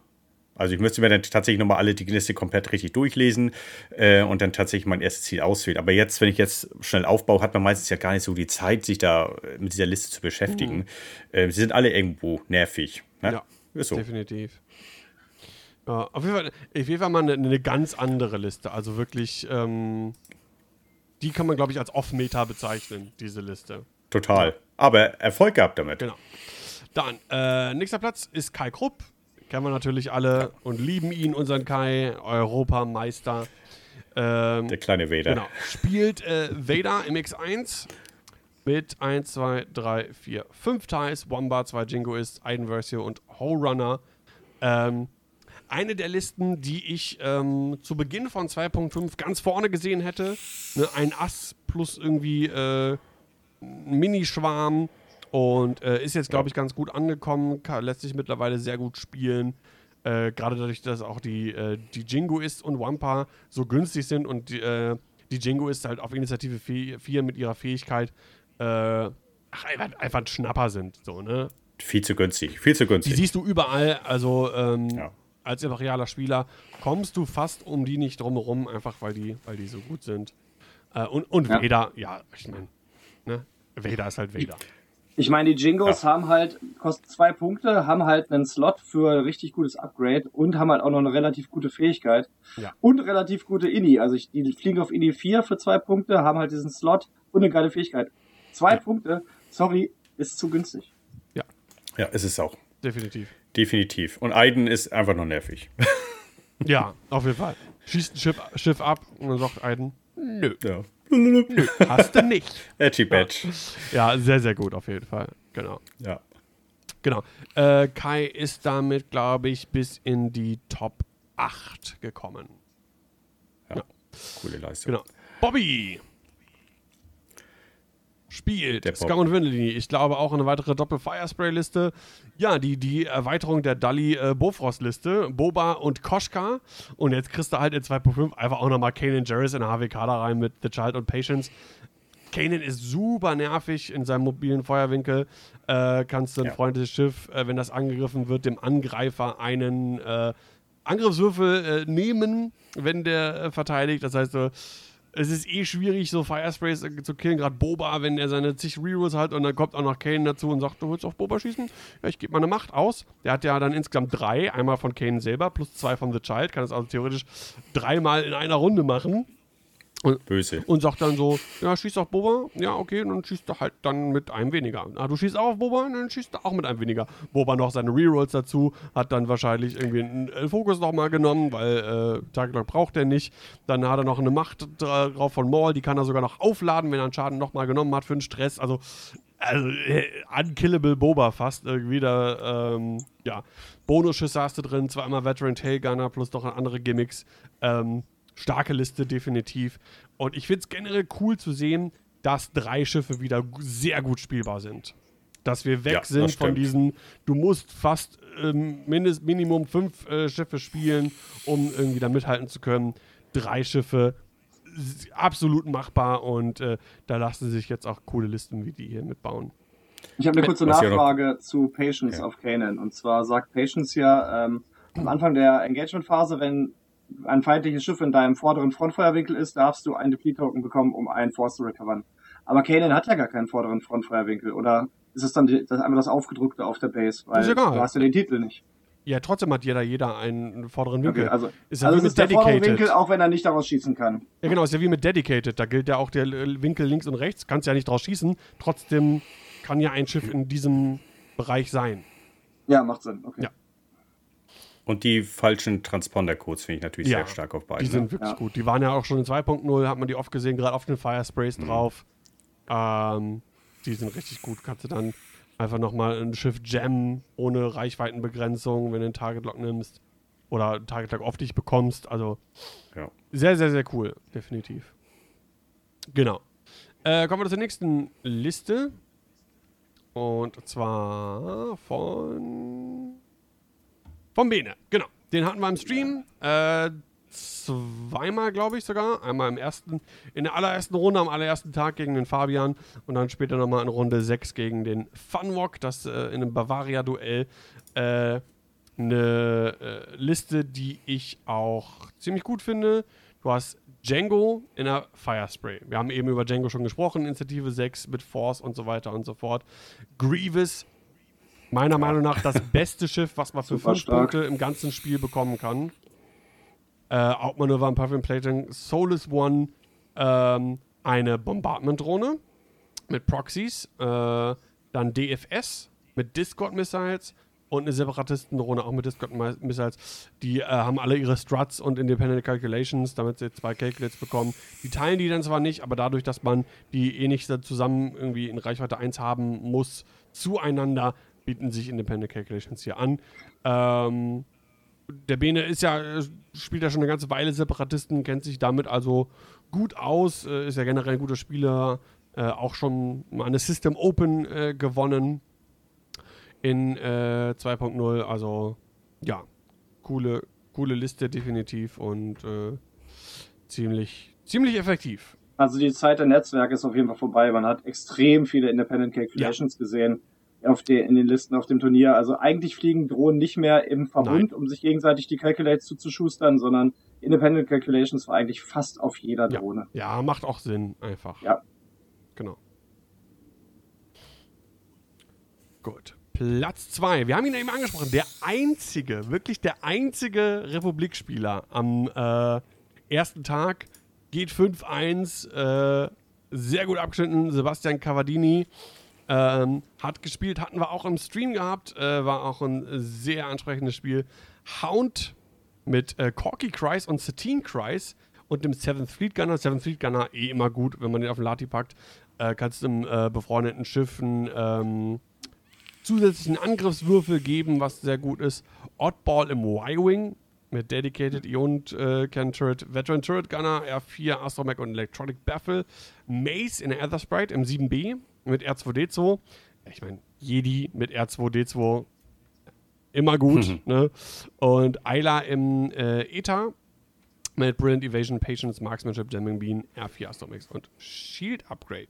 Also ich müsste mir dann tatsächlich nochmal alle die Liste komplett richtig durchlesen äh, und dann tatsächlich mein erstes Ziel auswählen. Aber jetzt, wenn ich jetzt schnell aufbaue, hat man meistens ja gar nicht so die Zeit, sich da äh, mit dieser Liste zu beschäftigen. Äh, sie sind alle irgendwo nervig. Ne? Ja, Ist so. definitiv. Ja, auf, jeden Fall, auf jeden Fall mal eine, eine ganz andere Liste. Also wirklich, ähm, die kann man, glaube ich, als Off-Meta bezeichnen, diese Liste. Total. Aber Erfolg gehabt damit. Genau. Dann, äh, nächster Platz ist Kai Krupp. Kennen wir natürlich alle und lieben ihn, unseren Kai, Europameister. Ähm, Der kleine Vader. Genau. Spielt äh, Vader im X1 mit 1, 2, 3, 4, 5 Ties, Wombat, 2 Jingoists, Aiden Versio und Runner. Ähm, eine der Listen, die ich ähm, zu Beginn von 2.5 ganz vorne gesehen hätte. Ne, ein Ass plus irgendwie äh, ein Minischwarm. Und äh, ist jetzt, glaube ich, ganz gut angekommen. Kann, lässt sich mittlerweile sehr gut spielen. Äh, Gerade dadurch, dass auch die, äh, die Jingoist und Wampa so günstig sind und die, äh, die Jingoist halt auf Initiative 4 mit ihrer Fähigkeit äh, ach, einfach, einfach ein Schnapper sind. So, ne? Viel zu günstig. Viel zu Die günstig. siehst du überall. Also ähm, Ja. Als imperialer Spieler kommst du fast um die nicht drumherum, einfach weil die, weil die so gut sind. Äh, und und Ja. Vader, ja, ich meine, ne? Vader ist halt Vader. Ich meine, die Jingos haben halt, kosten zwei Punkte, haben halt einen Slot für ein richtig gutes Upgrade und haben halt auch noch eine relativ gute Fähigkeit. Ja. Und relativ gute Inni. Also ich, die fliegen auf Inni 4 für zwei Punkte, haben halt diesen Slot und eine geile Fähigkeit. Zwei Punkte, sorry, ist zu günstig. Ja, ist es auch. Definitiv. Definitiv. Und Aiden ist einfach nur nervig. Ja, auf jeden Fall. Schießt ein Schiff, Schiff ab und dann sagt Aiden, nö, Ja. hast du nicht. <laughs> Edgy Badge. Ja, sehr, sehr gut auf jeden Fall. Genau. Ja. Genau. Äh, Kai ist damit, glaube ich, bis in die Top 8 gekommen. ja. Coole Leistung. Genau. Bobby spielt Der. Scar und Windley. Ich glaube auch eine weitere Doppel-Firespray-Liste. Ja, die, die Erweiterung der Dali äh. Boba und Koschka. Und jetzt kriegst du halt in 2.5 einfach auch nochmal Kanan Jarrus in HWK da rein mit The Child und Patience. Kanan ist super nervig in seinem mobilen Feuerwinkel. Äh, kannst du ein Ja. freundliches Schiff, äh, wenn das angegriffen wird, dem Angreifer einen äh, Angriffswürfel äh, nehmen, wenn der äh, verteidigt. Das heißt, äh, es ist eh schwierig, so Firesprays zu killen. Gerade Boba, wenn er seine zig Rerolls hat und dann kommt auch noch Kane dazu und sagt, du willst auf Boba schießen? Ja, ich gebe meine Macht aus. Der hat ja dann insgesamt drei. Einmal von Kane selber plus zwei von The Child. Kann es also theoretisch dreimal in einer Runde machen. Böse. Und sagt dann so, ja, schießt auf Boba, ja, okay, dann schießt er halt dann mit einem weniger. Ah, du schießt auch auf Boba, dann schießt er auch mit einem weniger. Boba noch seine Rerolls dazu, hat dann wahrscheinlich irgendwie einen Fokus nochmal genommen, weil äh, Target braucht er nicht. Dann hat er noch eine Macht drauf von Maul, die kann er sogar noch aufladen, wenn er einen Schaden nochmal genommen hat für den Stress. Also also äh, unkillable Boba fast irgendwie da, ähm, ja, Bonusschüsse hast du drin, zweimal Veteran Tailgunner plus noch andere Gimmicks, ähm, starke Liste definitiv und ich finde es generell cool zu sehen, dass drei Schiffe wieder sehr gut spielbar sind. Dass wir weg Ja, sind von diesen, du musst fast ähm, mindest, Minimum fünf äh, Schiffe spielen, um irgendwie da mithalten zu können. Drei Schiffe, absolut machbar und äh, da lassen sich jetzt auch coole Listen wie die hier mitbauen. Ich habe eine kurze Was Nachfrage zu Patience Ja. auf Kanan. Und zwar sagt Patience ja ähm, am Anfang der Engagement-Phase, wenn ein feindliches Schiff in deinem vorderen Frontfeuerwinkel ist, darfst du einen Deplete-Token bekommen, um einen Force zu recovern. Aber Kanan hat ja gar keinen vorderen Frontfeuerwinkel. Oder ist es dann die, das einmal das Aufgedruckte auf der Base? Weil Ist egal. du hast ja den Titel nicht. Ja, trotzdem hat jeder, jeder einen vorderen Winkel. Okay, also ist ja also wie es mit Dedicated. Winkel, auch wenn er nicht daraus schießen kann. Ja, genau, ist ja wie mit Dedicated. Da gilt ja auch der Winkel links und rechts. Kannst ja nicht draus schießen. Trotzdem kann ja ein Schiff in diesem Bereich sein. Ja, macht Sinn. Okay. Ja. Und die falschen Transponder-Codes finde ich natürlich Ja, sehr stark auf beiden. Die sind wirklich Ja. gut. Die waren ja auch schon in 2.0, hat man die oft gesehen, gerade auf den Firesprays Mhm. drauf. Ähm, die sind richtig gut. Kannst du dann einfach nochmal ein Schiff jammen, ohne Reichweitenbegrenzung, wenn du einen Target Lock nimmst. Oder einen Target Lock auf dich bekommst. Also Ja. sehr, sehr, sehr cool. Definitiv. Genau. Äh, kommen wir zur nächsten Liste. Und zwar von. Von Bene, genau. Den hatten wir im Stream. Äh, zweimal, glaube ich sogar. Einmal im ersten, in der allerersten Runde, am allerersten Tag gegen den Fabian. Und dann später nochmal in Runde 6 gegen den Funwalk. Das äh, in einem Bavaria-Duell. Äh, eine äh, Liste, die ich auch ziemlich gut finde. Du hast Django in der Firespray. Wir haben eben über Django schon gesprochen, Initiative 6 mit Force und so weiter und so fort. Grievous, meiner Meinung nach das <laughs> beste Schiff, was man für Super 5 stark. Punkte im ganzen Spiel bekommen kann. Äh, Outmanöver und Puffin Plating, Soulless One, ähm, eine Bombardment-Drohne mit Proxies, äh, dann DFS mit Discord-Missiles und eine Separatistendrohne auch mit Discord-Missiles. Die äh, haben alle ihre Struts und Independent Calculations, damit sie zwei Calculates bekommen. Die teilen die dann zwar nicht, aber dadurch, dass man die eh nicht zusammen irgendwie in Reichweite 1 haben muss, zueinander bieten sich Independent Calculations hier an. Ähm, der Bene ist ja, äh, spielt ja schon eine ganze Weile Separatisten, kennt sich damit also gut aus, äh, ist ja generell ein guter Spieler, äh, auch schon mal eine System Open äh, gewonnen in äh, 2.0. Also ja, coole, coole Liste definitiv und äh, ziemlich, ziemlich effektiv. Also die Zeit der Netzwerke ist auf jeden Fall vorbei. Man hat extrem viele Independent Calculations gesehen auf den, in den Listen auf dem Turnier. Also eigentlich fliegen Drohnen nicht mehr im Verbund, um sich gegenseitig die Calculates zuzuschustern, sondern Independent Calculations war eigentlich fast auf jeder Ja. Drohne. Ja, macht auch Sinn, einfach. Ja. Genau. Gut. Platz 2. Wir haben ihn eben angesprochen. Der einzige, wirklich der einzige Republikspieler am äh, ersten Tag geht 5-1. Äh, sehr gut abgeschnitten. Sebastian Cavadini ähm, hat gespielt, hatten wir auch im Stream gehabt. Äh, war auch ein sehr ansprechendes Spiel. Hound mit äh, Corky Kreis und Satine Kreis und dem Seventh Fleet Gunner. Seventh Fleet Gunner eh immer gut, wenn man den auf den Lati packt. Äh, kannst im äh, befreundeten Schiffen ähm, zusätzlichen Angriffswürfel geben, was sehr gut ist. Oddball im Y-Wing mit Dedicated Ion äh, Can Turret, Veteran Turret Gunner, R4, Astromech und Electronic Baffle. Mace in der Ether Sprite im 7B mit R2D2. Ich meine, Jedi mit R2D2 immer gut. ne? Und Ayla im äh, Ether mit Brilliant Evasion, Patience, Marksmanship, Jamming Bean, R4 Astromix und Shield Upgrade.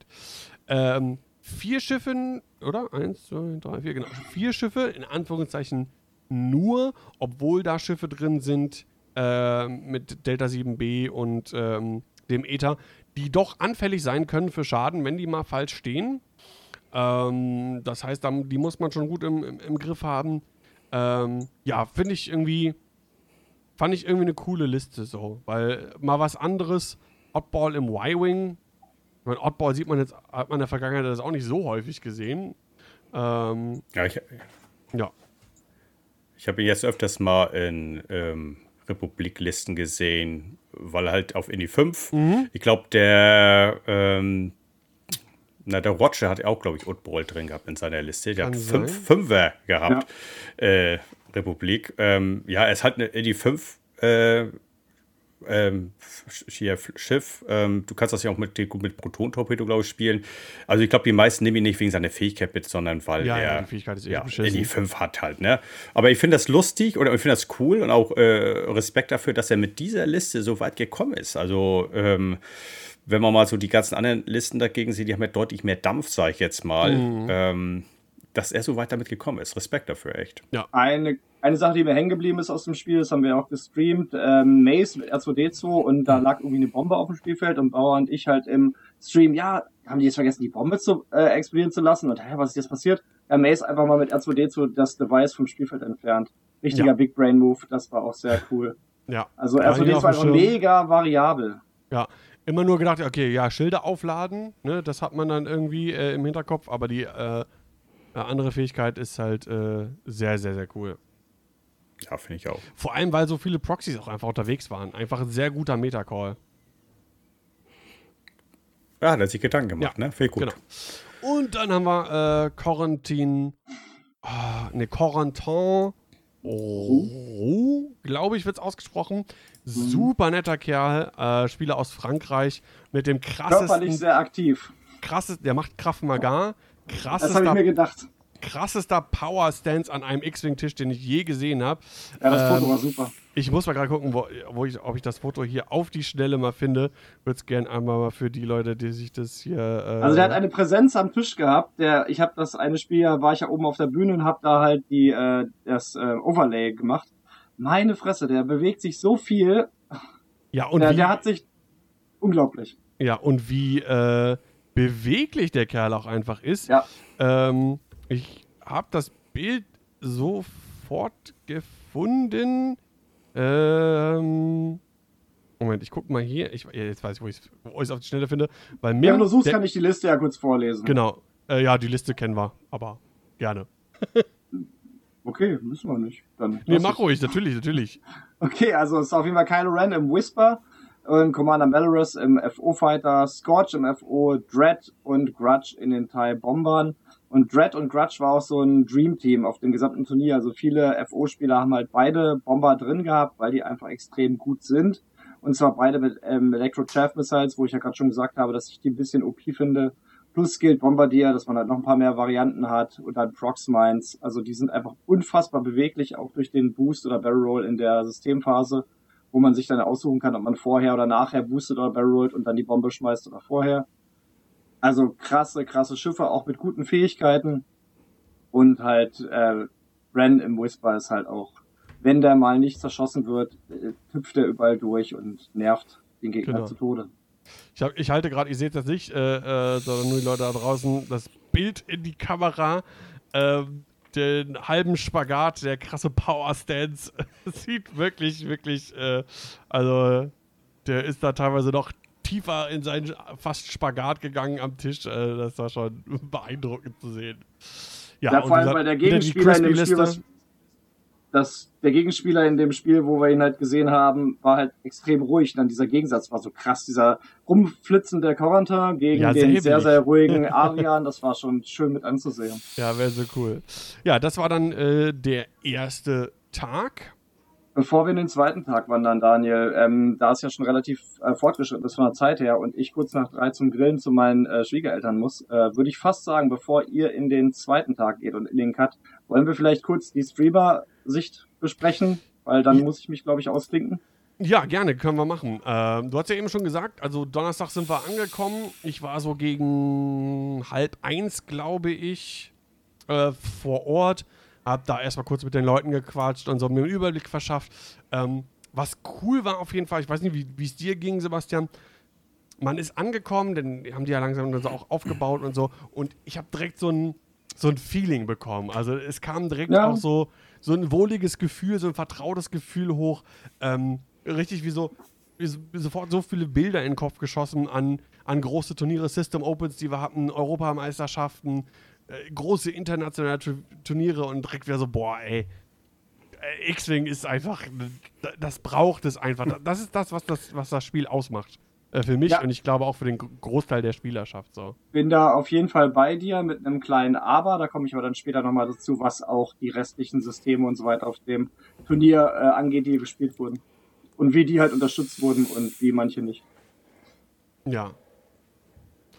Ähm, vier Schiffen, oder? Eins, zwei, drei, vier, genau. Vier Schiffe, in Anführungszeichen nur, obwohl da Schiffe drin sind äh, mit Delta 7B und ähm, dem Ether, die doch anfällig sein können für Schaden, wenn die mal falsch stehen. Ähm, das heißt, die muss man schon gut im, im, im Griff haben. Ähm, ja, finde ich irgendwie, fand ich irgendwie eine coole Liste so, weil mal was anderes, Oddball im Y-Wing, ich meine, Oddball sieht man jetzt, hat man in der Vergangenheit das auch nicht so häufig gesehen. Ähm, Ja, ich, ja, ich habe jetzt öfters mal in ähm, Republiklisten gesehen, weil halt auf Indie 5, Mhm. ich glaube, der, ähm, Na, der Roger hat auch, glaube ich, Utbol drin gehabt in seiner Liste. Der Kann hat fünf sein. Fünfer gehabt. Äh, Republik. Ähm, ja, es hat eine, die fünf äh, ähm, hier Schiff. Ähm, du kannst das ja auch mit, gut mit Proton-Torpedo, glaube ich, spielen. Also ich glaube, die meisten nehmen ihn nicht wegen seiner Fähigkeit mit, sondern weil Ja, ja, er die Fähigkeit ist echt ja, die 5 hat halt, ne? Aber ich finde das lustig oder ich finde das cool und auch äh, Respekt dafür, dass er mit dieser Liste so weit gekommen ist. Also, ähm, wenn man mal so die ganzen anderen Listen dagegen sieht, die haben ja deutlich mehr Dampf, sage ich jetzt mal. Mhm. Dass er so weit damit gekommen ist. Respekt dafür, echt. Eine, eine Sache, die mir hängen geblieben ist aus dem Spiel, das haben wir auch gestreamt, ähm, Maze mit R2D2 und da lag irgendwie eine Bombe auf dem Spielfeld und Bauer und ich halt im Stream, ja, haben die jetzt vergessen, die Bombe zu äh, explodieren zu lassen und hä, was ist jetzt passiert? Ja, Maze einfach mal mit R2D2 das Device vom Spielfeld entfernt. Richtiger Ja. Big Brain Move, das war auch sehr cool. Ja. Also War hier R2D2 auf dem einfach mega variabel. Ja, immer nur gedacht, okay, ja, Schilder aufladen, ne, das hat man dann irgendwie äh, im Hinterkopf, aber die äh, andere Fähigkeit ist halt äh, sehr, sehr, sehr cool. Ja, finde ich auch. Vor allem, weil so viele Proxys auch einfach unterwegs waren. Einfach ein sehr guter Metacall. Ja, hat er sich Gedanken gemacht, Ja, ne? Ich gut. Genau. Und dann haben wir äh, Quarantin. ah, ne, Corentin. Oh, glaube ich, wird es ausgesprochen. Super netter Kerl, äh, Spieler aus Frankreich mit dem Körperlich krassesten, sehr aktiv. krasses, der macht Kraft Maga, Das habe ich krassester, mir gedacht. krassester Power Stance an einem X-Wing-Tisch, den ich je gesehen habe. Ja, das Ähm, Foto war super. Ich muss mal gerade gucken, wo, wo ich, ob ich das Foto hier auf die Schnelle mal finde. Würde es gerne einmal mal für die Leute, die sich das hier. Äh, Also der hat eine Präsenz am Tisch gehabt. Der, ich habe das eine Spiel, war ich ja oben auf der Bühne und habe da halt die äh, das äh, Overlay gemacht. Meine Fresse, der bewegt sich so viel. ja, und Der, wie, der hat sich unglaublich. ja, und wie äh, beweglich der Kerl auch einfach ist. Ja. Ähm, ich habe das Bild sofort gefunden. Ähm, Moment, ich guck mal hier. Ich, jetzt weiß ich, wo ich es auf die Schnelle finde. Weil mir, Wenn du suchst, kann ich die Liste ja kurz vorlesen. Genau. Äh, ja, die Liste kennen wir, aber gerne. <laughs> Okay, müssen wir nicht. Dann Nee, mach ruhig, natürlich, natürlich. <laughs> Okay, also es ist auf jeden Fall Kylo Ren im Whisper, und Commander Malorus im FO-Fighter, Scorch im FO, Dread und Grudge in den TIE Bombern. Und Dread und Grudge war auch so ein Dream-Team auf dem gesamten Turnier. Also viele FO-Spieler haben halt beide Bomber drin gehabt, weil die einfach extrem gut sind. Und zwar beide mit ähm, Electro-Chaff-Missiles, wo ich ja gerade schon gesagt habe, dass ich die ein bisschen OP finde. Plus Skilled Bombardier, dass man halt noch ein paar mehr Varianten hat. Und dann Prox Mines. Also die sind einfach unfassbar beweglich, auch durch den Boost oder Barrel Roll in der Systemphase, wo man sich dann aussuchen kann, ob man vorher oder nachher boostet oder Barrel rollt und dann die Bombe schmeißt oder vorher. Also krasse, krasse Schiffe, auch mit guten Fähigkeiten. Und halt äh, Ren im Whisper ist halt auch, wenn der mal nicht zerschossen wird, äh, hüpft er überall durch und nervt den Gegner Genau. zu Tode. Ich, hab, ich halte gerade, ihr seht das nicht, äh, äh, sondern nur die Leute da draußen, das Bild in die Kamera, ähm, den halben Spagat, der krasse Power Stance. <laughs> Sieht wirklich, wirklich, äh, also der ist da teilweise noch tiefer in seinen fast Spagat gegangen am Tisch. Äh, das war schon <laughs> beeindruckend zu sehen. Ja, und vor allem, weil der Gegenspieler in dem. Spiel, was, dass der Gegenspieler in dem Spiel, wo wir ihn halt gesehen haben, war halt extrem ruhig. Und dann dieser Gegensatz war so krass, dieser rumflitzende Corentin gegen Ja, den säbelig. sehr, sehr <laughs> ruhigen Arian, das war schon schön mit anzusehen. Ja, wäre so cool. Ja, das war dann äh, der erste Tag. Bevor wir in den zweiten Tag wandern, Daniel, ähm, da es ja schon relativ äh, fortgeschritten ist von der Zeit her und ich kurz nach drei zum Grillen zu meinen äh, Schwiegereltern muss, äh, würde ich fast sagen, bevor ihr in den zweiten Tag geht und in den Cut, wollen wir vielleicht kurz die Streamer-Sicht besprechen, weil dann Ja. muss ich mich, glaube ich, ausklinken. Ja, gerne, können wir machen. Ähm, du hast ja eben schon gesagt, also Donnerstag sind wir angekommen. Ich war so gegen halb eins, glaube ich, äh, vor Ort. Hab da erstmal kurz mit den Leuten gequatscht und so mir einen Überblick verschafft. Ähm, was cool war auf jeden Fall, ich weiß nicht, wie es dir ging, Sebastian. Man ist angekommen, denn die haben die ja langsam so auch aufgebaut und so. Und ich habe direkt so ein, so ein Feeling bekommen. Also es kam direkt Ja. auch so, so ein wohliges Gefühl, so ein vertrautes Gefühl hoch. Ähm, richtig wie so, wie so sofort so viele Bilder in den Kopf geschossen an, an große Turniere, System Opens, die wir hatten, Europameisterschaften, äh, große internationale Tu- Turniere und direkt wieder so, boah, ey, äh, X-Wing ist einfach, das braucht es einfach. Das ist das, was das, was das Spiel ausmacht. Äh, für mich Ja. und ich glaube auch für den Gro- Großteil der Spielerschaft so. Bin da auf jeden Fall bei dir mit einem kleinen Aber, da komme ich aber dann später nochmal dazu, was auch die restlichen Systeme und so weiter auf dem Turnier äh, angeht, die gespielt wurden. Und wie die halt unterstützt wurden und wie manche nicht. Ja.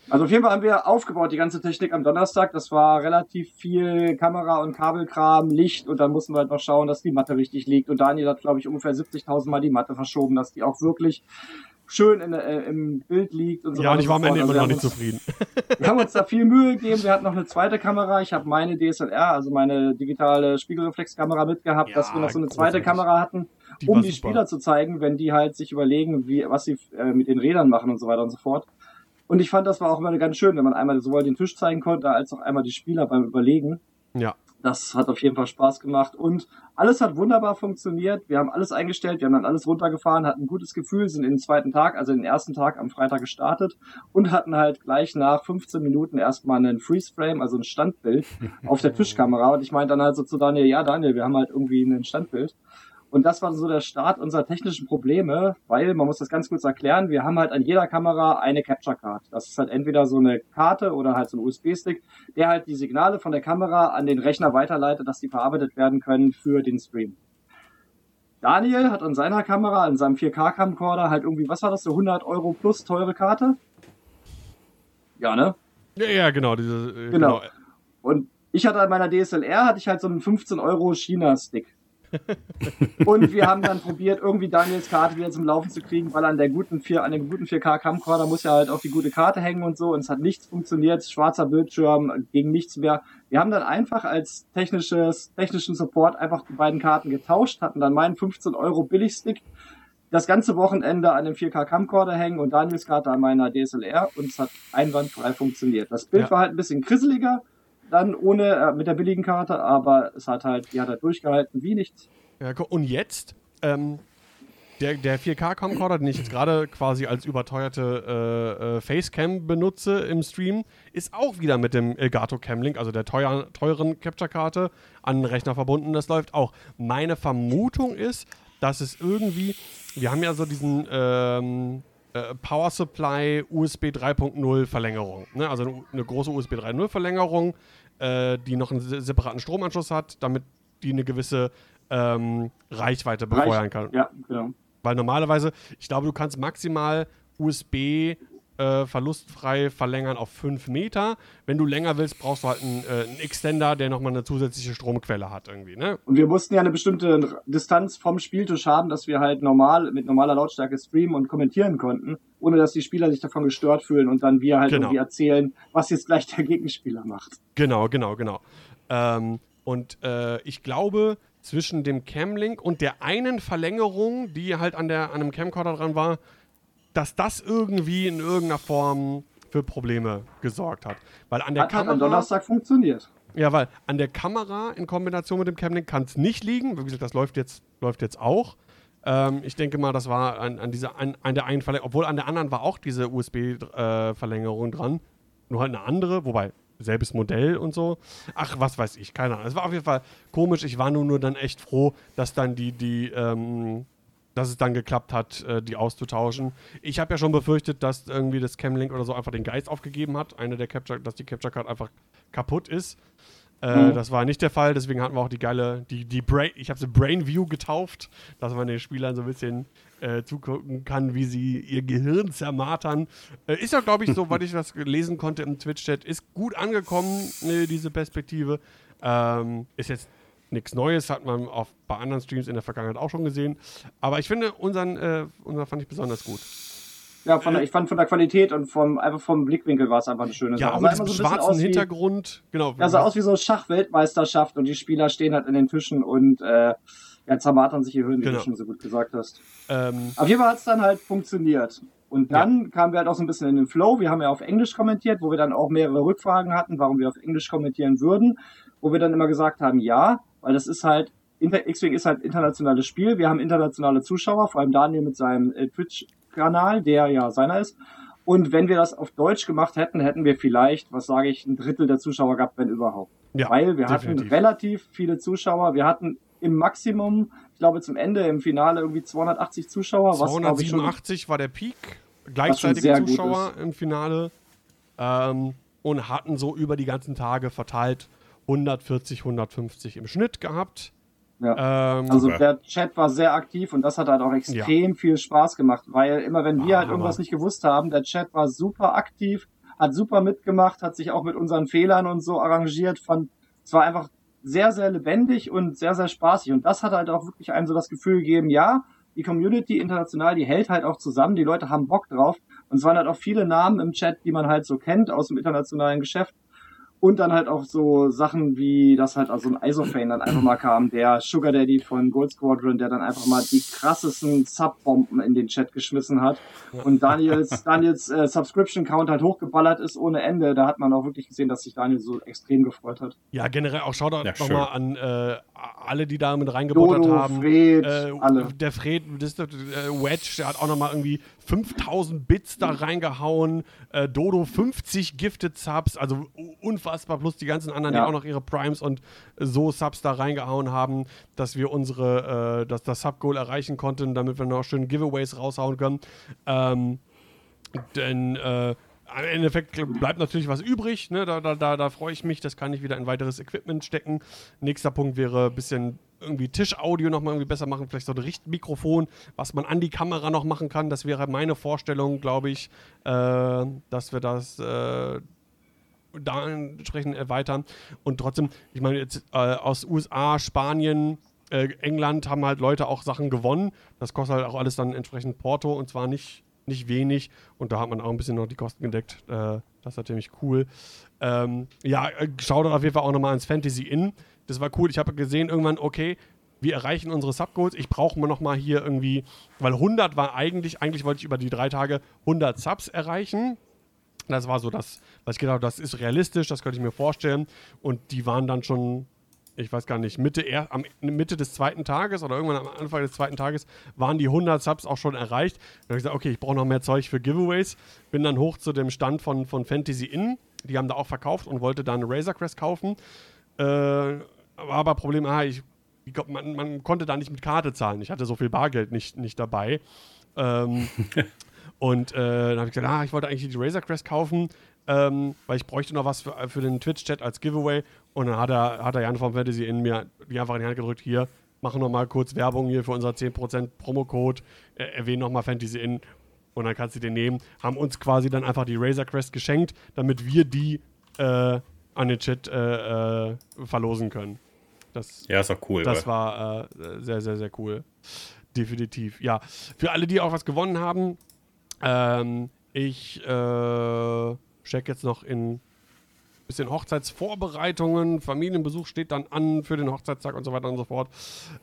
Also auf jeden Fall haben wir aufgebaut, die ganze Technik am Donnerstag. Das war relativ viel Kamera und Kabelkram, Licht und dann mussten wir halt noch schauen, dass die Matte richtig liegt. Und Daniel hat, glaube ich, ungefähr 70.000 Mal die Matte verschoben, dass die auch wirklich schön in, äh, im Bild liegt und so ja, und ich war am Ende immer Also noch nicht zufrieden. <laughs> Wir haben uns da viel Mühe gegeben. Wir hatten noch eine zweite Kamera. Ich habe meine DSLR, also meine digitale Spiegelreflexkamera mitgehabt, Ja, dass wir noch so eine zweite großartig. Kamera hatten, Die um die super. Spieler zu zeigen, wenn die halt sich überlegen, wie, was sie äh, mit den Rädern machen und so weiter und so fort. Und ich fand, das war auch immer ganz schön, wenn man einmal sowohl den Tisch zeigen konnte, als auch einmal die Spieler beim Überlegen. Ja. Das hat auf jeden Fall Spaß gemacht und alles hat wunderbar funktioniert. Wir haben alles eingestellt, wir haben dann alles runtergefahren, hatten ein gutes Gefühl, sind in den zweiten Tag, also den ersten Tag am Freitag gestartet und hatten halt gleich nach 15 Minuten erstmal einen Freeze-Frame, also ein Standbild <laughs> auf der Tischkamera. Und ich meinte dann halt so zu Daniel, ja Daniel, wir haben halt irgendwie ein Standbild. Und das war so der Start unserer technischen Probleme, weil man muss das ganz kurz erklären, wir haben halt an jeder Kamera eine Capture Card. Das ist halt entweder so eine Karte oder halt so ein USB-Stick, der halt die Signale von der Kamera an den Rechner weiterleitet, dass die verarbeitet werden können für den Stream. Daniel hat an seiner Kamera, an seinem 4K-Camcorder halt irgendwie, was war das, so 100 Euro plus teure Karte? Ja, ne? Ja, ja, genau. Diese, äh, Genau. Und ich hatte an meiner DSLR, hatte ich halt so einen 15 Euro China-Stick. <laughs> und wir haben dann probiert, irgendwie Daniels Karte wieder zum Laufen zu kriegen, weil an der guten 4, an dem guten 4K Camcorder muss ja halt auch die gute Karte hängen und so und es hat nichts funktioniert, schwarzer Bildschirm, ging nichts mehr. Wir haben dann einfach als technisches, technischen Support einfach die beiden Karten getauscht, hatten dann meinen 15 Euro Billigstick das ganze Wochenende an dem 4K Camcorder hängen und Daniels Karte an meiner DSLR und es hat einwandfrei funktioniert. Das Bild Ja. war halt ein bisschen krisseliger, dann ohne äh, mit der billigen Karte, aber es hat halt, die hat halt durchgehalten wie nichts. Ja, und jetzt, ähm, der, der 4K-Camcorder, den ich jetzt gerade quasi als überteuerte äh, äh, Facecam benutze im Stream, ist auch wieder mit dem Elgato Camlink, also der teuer, teuren Capture-Karte, an den Rechner verbunden. Das läuft auch. Meine Vermutung ist, dass es irgendwie, wir haben ja so diesen ähm, äh, Power Supply USB 3.0 Verlängerung, ne? also eine, eine große USB 3.0 Verlängerung, äh, die noch einen se- separaten Stromanschluss hat, damit die eine gewisse ähm, Reichweite befeuern kann. Ja, genau. Weil normalerweise, ich glaube, du kannst maximal USB äh, verlustfrei verlängern auf 5 Meter. Wenn du länger willst, brauchst du halt einen, äh, einen Extender, der nochmal eine zusätzliche Stromquelle hat irgendwie, ne? Und wir mussten ja eine bestimmte Distanz vom Spieltisch haben, dass wir halt normal mit normaler Lautstärke streamen und kommentieren konnten, ohne dass die Spieler sich davon gestört fühlen und dann wir halt Genau. irgendwie erzählen, was jetzt gleich der Gegenspieler macht. Genau, genau, genau. Ähm, und äh, ich glaube, zwischen dem Camlink und der einen Verlängerung, die halt an, der, an einem Camcorder dran war, dass das irgendwie in irgendeiner Form für Probleme gesorgt hat. Weil an der Hat Kamera. am Donnerstag funktioniert. Ja, weil an der Kamera in Kombination mit dem Camlink kann es nicht liegen. Wie gesagt, das läuft jetzt, läuft jetzt auch. Ähm, ich denke mal, das war an, an dieser an, an der einen Verlängerung, obwohl an der anderen war auch diese USB-Verlängerung dran. Nur halt eine andere, wobei selbes Modell und so. Ach, was weiß ich, keine Ahnung. Es war auf jeden Fall komisch. Ich war nur, nur dann echt froh, dass dann die, die, ähm, dass es dann geklappt hat, äh, die auszutauschen. Ich habe ja schon befürchtet, dass irgendwie das Camlink oder so einfach den Geist aufgegeben hat. Eine der Capture, dass die Capture Card einfach kaputt ist. Äh, Mhm. Das war nicht der Fall, deswegen hatten wir auch die geile, die, die Brain, ich habe sie Brain View getauft, dass man den Spielern so ein bisschen äh, zugucken kann, wie sie ihr Gehirn zermartern. Äh, ist ja, glaube ich, <laughs> so, weil ich das lesen konnte im Twitch-Chat, ist gut angekommen, äh, diese Perspektive. Ähm, ist jetzt nichts Neues, hat man auf, bei anderen Streams in der Vergangenheit auch schon gesehen. Aber ich finde, unseren, äh, unseren fand ich besonders gut. Ja, von der, ich fand von der Qualität und vom, einfach vom Blickwinkel war es einfach eine schöne Ja, Sache. auch Sah mit so schwarzen aus wie- Hintergrund. Genau. Ja, sah aus wie so Schachweltmeisterschaft und die Spieler stehen halt in den Tischen und äh, ja, zermartern sich ihr Hirn, wie Genau. du schon so gut gesagt hast. ähm, Auf jeden Fall hat es dann halt funktioniert. Und dann kamen wir halt auch so ein bisschen in den Flow. Wir haben ja auf Englisch kommentiert, wo wir dann auch mehrere Rückfragen hatten, warum wir auf Englisch kommentieren würden. Wo wir dann immer gesagt haben, ja, weil das ist halt, X-Wing ist halt internationales Spiel. Wir haben internationale Zuschauer, vor allem Daniel mit seinem äh, Twitch-Kanal, der ja seiner ist. Und wenn wir das auf Deutsch gemacht hätten, hätten wir vielleicht, was sage ich, ein Drittel der Zuschauer gehabt, wenn überhaupt. ja, Weil wir definitiv. hatten relativ viele Zuschauer. Wir hatten im Maximum, ich glaube zum Ende im Finale irgendwie 280 Zuschauer, was glaube ich schon 287 war der Peak gleichzeitige Zuschauer im Finale ähm, und hatten so über die ganzen Tage verteilt 140, 150 im Schnitt gehabt. Ja. Ähm, Also der Chat war sehr aktiv und das hat halt auch extrem viel Spaß gemacht, weil immer wenn wir Ah, halt irgendwas Hammer. nicht gewusst haben, der Chat war super aktiv, hat super mitgemacht, hat sich auch mit unseren Fehlern und so arrangiert, fand, es war einfach sehr, sehr lebendig und sehr, sehr spaßig und das hat halt auch wirklich einem so das Gefühl gegeben, ja, die Community international, die hält halt auch zusammen, die Leute haben Bock drauf und es waren halt auch viele Namen im Chat, die man halt so kennt aus dem internationalen Geschäft und dann halt auch so Sachen wie, dass halt also ein Isofane dann einfach mal kam, der Sugar Daddy von Gold Squadron, der dann einfach mal die krassesten Subbomben in den Chat geschmissen hat. Und Daniels, Daniels äh, Subscription Count halt hochgeballert ist ohne Ende. Da hat man auch wirklich gesehen, dass sich Daniel so extrem gefreut hat. ja, generell auch Shoutout Ja, nochmal an äh, alle, die da mit reingebuttert Dodo, haben. Fred, Äh, alle. Der Fred, das äh, Wedge, der hat auch nochmal irgendwie 5000 Bits da reingehauen. Äh, Dodo 50 Gifted Subs, also unfassbar. Plus die ganzen anderen, Ja. die auch noch ihre Primes und so Subs da reingehauen haben, dass wir unsere, äh, dass das Sub-Goal erreichen konnten, damit wir noch schön Giveaways raushauen können. Ähm, denn äh, im Endeffekt bleibt natürlich was übrig. Ne? Da, da, da, da freue ich mich. Das kann ich wieder in weiteres Equipment stecken. Nächster Punkt wäre ein bisschen irgendwie Tischaudio nochmal irgendwie besser machen. Vielleicht so ein Richtmikrofon, was man an die Kamera noch machen kann. Das wäre meine Vorstellung, glaube ich, äh, dass wir das äh, da entsprechend erweitern. Und trotzdem, ich meine, jetzt äh, aus USA, Spanien, äh, England haben halt Leute auch Sachen gewonnen. Das kostet halt auch alles dann entsprechend Porto und zwar nicht, nicht wenig. Und da hat man auch ein bisschen noch die Kosten gedeckt. Äh, das ist natürlich cool. Ähm, ja, äh, schaut auf jeden Fall auch nochmal ans Fantasy Inn. Das war cool. Ich habe gesehen irgendwann, okay, wir erreichen unsere Subgoals. Ich brauche mal nochmal hier irgendwie, weil 100 war eigentlich, eigentlich wollte ich über die drei Tage 100 Subs erreichen. Das war so das, was ich gedacht habe, das ist realistisch, das könnte ich mir vorstellen. Und die waren dann schon, ich weiß gar nicht, Mitte, er, am, Mitte des zweiten Tages oder irgendwann am Anfang des zweiten Tages waren die 100 Subs auch schon erreicht. Dann habe ich gesagt, okay, ich brauche noch mehr Zeug für Giveaways. Bin dann hoch zu dem Stand von, von Fantasy Inn. Die haben da auch verkauft und wollte da eine Razor Crest kaufen. Äh, war aber Problem, ah, ich, man, man konnte da nicht mit Karte zahlen. Ich hatte so viel Bargeld nicht, nicht dabei. Ähm, <laughs> und äh, dann habe ich gesagt, ah, ich wollte eigentlich die Razor Crest kaufen, ähm, weil ich bräuchte noch was für, für den Twitch-Chat als Giveaway. Und dann hat er, hat der Jan vom Fantasy in mir die einfach in die Hand gedrückt, hier, machen noch mal kurz Werbung hier für unser 10% Promocode, äh, erwähnen noch mal Fantasy in und dann kannst du den nehmen. Haben uns quasi dann einfach die Razor Crest geschenkt, damit wir die äh, an den Chat äh, äh, verlosen können. Das, Ja, ist auch cool. das war äh, sehr, sehr, sehr cool. Definitiv. Ja, für alle, die auch was gewonnen haben, ähm, ich äh, check jetzt noch in bisschen Hochzeitsvorbereitungen, Familienbesuch steht dann an für den Hochzeitstag und so weiter und so fort.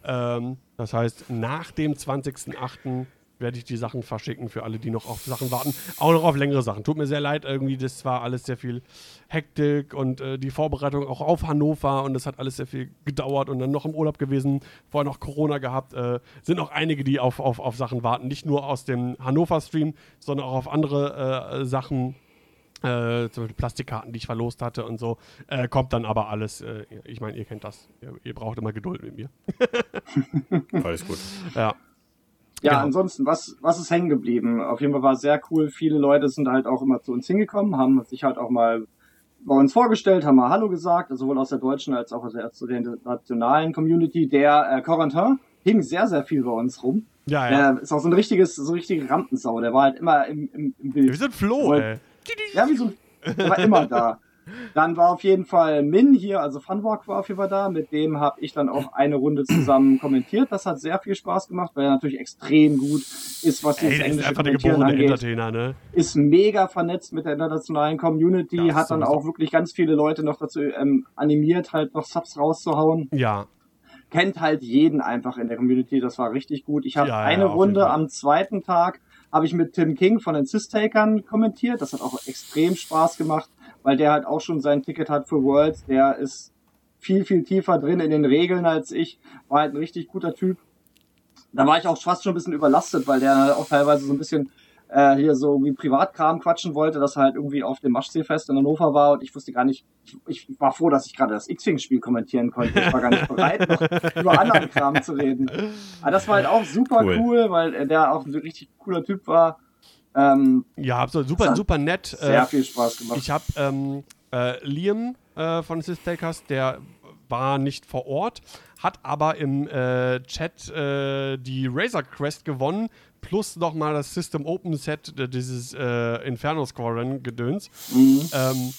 Ähm, das heißt, nach dem 20.08. werde ich die Sachen verschicken für alle, die noch auf Sachen warten. Auch noch auf längere Sachen. Tut mir sehr leid, irgendwie, das war alles sehr viel Hektik und äh, die Vorbereitung auch auf Hannover und das hat alles sehr viel gedauert und dann noch im Urlaub gewesen, vorher noch Corona gehabt. Äh, sind auch einige, die auf, auf, auf Sachen warten. Nicht nur aus dem Hannover-Stream, sondern auch auf andere äh, Sachen äh, zum Beispiel Plastikkarten, die ich verlost hatte und so. Äh, kommt dann aber alles. Äh, ich meine, ihr kennt das. Ihr, ihr braucht immer Geduld mit mir. Alles gut. Ja. Ja, Genau. ansonsten, was, was ist hängen geblieben? Auf jeden Fall war es sehr cool. Viele Leute sind halt auch immer zu uns hingekommen, haben sich halt auch mal bei uns vorgestellt, haben mal Hallo gesagt, also sowohl aus der deutschen als auch aus der, internationalen Community. Der äh, Corentin hing sehr, sehr viel bei uns rum. Ja, ja. Der ist auch so ein richtiges, so richtige Rampensau. Der war halt immer im, im, im Bild. Wir sind Flo, ey. Ja, wie so der war immer da. Dann war auf jeden Fall Min hier, also Funwalk war auf jeden Fall da. Mit dem habe ich dann auch eine Runde zusammen kommentiert. Das hat sehr viel Spaß gemacht, weil er natürlich extrem gut ist, was Ey, dieses ist englische einfach der Kommentieren angeht. Entertainer, ne? Ist mega vernetzt mit der internationalen Community, Das hat dann auch wirklich ganz viele Leute noch dazu ähm, animiert, halt noch Subs rauszuhauen Ja. kennt halt jeden einfach in der Community. Das war richtig gut. Ich habe Ja, ja, eine auf Runde am zweiten Tag habe ich mit Tim King von den Sis-Takern kommentiert. Das hat auch extrem Spaß gemacht, weil der halt auch schon sein Ticket hat für Worlds. Der ist viel, viel tiefer drin in den Regeln als ich. War halt ein richtig guter Typ. Da war ich auch fast schon ein bisschen überlastet, weil der halt auch teilweise so ein bisschen äh, hier so wie Privatkram quatschen wollte, dass er halt irgendwie auf dem Maschseefest in Hannover war und ich wusste gar nicht, ich, ich war froh, dass ich gerade das X-Wing-Spiel kommentieren konnte. Ich war gar nicht bereit, noch über anderen Kram zu reden. Aber das war halt auch super Cool. cool, weil der auch ein richtig cooler Typ war. Ähm, Ja, absolut. Super, super nett. sehr Äh, viel Spaß gemacht. Ich habe ähm, äh, Liam äh, von Sith Takers, der war nicht vor Ort, hat aber im äh, Chat äh, die Razor Crest gewonnen, plus nochmal das System Open Set, äh, dieses äh, Inferno Squadron Gedöns. Ähm,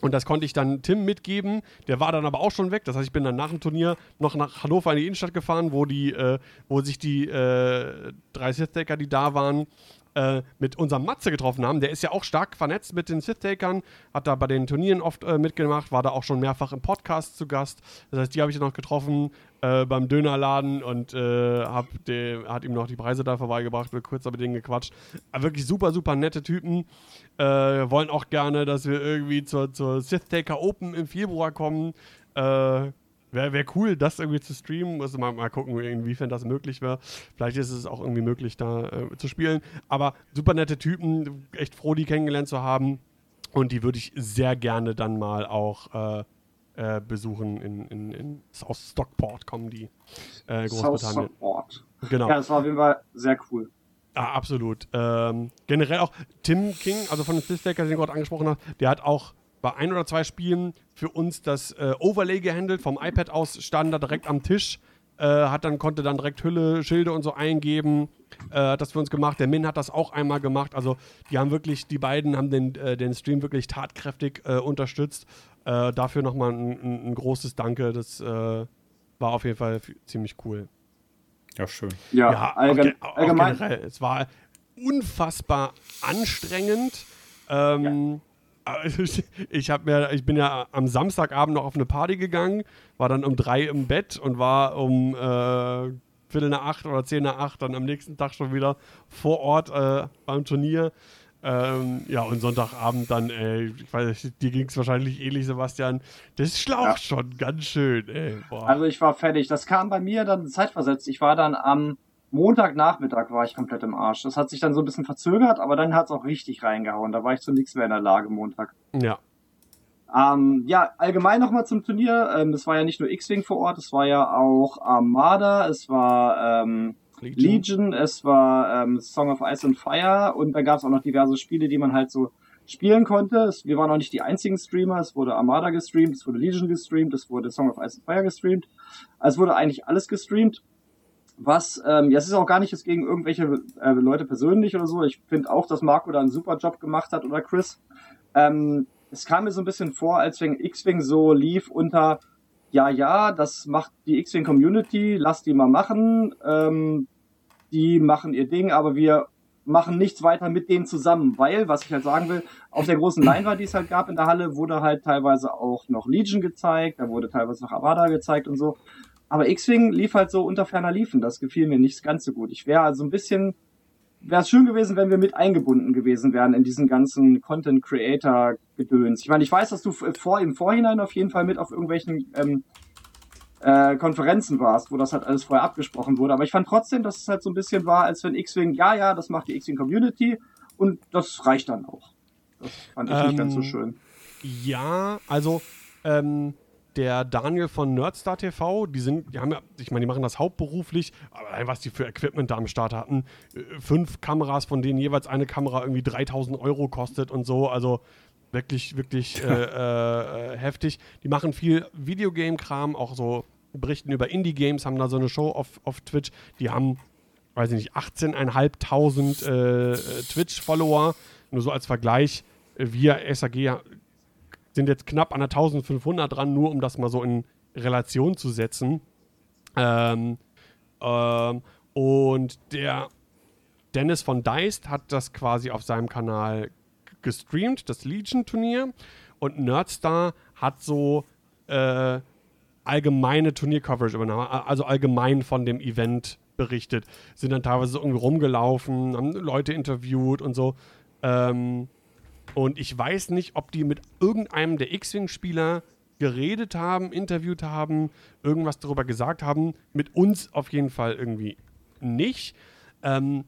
und das konnte ich dann Tim mitgeben. Der war dann aber auch schon weg. Das heißt, ich bin dann nach dem Turnier noch nach Hannover in die Innenstadt gefahren, wo, die, äh, wo sich die äh, drei Sith-Taker, die da waren, äh, mit unserem Matze getroffen haben. Der ist ja auch stark vernetzt mit den Sith-Takern, hat da bei den Turnieren oft äh, mitgemacht, war da auch schon mehrfach im Podcast zu Gast. Das heißt, die habe ich noch getroffen äh, beim Dönerladen und äh, hab de, hat ihm noch die Preise da vorbeigebracht, kurz mit denen gequatscht. Aber wirklich super, super nette Typen. Äh, wollen auch gerne, dass wir irgendwie zur, zur Sith Taker Open im Februar kommen. Äh, Wäre wär cool, das irgendwie zu streamen. Muss mal, mal gucken, inwiefern das möglich wäre. Vielleicht ist es auch irgendwie möglich, da äh, zu spielen. Aber super nette Typen, echt froh, die kennengelernt zu haben. Und die würde ich sehr gerne dann mal auch äh, äh, besuchen. In, in, in, aus Stockport kommen die. Äh, South Großbritannien. Support. Genau. Ja, das war auf jeden Fall sehr cool. Ja, absolut. Ähm, generell auch Tim King, also von den Sith-Staker, den du gerade angesprochen hast, der hat auch bei ein oder zwei Spielen für uns das äh, Overlay gehandelt. Vom iPad aus stand da direkt am Tisch, äh, hat dann, konnte dann direkt Hülle, Schilde und so eingeben. Äh, hat das für uns gemacht. Der Min hat das auch einmal gemacht. Also die haben wirklich, die beiden haben den, äh, den Stream wirklich tatkräftig äh, unterstützt. Äh, dafür nochmal ein, ein, ein großes Danke. Das äh, war auf jeden Fall ziemlich cool. Ja, schön. Ja, Ja, allgemein, auch, ge- auch allgemein generell. Es war unfassbar anstrengend. Ähm, also ich, <laughs> ich, hab mir, ich bin ja am Samstagabend noch auf eine Party gegangen, war dann um drei im Bett und war um äh, Viertel nach acht oder zehn nach acht dann am nächsten Tag schon wieder vor Ort äh, beim Turnier. Ähm, ja, und Sonntagabend dann, ey, ich weiß nicht, dir ging es wahrscheinlich ähnlich, Sebastian. Das schlaucht Ja. schon ganz schön, ey. Boah. Also ich war fertig. Das kam bei mir dann zeitversetzt. Ich war dann am Montagnachmittag war ich komplett im Arsch. Das hat sich dann so ein bisschen verzögert, aber dann hat es auch richtig reingehauen. Da war ich zu nichts mehr in der Lage Montag. ja. Ähm, ja, allgemein nochmal zum Turnier. Ähm, es war ja nicht nur X-Wing vor Ort, es war ja auch Armada, es war ähm, Legion, es war ähm, Song of Ice and Fire und da gab es auch noch diverse Spiele, die man halt so spielen konnte. Wir waren auch nicht die einzigen Streamer. Es wurde Armada gestreamt, es wurde Legion gestreamt, es wurde Song of Ice and Fire gestreamt. Also es wurde eigentlich alles gestreamt. Was, ähm, ja, es ist auch gar nicht jetzt gegen irgendwelche äh, Leute persönlich oder so. Ich finde auch, dass Marco da einen super Job gemacht hat oder Chris. Ähm, es kam mir so ein bisschen vor, als wenn X-Wing so lief unter, ja, ja, das macht die X-Wing Community, lass die mal machen. Ähm, die machen ihr Ding, aber wir machen nichts weiter mit denen zusammen, weil, was ich halt sagen will, auf der großen Leinwand, die es halt gab in der Halle, wurde halt teilweise auch noch Legion gezeigt, da wurde teilweise noch Avada gezeigt und so. Aber X-Wing lief halt so unter ferner Liefen, das gefiel mir nicht ganz so gut. Ich wäre also ein bisschen, wäre es schön gewesen, wenn wir mit eingebunden gewesen wären in diesen ganzen Content Creator Gedöns. Ich meine, ich weiß, dass du vor im Vorhinein auf jeden Fall mit auf irgendwelchen ähm, äh, Konferenzen warst, wo das halt alles vorher abgesprochen wurde. Aber ich fand trotzdem, dass es halt so ein bisschen war, als wenn X-Wing, ja, ja, das macht die X-Wing Community und das reicht dann auch. Das fand ich nicht ganz so Ähm, schön. Ja, also ähm, der Daniel von Nerdstar TV, die sind, die haben ja, ich meine, die machen das hauptberuflich, aber was die für Equipment da am Start hatten, äh, fünf Kameras, von denen jeweils eine Kamera irgendwie 3000 Euro kostet und so, also wirklich, wirklich äh, äh, <laughs> äh, heftig. Die machen viel Videogame-Kram, auch so berichten über Indie-Games, haben da so eine Show auf, auf Twitch, die haben, weiß ich nicht, 18.500 äh, äh, Twitch-Follower, nur so als Vergleich, äh, wir SAG sind jetzt knapp an der 1500 dran, nur um das mal so in Relation zu setzen. Ähm, ähm, und der Dennis von Deist hat das quasi auf seinem Kanal gestreamt, das Legion-Turnier. Und Nerdstar hat so äh, allgemeine Turnier-Coverage übernommen, also allgemein von dem Event berichtet. Sind dann teilweise so irgendwie rumgelaufen, haben Leute interviewt und so. Ähm, und ich weiß nicht, ob die mit irgendeinem der X-Wing-Spieler geredet haben, interviewt haben, irgendwas darüber gesagt haben. Mit uns auf jeden Fall irgendwie nicht. Ähm,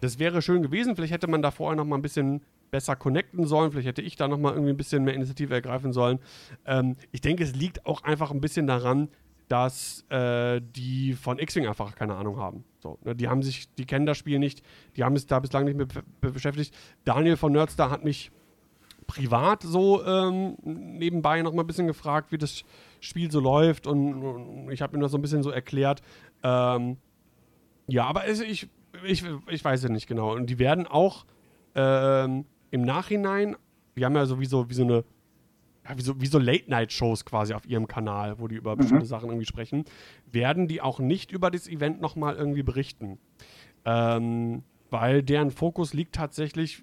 das wäre schön gewesen. Vielleicht hätte man da vorher noch mal ein bisschen besser connecten sollen. Vielleicht hätte ich da noch mal irgendwie ein bisschen mehr Initiative ergreifen sollen. Ähm, ich denke, es liegt auch einfach ein bisschen daran, dass äh, die von X-Wing einfach keine Ahnung haben. So, ne, die haben sich, die kennen das Spiel nicht, die haben sich da bislang nicht mit be beschäftigt. Daniel von Nerdstar hat mich privat so ähm, nebenbei noch mal ein bisschen gefragt, wie das Spiel so läuft und, und ich habe ihm das so ein bisschen so erklärt. Ähm, ja, aber es, ich, ich, ich weiß es nicht genau. Und die werden auch ähm, im Nachhinein, die haben ja sowieso wie so eine ja, wie so, wie so Late-Night-Shows quasi auf ihrem Kanal, wo die über bestimmte Sachen irgendwie sprechen, werden die auch nicht über das Event nochmal irgendwie berichten. Ähm, weil deren Fokus liegt tatsächlich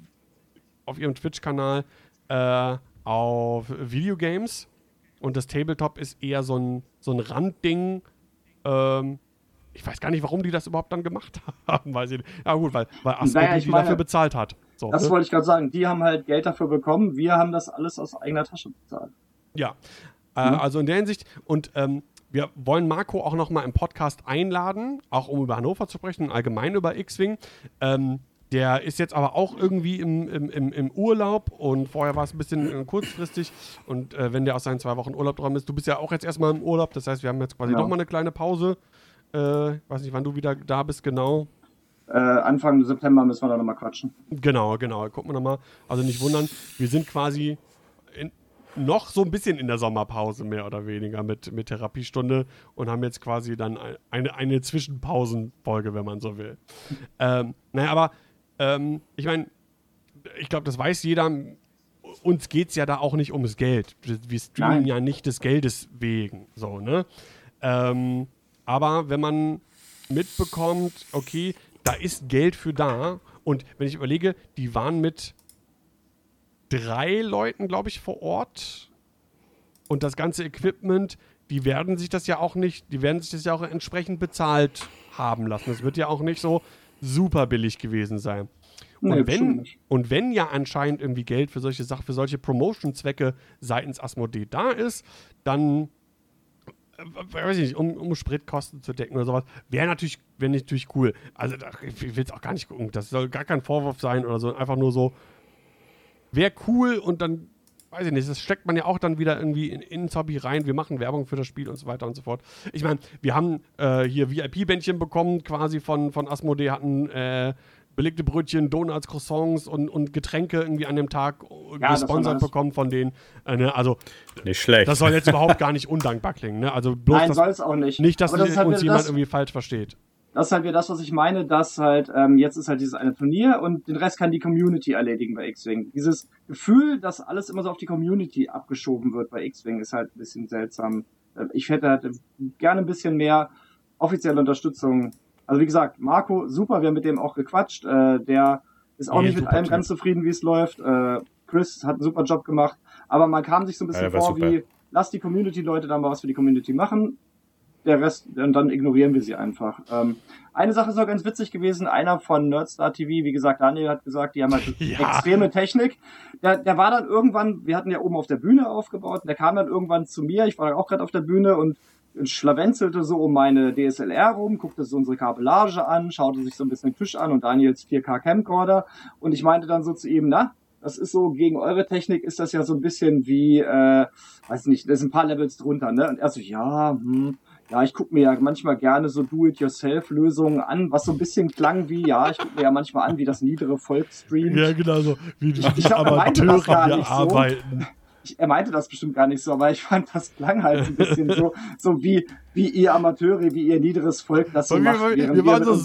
auf ihrem Twitch-Kanal äh, auf Videogames und das Tabletop ist eher so ein, so ein Randding. Ähm, ich weiß gar nicht, warum die das überhaupt dann gemacht <laughs> haben. Ich nicht. Ja gut, weil, weil Asmodee Naja, die dafür bezahlt hat. So, Das ne? wollte ich gerade sagen. Die haben halt Geld dafür bekommen. Wir haben das alles aus eigener Tasche bezahlt. Ja, äh, also in der Hinsicht und ähm, wir wollen Marco auch noch mal im Podcast einladen, auch um über Hannover zu sprechen, allgemein über X-Wing. Ähm, der ist jetzt aber auch irgendwie im, im, im, Urlaub und vorher war es ein bisschen äh, kurzfristig. Und äh, wenn der aus seinen zwei Wochen Urlaub dran ist, du bist ja auch jetzt erstmal im Urlaub, das heißt, wir haben jetzt quasi Ja. noch mal eine kleine Pause. Äh, weiß nicht, wann du wieder da bist, genau. Äh, Anfang September müssen wir da nochmal quatschen. Genau, genau. Gucken wir nochmal. Also nicht wundern, wir sind quasi in, noch so ein bisschen in der Sommerpause, mehr oder weniger, mit, mit Therapiestunde und haben jetzt quasi dann ein- eine, eine Zwischenpausenfolge, wenn man so will. Ähm, naja, aber ähm, ich meine, ich glaube, das weiß jeder. Uns geht es ja da auch nicht ums Geld. Wir streamen Nein. ja nicht des Geldes wegen. So, ne? Ähm, aber wenn man mitbekommt, okay, da ist Geld für da. Und wenn ich überlege, die waren mit drei Leuten, glaube ich, vor Ort. Und das ganze Equipment, die werden sich das ja auch nicht, die werden sich das ja auch entsprechend bezahlt haben lassen. Das wird ja auch nicht so super billig gewesen sein. Nee, und, wenn, und wenn ja anscheinend irgendwie Geld für solche Sachen, für solche Promotion-Zwecke seitens Asmodee da ist, dann weiß ich nicht, um, um Spritkosten zu decken oder sowas, wäre natürlich, wäre natürlich cool. Also ich will es auch gar nicht gucken. Das soll gar kein Vorwurf sein oder so. Einfach nur so, wäre cool und dann, weiß ich nicht, das steckt man ja auch dann wieder irgendwie in, ins Hobby rein. Wir machen Werbung für das Spiel und so weiter und so fort. Ich meine, wir haben äh, hier VIP-Bändchen bekommen, quasi von, von Asmodee, hatten äh, belegte Brötchen, Donuts, Croissants und, und Getränke irgendwie an dem Tag Ja, gesponsert bekommen von denen. Äh, ne? Also, Nicht schlecht. das soll jetzt überhaupt gar nicht <laughs> undankbar klingen. Ne? Also bloß, Nein, soll es auch nicht. nicht, dass das halt uns wieder jemand das, irgendwie falsch versteht. das ist halt wieder das, was ich meine, dass halt, ähm, jetzt ist halt dieses eine Turnier und den Rest kann die Community erledigen bei X-Wing. Dieses Gefühl, dass alles immer so auf die Community abgeschoben wird bei X-Wing, ist halt ein bisschen seltsam. Äh, Ich hätte halt gerne ein bisschen mehr offizielle Unterstützung. Also wie gesagt, Marco, super, wir haben mit dem auch gequatscht. Äh, der ist auch Nee, nicht mit allem ganz zufrieden, wie es läuft. Äh, Chris hat einen super Job gemacht, aber man kam sich so ein bisschen Ja, vor super. wie, lass die Community-Leute da mal was für die Community machen der Rest, und dann ignorieren wir sie einfach. Ähm, eine Sache ist noch ganz witzig gewesen, einer von Nerdstar TV, wie gesagt, Daniel hat gesagt, die haben halt <laughs> Ja. extreme Technik. Der, der war dann irgendwann, wir hatten ja oben auf der Bühne aufgebaut, der kam dann irgendwann zu mir, ich war dann auch gerade auf der Bühne und schlawenzelte so um meine DSLR rum, guckte so unsere Kabellage an, schaute sich so ein bisschen den Tisch an und Daniels 4K Camcorder und ich meinte dann so zu ihm, na, das ist so, gegen eure Technik ist das ja so ein bisschen wie, äh, weiß nicht, das sind ein paar Levels drunter, ne? Und er so, ja, hm, ja, ich gucke mir ja manchmal gerne so Do-it-yourself-Lösungen an, was so ein bisschen klang wie, ja, ich gucke mir ja manchmal an, wie das niedere Volk streamt. Ja, genau so. Wie die Ich glaub, meinte das gar nicht so. Ich, er meinte das bestimmt gar nicht so, aber ich fand, das klang halt ein bisschen so, so wie, wie ihr Amateure, wie ihr niederes Volk das so Wir- macht, wir- während wir waren mit so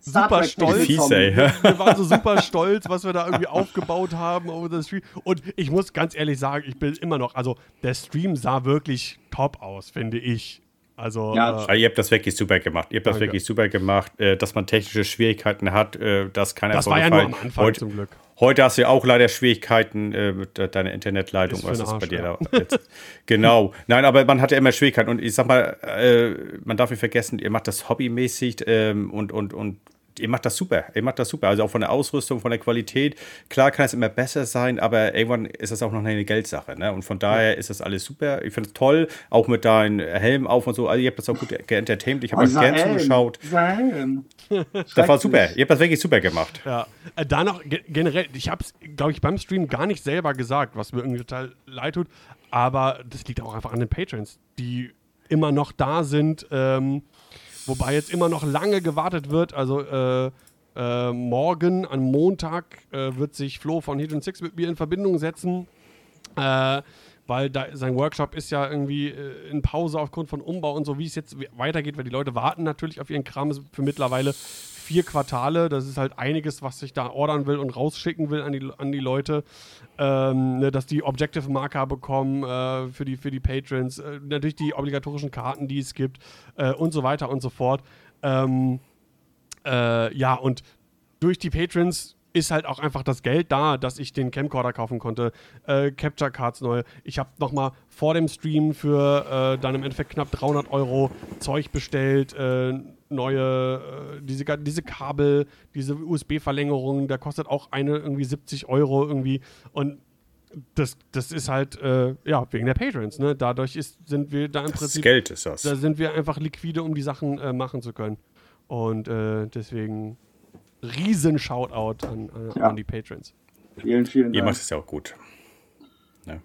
super stolz. Fies. Wir waren so super stolz, was wir da irgendwie aufgebaut haben over the Stream. Und ich muss ganz ehrlich sagen, ich bin immer noch, also der Stream sah wirklich top aus, finde ich. Also, Ja, äh, Aber ihr habt das wirklich super gemacht. Ihr habt das Danke. wirklich super gemacht, äh, dass man technische Schwierigkeiten hat, äh, dass keiner das war ja nur am Anfang Heute, zum Glück. Heute hast du ja auch leider Schwierigkeiten äh, mit de- deiner Internetleitung. Ist Was ist bei dir da? <laughs> Genau. Nein, aber man hat ja immer Schwierigkeiten. Und ich sag mal, äh, man darf nicht vergessen, ihr macht das hobbymäßig ähm, und, und, und ihr macht das super. Ihr macht das super. Also auch von der Ausrüstung, von der Qualität. Klar kann es immer besser sein, aber irgendwann ist das auch noch eine Geldsache. Ne? Und von daher ist das alles super. Ich finde es toll, auch mit deinem Helm auf und so. Also ihr habt das auch gut geentertaint. Ich habe Oh, euch dieser gern zugeschaut. Helm. <laughs> Das war super. Ihr habt das wirklich super gemacht. Ja, äh, da noch ge generell, ich habe es, glaube ich, beim Stream gar nicht selber gesagt, was mir irgendwie total leid tut, aber das liegt auch einfach an den Patrons, die immer noch da sind. Ähm, wobei jetzt immer noch lange gewartet wird. Also äh, äh, morgen, am Montag, äh, wird sich Flo von Hidden Six mit mir in Verbindung setzen. Äh, weil da, sein Workshop ist ja irgendwie äh, in Pause aufgrund von Umbau und so, wie es jetzt weitergeht, weil die Leute warten natürlich auf ihren Kram für mittlerweile vier Quartale. Das ist halt einiges, was ich da ordern will und rausschicken will an die, an die Leute. Ähm, ne, dass die Objective-Marker bekommen äh, für, die, für die Patrons. Äh, natürlich die obligatorischen Karten, die es gibt äh, und so weiter und so fort. Ähm, äh, ja, und durch die Patrons ist halt auch einfach das Geld da, dass ich den Camcorder kaufen konnte. Äh, Capture Cards neu. Ich habe nochmal vor dem Stream für äh, dann im Endeffekt knapp 300 Euro Zeug bestellt. Äh, neue, äh, diese, diese Kabel, diese USB-Verlängerung, da kostet auch eine irgendwie 70 Euro irgendwie. Und das, das ist halt, äh, ja, wegen der Patrons, ne? Dadurch ist, sind wir da im Das Prinzip. Geld ist das. Da sind wir einfach liquide, um die Sachen äh, machen zu können. Und äh, deswegen riesen Shoutout an, an, Ja. an die Patrons. Vielen, vielen Ihr Dank. macht es ja auch gut.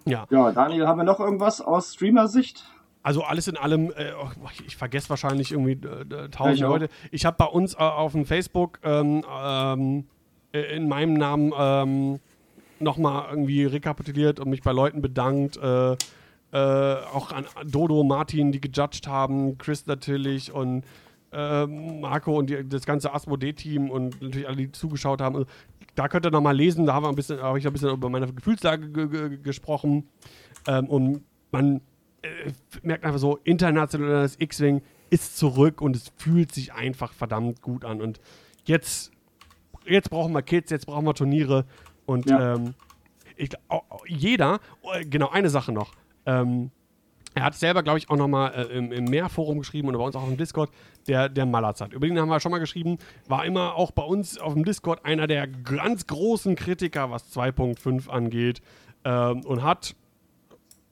Ja, Ja, Daniel, haben wir noch irgendwas aus Streamer-Sicht? Also alles in allem, äh, oh, ich, vergesse wahrscheinlich irgendwie äh, Ja, tausend auch. Leute. Ich habe bei uns äh, auf dem Facebook ähm, ähm, äh, in meinem Namen ähm, nochmal irgendwie rekapituliert und mich bei Leuten bedankt. Äh, äh, auch an Dodo, Martin, die gejudged haben, Chris natürlich und äh, Marco und die, das ganze Asmodee-Team und natürlich alle, die zugeschaut haben. Also, da könnt ihr nochmal lesen, da habe ich ein bisschen über meine Gefühlslage ge ge gesprochen. Ähm, und man äh, merkt einfach so, internationales X-Wing ist zurück und es fühlt sich einfach verdammt gut an. Und jetzt, jetzt brauchen wir Kids, jetzt brauchen wir Turniere. Und Ja. ähm, ich, jeder, äh, genau eine Sache noch. Ähm, er hat selber, glaube ich, auch nochmal äh, im, im Mehrforum geschrieben und bei uns auch im Discord, der, der Malazat. Über den haben wir schon mal geschrieben, war immer auch bei uns auf dem Discord einer der ganz großen Kritiker, was 2.5 angeht ähm, und hat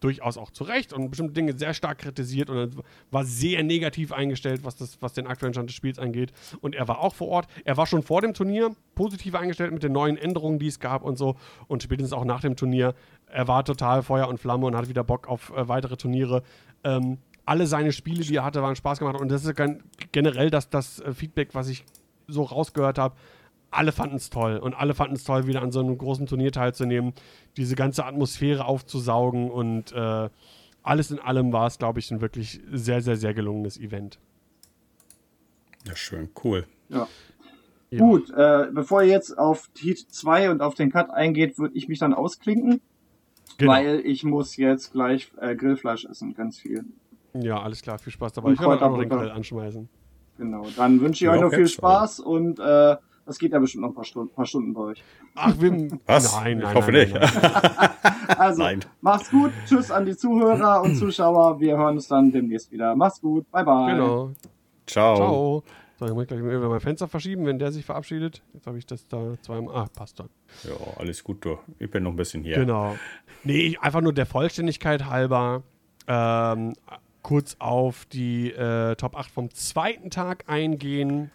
durchaus auch zu Recht und bestimmte Dinge sehr stark kritisiert und war sehr negativ eingestellt, was, das, was den aktuellen Stand des Spiels angeht. Und er war auch vor Ort. Er war schon vor dem Turnier positiv eingestellt mit den neuen Änderungen, die es gab und so. Und spätestens auch nach dem Turnier. Er war total Feuer und Flamme und hat wieder Bock auf äh, weitere Turniere. Ähm, alle seine Spiele, die er hatte, waren Spaß gemacht. Und das ist generell das, das äh, Feedback, was ich so rausgehört habe. Alle fanden es toll und alle fanden es toll, wieder an so einem großen Turnier teilzunehmen, diese ganze Atmosphäre aufzusaugen und äh, alles in allem war es, glaube ich, ein wirklich sehr, sehr, sehr gelungenes Event. Ja, schön, cool. Ja. Ja. Gut, äh, bevor ihr jetzt auf Heat 2 und auf den Cut eingeht, würde ich mich dann ausklinken, Genau. weil ich muss jetzt gleich äh, Grillfleisch essen, ganz viel. Ja, alles klar, viel Spaß dabei. Und Ich werde auch noch den. Grill anschmeißen. Genau, dann wünsche ich Ja, euch noch okay, viel. Spaß und äh, das geht ja bestimmt noch ein paar Stunden, paar Stunden bei euch. Ach, wir. Was? Nein, Ich nein, hoffe nein, nicht. Nein, nein. <laughs> <laughs> Also, Nein. macht's gut, tschüss an die Zuhörer und Zuschauer, wir hören uns dann demnächst wieder. Macht's gut, bye bye. Genau. Ciao. Ciao. So, ich muss gleich mal mein Fenster verschieben, wenn der sich verabschiedet. Jetzt habe ich das da zweimal. Ah, passt dann. Ja, alles gut, du. Ich bin noch ein bisschen hier. Genau. Nee, ich- einfach nur der Vollständigkeit halber ähm, kurz auf die äh, Top 8 vom zweiten Tag eingehen.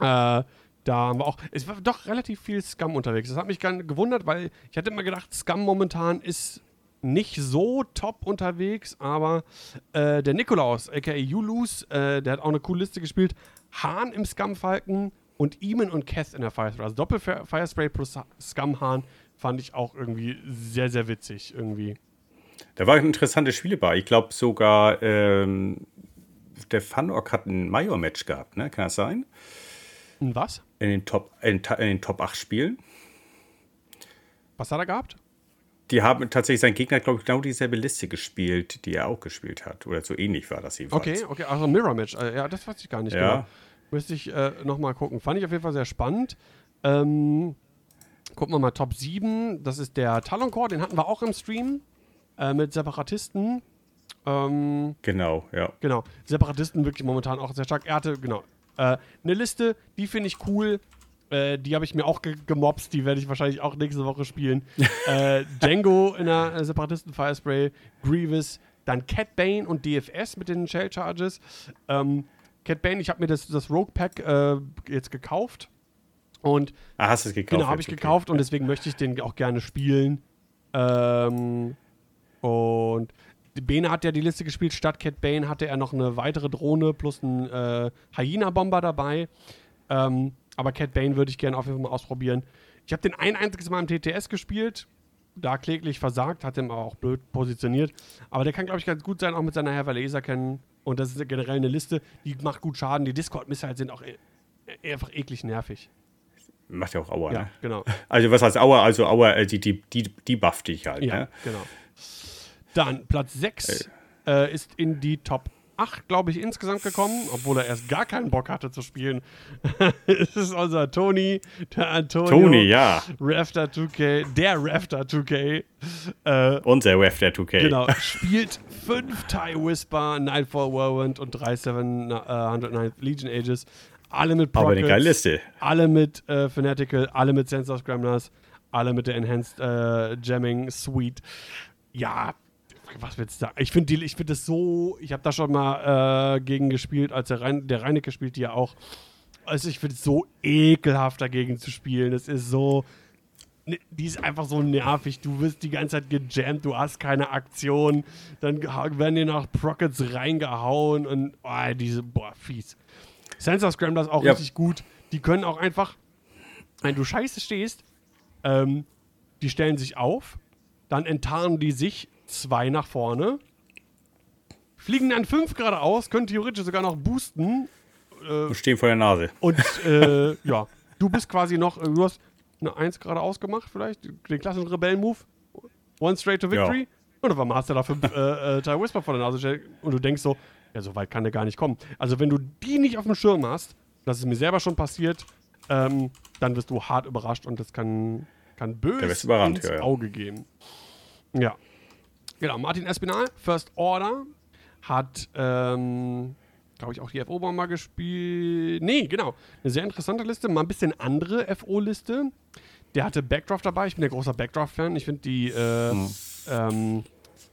Äh, da haben wir auch, es war doch relativ viel Scum unterwegs. Das hat mich ganz gewundert, weil ich hatte immer gedacht, Scum momentan ist nicht so top unterwegs, aber äh, der Nikolaus, aka Julus, äh, der hat auch eine coole Liste gespielt. Hahn im Scum-Falken und Eamon und Keth in der Firespray. Also Doppel-Firespray plus Scum-Hahn fand ich auch irgendwie sehr, sehr witzig irgendwie. Da war ein interessantes Spiel bei. Ich glaube sogar, ähm, der Funrock hat ein Major-Match gehabt, ne? Kann das sein? Und was? In den Top, in, in den Top 8 Spielen. Was hat er gehabt? Die haben tatsächlich sein Gegner, glaube ich, genau dieselbe Liste gespielt, die er auch gespielt hat. Oder so ähnlich war das jedenfalls. Okay, okay, also Mirror Match. Äh, ja, das weiß ich gar nicht Ja. genau. Müsste ich äh, nochmal gucken. Fand ich auf jeden Fall sehr spannend. Ähm, gucken wir mal Top 7. Das ist der Talon Core, den hatten wir auch im Stream äh, mit Separatisten. Ähm, Genau, ja. genau. Separatisten wirklich momentan auch sehr stark. Er hatte, genau. Äh, eine Liste, die finde ich cool. Äh, die habe ich mir auch ge gemobst. Die werde ich wahrscheinlich auch nächste Woche spielen. <laughs> äh, Django in der äh, Separatisten Firespray, Grievous, dann Cat Bane und DFS mit den Shell Charges. Ähm, Cat Bane, ich habe mir das, das Rogue Pack äh, jetzt gekauft. Und Ah, hast du es gekauft? Genau, habe ich okay. gekauft und deswegen möchte ich den auch gerne spielen. Ähm, und Bane hat ja die Liste gespielt. Statt Cat Bane hatte er noch eine weitere Drohne plus einen äh, Hyena-Bomber dabei. Ähm, aber Cat Bane würde ich gerne auf jeden Fall mal ausprobieren. Ich habe den ein einziges Mal im TTS gespielt. Da kläglich versagt, hat den aber auch blöd positioniert. Aber der kann, glaube ich, ganz gut sein, auch mit seiner Herr Laser kennen. Und das ist generell eine Liste, die macht gut Schaden. Die Discord-Missiles sind auch e einfach eklig nervig. Macht ja auch Aua, Ja, ne? genau. Also was heißt Aua? Also Aua, äh, die, die, die, die bufft dich halt, Ja, ne? genau. Dann Platz 6 äh, ist in die Top 8, glaube ich, insgesamt gekommen, obwohl er erst gar keinen Bock hatte zu spielen. <laughs> es ist unser Tony, der Antonio. Tony, ja. Rafter 2K, der Rafter 2K. Äh, Unser Ref der 2K. genau, spielt 5 TIE Whisper, Nightfall Whirlwind und 3 709 Legion Ages. Alle mit Aber eine Prockets, geile Liste. alle mit äh, Fanatical, alle mit Sensor Scramblers, alle mit der Enhanced äh, Jamming Suite. Ja, was willst du sagen? Ich finde find das so, ich habe da schon mal äh, gegen gespielt, als der, Rein, der Reinecke spielt die ja auch. Also ich finde es so ekelhaft dagegen zu spielen. Das ist so, ne, die ist einfach so nervig. Du wirst die ganze Zeit gejammt, du hast keine Aktion. Dann werden dir noch Prockets reingehauen und oh, diese, boah, fies. Sensor Scramblers auch Ja. richtig gut. Die können auch einfach, wenn du scheiße stehst, ähm, die stellen sich auf, dann enttarnen die sich zwei nach vorne, fliegen dann fünf geradeaus, können theoretisch sogar noch boosten Und stehen vor der Nase. und <laughs> äh, ja, du bist quasi noch, äh, du hast eine Eins geradeaus gemacht vielleicht, den klassischen Rebellen-Move, One straight to victory und auf einmal hast du da fünf äh, äh, TIE Whisper vor der Nase und du denkst so, ja, so weit kann der gar nicht kommen. Also wenn du die nicht auf dem Schirm hast, das ist mir selber schon passiert, ähm, dann wirst du hart überrascht und das kann, kann böse ins ja, ja. Auge gehen. Ja. Genau, Martin Espinal, First Order, hat, ähm, glaube ich, auch die FO-Bomber gespielt. Nee, genau. Eine sehr interessante Liste, mal ein bisschen andere FO-Liste. Der hatte Backdraft dabei. Ich bin der großer Backdraft-Fan. Ich finde die äh, Hm. ähm,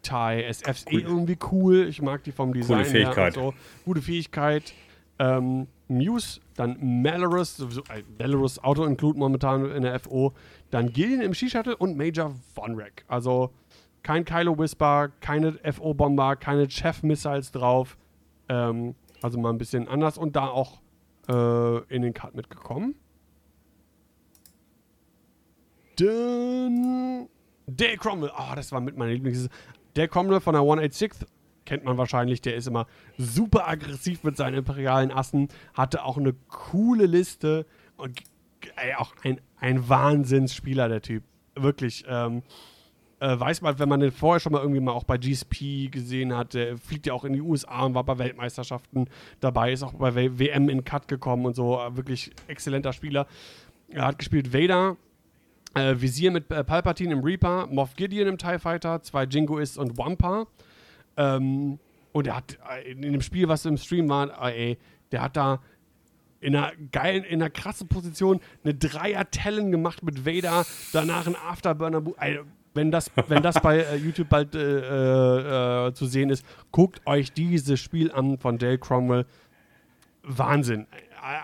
Thai SFs eh irgendwie cool. Ich mag die vom Design her Fähigkeit. und so. Gute Fähigkeit. Ähm, Muse, dann Malorus, sowieso, äh, Malorus Auto-Include momentan in der FO. Dann Gillian im Ski-Shuttle und Major Vonrek. Also kein Kylo Whisper, keine FO-Bomber, keine Chef-Missiles drauf. Ähm, also mal ein bisschen anders und da auch äh, in den Cut mitgekommen. Dann Dale Cromwell. Ah, das war mit meiner Lieblings. Dale Cromwell von der 186 kennt man wahrscheinlich. Der ist immer super aggressiv mit seinen imperialen Assen. Hatte auch eine coole Liste und ey, auch ein, ein Wahnsinnsspieler, der Typ. Wirklich. Ähm, äh, weiß man, wenn man den vorher schon mal irgendwie mal auch bei GSP gesehen hat, der fliegt ja auch in die USA und war bei Weltmeisterschaften dabei, ist auch bei W- WM in Cut gekommen und so, äh, wirklich exzellenter Spieler. Er hat gespielt Vader, äh, Visier mit äh, Palpatine im Reaper, Moff Gideon im TIE Fighter, zwei Jingoists und Wampa. Ähm, und er hat äh, in dem Spiel, was im Stream war, äh, ey, der hat da in einer geilen, in einer krassen Position eine Dreier-Tellen gemacht mit Vader, danach ein Afterburner. Also, wenn das, wenn das bei äh, YouTube bald äh, äh, äh, zu sehen ist, guckt euch dieses Spiel an von Dale Cromwell. Wahnsinn.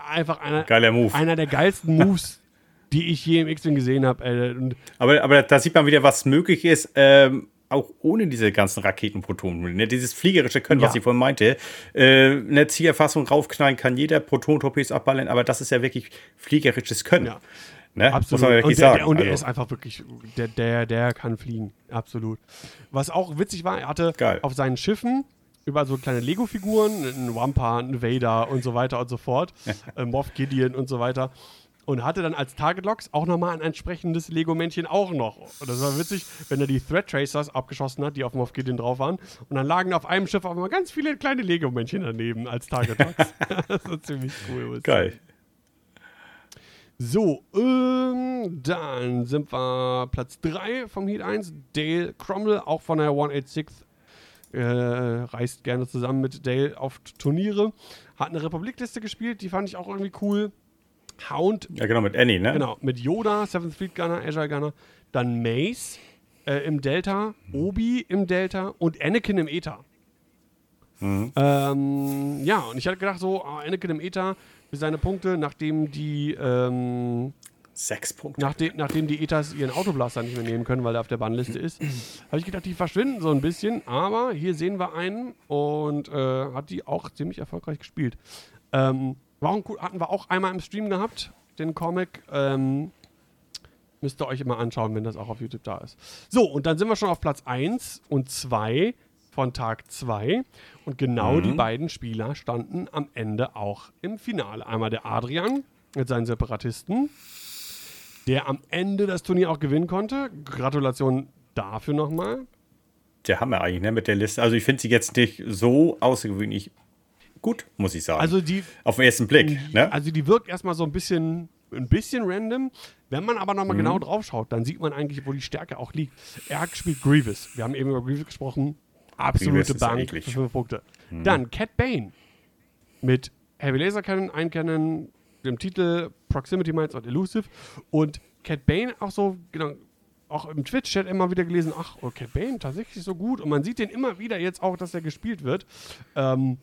Einfach einer, einer der geilsten Moves, <laughs> die ich je im X-Wing gesehen habe. Äh, Aber, aber da sieht man wieder, was möglich ist, ähm, auch ohne diese ganzen Raketenprotonen. Ne? Dieses fliegerische Können, Ja. was ich vorhin meinte. Äh, eine Zielerfassung raufknallen kann jeder, Proton-Torpedos abballern, aber das ist ja wirklich fliegerisches Können. Ja. Ne? Absolut. Muss man wirklich und der, sagen. Der, und er Also, ist einfach wirklich, der, der, der kann fliegen. Absolut. Was auch witzig war, er hatte Geil. auf seinen Schiffen überall so kleine Lego-Figuren, ein Wampa, ein Vader und so weiter und so fort, äh, Moff Gideon und so weiter. Und hatte dann als Target-Logs auch nochmal ein entsprechendes Lego-Männchen auch noch. Und das war witzig, wenn er die Threat Tracers abgeschossen hat, die auf Moff Gideon drauf waren. Und dann lagen auf einem Schiff auf einmal ganz viele kleine Lego-Männchen daneben als Target-Logs. <laughs> <laughs> das war ziemlich cool. geil. So, ähm, dann sind wir Platz 3 vom Heat 1. Dale Cromwell, auch von der 186. Äh, reist gerne zusammen mit Dale auf Turniere. Hat eine Republikliste gespielt, die fand ich auch irgendwie cool. Hound, Ja, genau, mit Annie, ne? genau, mit Yoda, Seventh Fleet Gunner, Agile Gunner. Dann Mace äh, im Delta, Obi im Delta und Anakin im Eta. Ähm, ja, und ich hatte gedacht, so, ah, Anakin im Eta seine Punkte, nachdem die, ähm, Sechs Punkte. Nachdem, nachdem die Etas ihren Autoblaster nicht mehr nehmen können, weil er auf der Bannliste ist, habe ich gedacht, die verschwinden so ein bisschen. Aber hier sehen wir einen und äh, hat die auch ziemlich erfolgreich gespielt. Ähm, war auch gut, hatten wir auch einmal im Stream gehabt, den Comic. Ähm, müsst ihr euch immer anschauen, wenn das auch auf YouTube da ist. So, und dann sind wir schon auf Platz 1 und 2 von Tag 2. Und genau Mhm. die beiden Spieler standen am Ende auch im Finale. Einmal der Adrian mit seinen Separatisten, der am Ende das Turnier auch gewinnen konnte. Gratulation dafür nochmal. Der Hammer eigentlich, ne, mit der Liste. Also ich finde sie jetzt nicht so außergewöhnlich gut, muss ich sagen. Also die, Auf den ersten Blick, ne? also die wirkt erstmal so ein bisschen, ein bisschen random. Wenn man aber Mhm. nochmal genau drauf schaut, dann sieht man eigentlich, wo die Stärke auch liegt. Er hat gespielt Grievous. Wir haben eben über Grievous gesprochen. Absolute Bank für fünf Punkte. Dann Cat Bane mit Heavy Laser Cannon, Einkennen, dem Titel Proximity Mines und Elusive. Und Cat Bane auch so, genau, auch im Twitch-Chat immer wieder gelesen, ach, oh, Cat Bane tatsächlich so gut. Und man sieht den immer wieder jetzt auch, dass er gespielt wird. Ähm,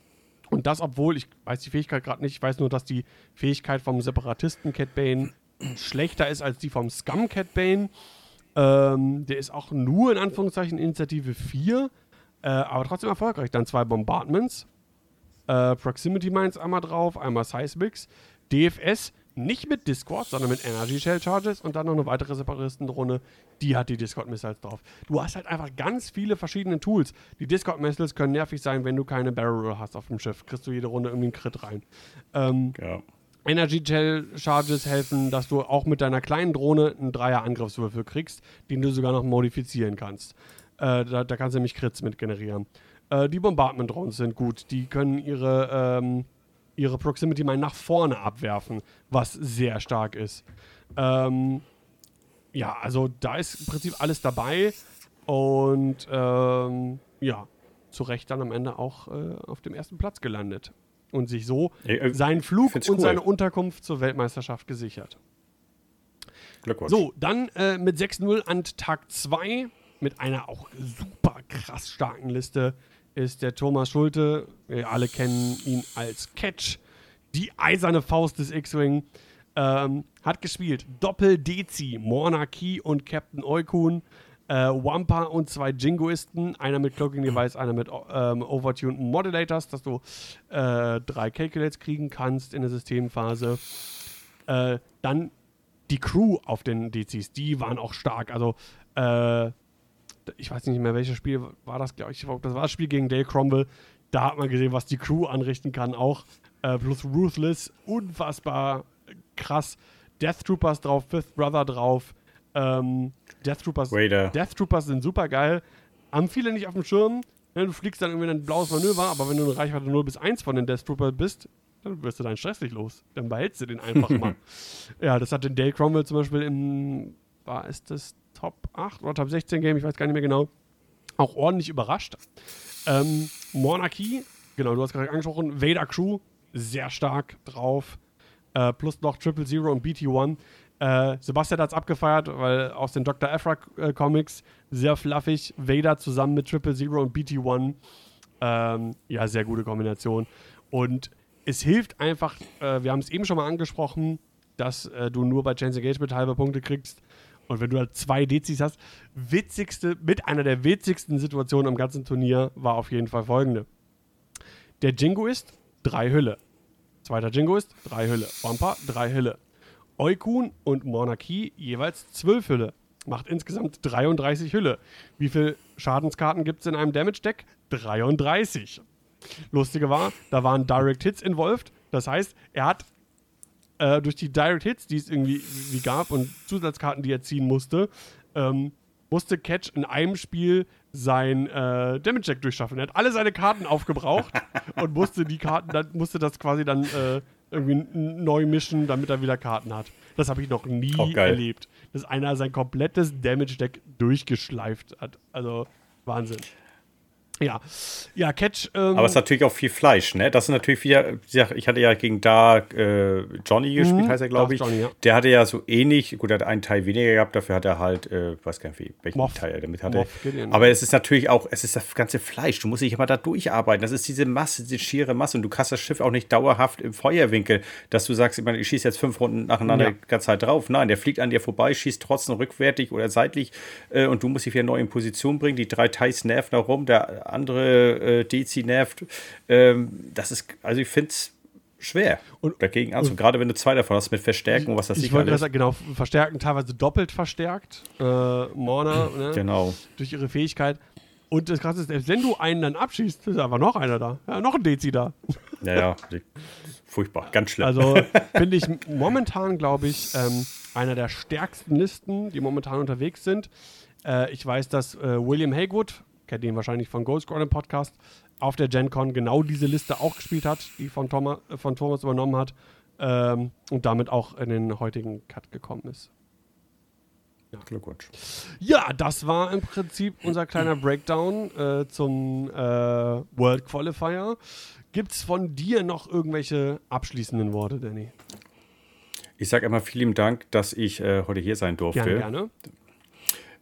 und das, obwohl, ich weiß die Fähigkeit gerade nicht, ich weiß nur, dass die Fähigkeit vom Separatisten Cat Bane <clears throat> schlechter ist als die vom Scum Cat Bane. Ähm, der ist auch nur in Anführungszeichen Initiative 4, äh, aber trotzdem erfolgreich. Dann zwei Bombardments, äh, Proximity Mines einmal drauf, einmal Seismics, DFS nicht mit Discord, sondern mit Energy Shell Charges und dann noch eine weitere Separatistenrunde, die hat die Discord Missiles drauf. Du hast halt einfach ganz viele verschiedene Tools. Die Discord Missiles können nervig sein, wenn du keine Barrel Roll hast auf dem Schiff. Kriegst du jede Runde irgendwie einen Crit rein. Ähm, Ja. Energy Gel Charges helfen, dass du auch mit deiner kleinen Drohne einen Dreier Angriffswürfel kriegst, den du sogar noch modifizieren kannst. Äh, da, da kannst du nämlich Crits mit generieren. Äh, die Bombardment Drones sind gut. Die können ihre, ähm, ihre Proximity Mine nach vorne abwerfen, was sehr stark ist. Ähm, ja, also da ist im Prinzip alles dabei und ähm, ja, zu Recht dann am Ende auch äh, auf dem ersten Platz gelandet und sich so Äh, seinen Flug und cool. seine Unterkunft zur Weltmeisterschaft gesichert. Glückwunsch. So, dann äh, mit 6-0 an Tag 2 mit einer auch super krass starken Liste ist der Thomas Schulte. Wir alle kennen ihn als Catch. Die eiserne Faust des X-Wing. Ähm, hat gespielt Doppel-Dezi, Monarchie und Captain Eukun. Äh, Wampa und zwei Jingoisten. Einer mit Cloaking Device, einer mit ähm, Overtuned Modulators, dass du äh, drei Calculates kriegen kannst in der Systemphase. Äh, dann die Crew auf den DCs, die waren auch stark. Also, äh, ich weiß nicht mehr, welches Spiel war das, glaube ich. Das war das Spiel gegen Dale Cromwell. Da hat man gesehen, was die Crew anrichten kann auch. Äh, plus Ruthless, unfassbar krass. Death Troopers drauf, Fifth Brother drauf. Ähm, Death Troopers Raider. Death Troopers sind super geil. Haben viele nicht auf dem Schirm. Ne, du fliegst dann irgendwie ein blaues Manöver, aber wenn du eine Reichweite 0 bis 1 von den Death Troopers bist, dann wirst du deinen Stress nicht los. Dann behältst du den einfach <laughs> mal. Ja, das hat den Dale Cromwell zum Beispiel im, war es das Top 8 oder Top 16 Game, ich weiß gar nicht mehr genau, auch ordentlich überrascht. Ähm, Monarchy, genau, du hast gerade angesprochen, Vader Crew, sehr stark drauf. Äh, plus noch Triple Zero und BT1. Äh, Sebastian hat es abgefeiert, weil aus den Dr. Aphra äh, Comics sehr fluffig. Vader zusammen mit Triple Zero und BT1. Ähm, ja, sehr gute Kombination. Und es hilft einfach, äh, wir haben es eben schon mal angesprochen, dass äh, du nur bei Chance Engagement halbe Punkte kriegst. Und wenn du da zwei Dezis hast, witzigste, mit einer der witzigsten Situationen am ganzen Turnier war auf jeden Fall folgende. Der Jingoist, drei Hülle. Zweiter Jingoist, drei Hülle. Wampa, drei Hülle. Eukun und Monarchie jeweils zwölf Hülle. Macht insgesamt 33 Hülle. Wie viele Schadenskarten gibt es in einem Damage-Deck? 33. Lustige war, da waren Direct Hits involved. Das heißt, er hat äh, durch die Direct Hits, die es irgendwie wie gab und Zusatzkarten, die er ziehen musste, ähm, musste Catch in einem Spiel sein äh, Damage Deck durchschaffen. Er hat alle seine Karten aufgebraucht <laughs> und musste die Karten, dann musste das quasi dann äh, irgendwie neu mischen, damit er wieder Karten hat. Das habe ich noch nie geil. erlebt, dass einer sein komplettes Damage Deck durchgeschleift hat. Also Wahnsinn. Ja, ja, Catch. Ähm, Aber es ist natürlich auch viel Fleisch, ne? Das ist natürlich wieder, ich hatte ja gegen da äh, Johnny gespielt, mhm, heißt er, glaube ich. Johnny, ja. Der hatte ja so ähnlich, gut, er hat einen Teil weniger gehabt, dafür hat er halt, äh, weiß gar nicht, welchen Moff. Teil er damit hatte. Moff, Aber es ist natürlich auch, es ist das ganze Fleisch. Du musst dich immer da durcharbeiten. Das ist diese Masse, diese schiere Masse. Und du kannst das Schiff auch nicht dauerhaft im Feuerwinkel, dass du sagst, ich, meine, ich schieße jetzt fünf Runden nacheinander ja. die ganze Zeit drauf. Nein, der fliegt an dir vorbei, schießt trotzdem rückwärtig oder seitlich äh, und du musst dich wieder neu in Position bringen. Die drei Teils nerven da rum, der andere äh, Dezi nervt. Ähm, das ist, also ich finde es schwer und, dagegen anzu. Und, gerade wenn du zwei davon hast mit Verstärken was das Ich wollte sagen, genau, verstärken, teilweise doppelt verstärkt. Äh, Morna, ne? Genau. Durch ihre Fähigkeit. Und das Krasse ist, selbst wenn du einen dann abschießt, ist einfach noch einer da. Ja, noch ein Dezi da. Ja, ja. Furchtbar, ganz schlimm. Also <laughs> finde ich momentan, glaube ich, ähm, einer der stärksten Listen, die momentan unterwegs sind. Äh, ich weiß, dass äh, William Haywood kennt ihn wahrscheinlich von Squadron Podcast, auf der Gen Con genau diese Liste auch gespielt hat, die von, Thomas, von Thomas übernommen hat ähm, und damit auch in den heutigen Cut gekommen ist. Ja. Glückwunsch. Ja, das war im Prinzip unser kleiner Breakdown äh, zum äh, World Qualifier. Gibt es von dir noch irgendwelche abschließenden Worte, Danny? Ich sage einmal vielen Dank, dass ich äh, heute hier sein durfte. Gerne, gerne.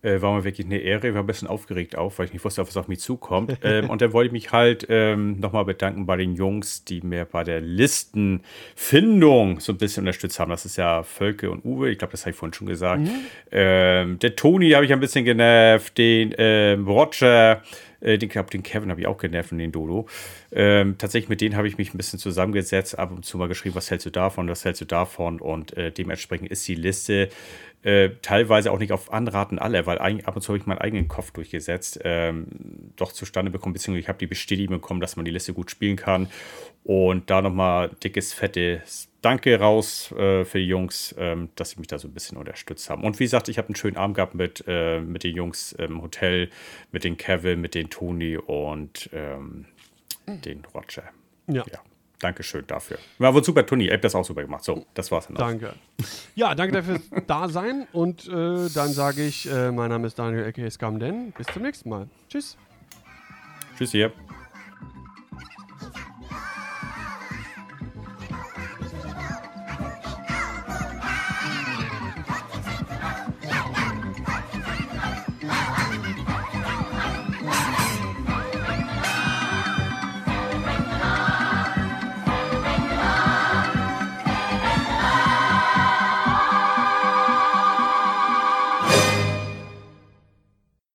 Äh, war mir wirklich eine Ehre. Ich war ein bisschen aufgeregt auch, weil ich nicht wusste, was auf mich zukommt. <laughs> ähm, und dann wollte ich mich halt ähm, nochmal bedanken bei den Jungs, die mir bei der Listenfindung so ein bisschen unterstützt haben. Das ist ja Völke und Uwe. Ich glaube, das habe ich vorhin schon gesagt. Mhm. Ähm, der Toni habe ich ein bisschen genervt. Den ähm, Roger. Äh, den, den Kevin habe ich auch genervt und den Dodo. Ähm, tatsächlich mit denen habe ich mich ein bisschen zusammengesetzt, ab und zu mal geschrieben, was hältst du davon, was hältst du davon und äh, dementsprechend ist die Liste äh, teilweise auch nicht auf Anraten aller, weil ab und zu habe ich meinen eigenen Kopf durchgesetzt, ähm, doch zustande bekommen, beziehungsweise ich habe die Bestätigung bekommen, dass man die Liste gut spielen kann. Und da nochmal dickes, fettes Danke raus äh, für die Jungs, ähm, dass sie mich da so ein bisschen unterstützt haben. Und wie gesagt, ich habe einen schönen Abend gehabt mit, äh, mit den Jungs im Hotel, mit den Kevin, mit den Toni und ähm, den Roger. ja. ja. Dankeschön dafür. War wohl super, Toni. Ihr habt das auch super gemacht. So, das war's dann. Danke. Ja, danke dafür Dasein. Und äh, dann sage ich, äh, mein Name ist Daniel, a.k.a. Scamden. Bis zum nächsten Mal. Tschüss. Tschüss hier.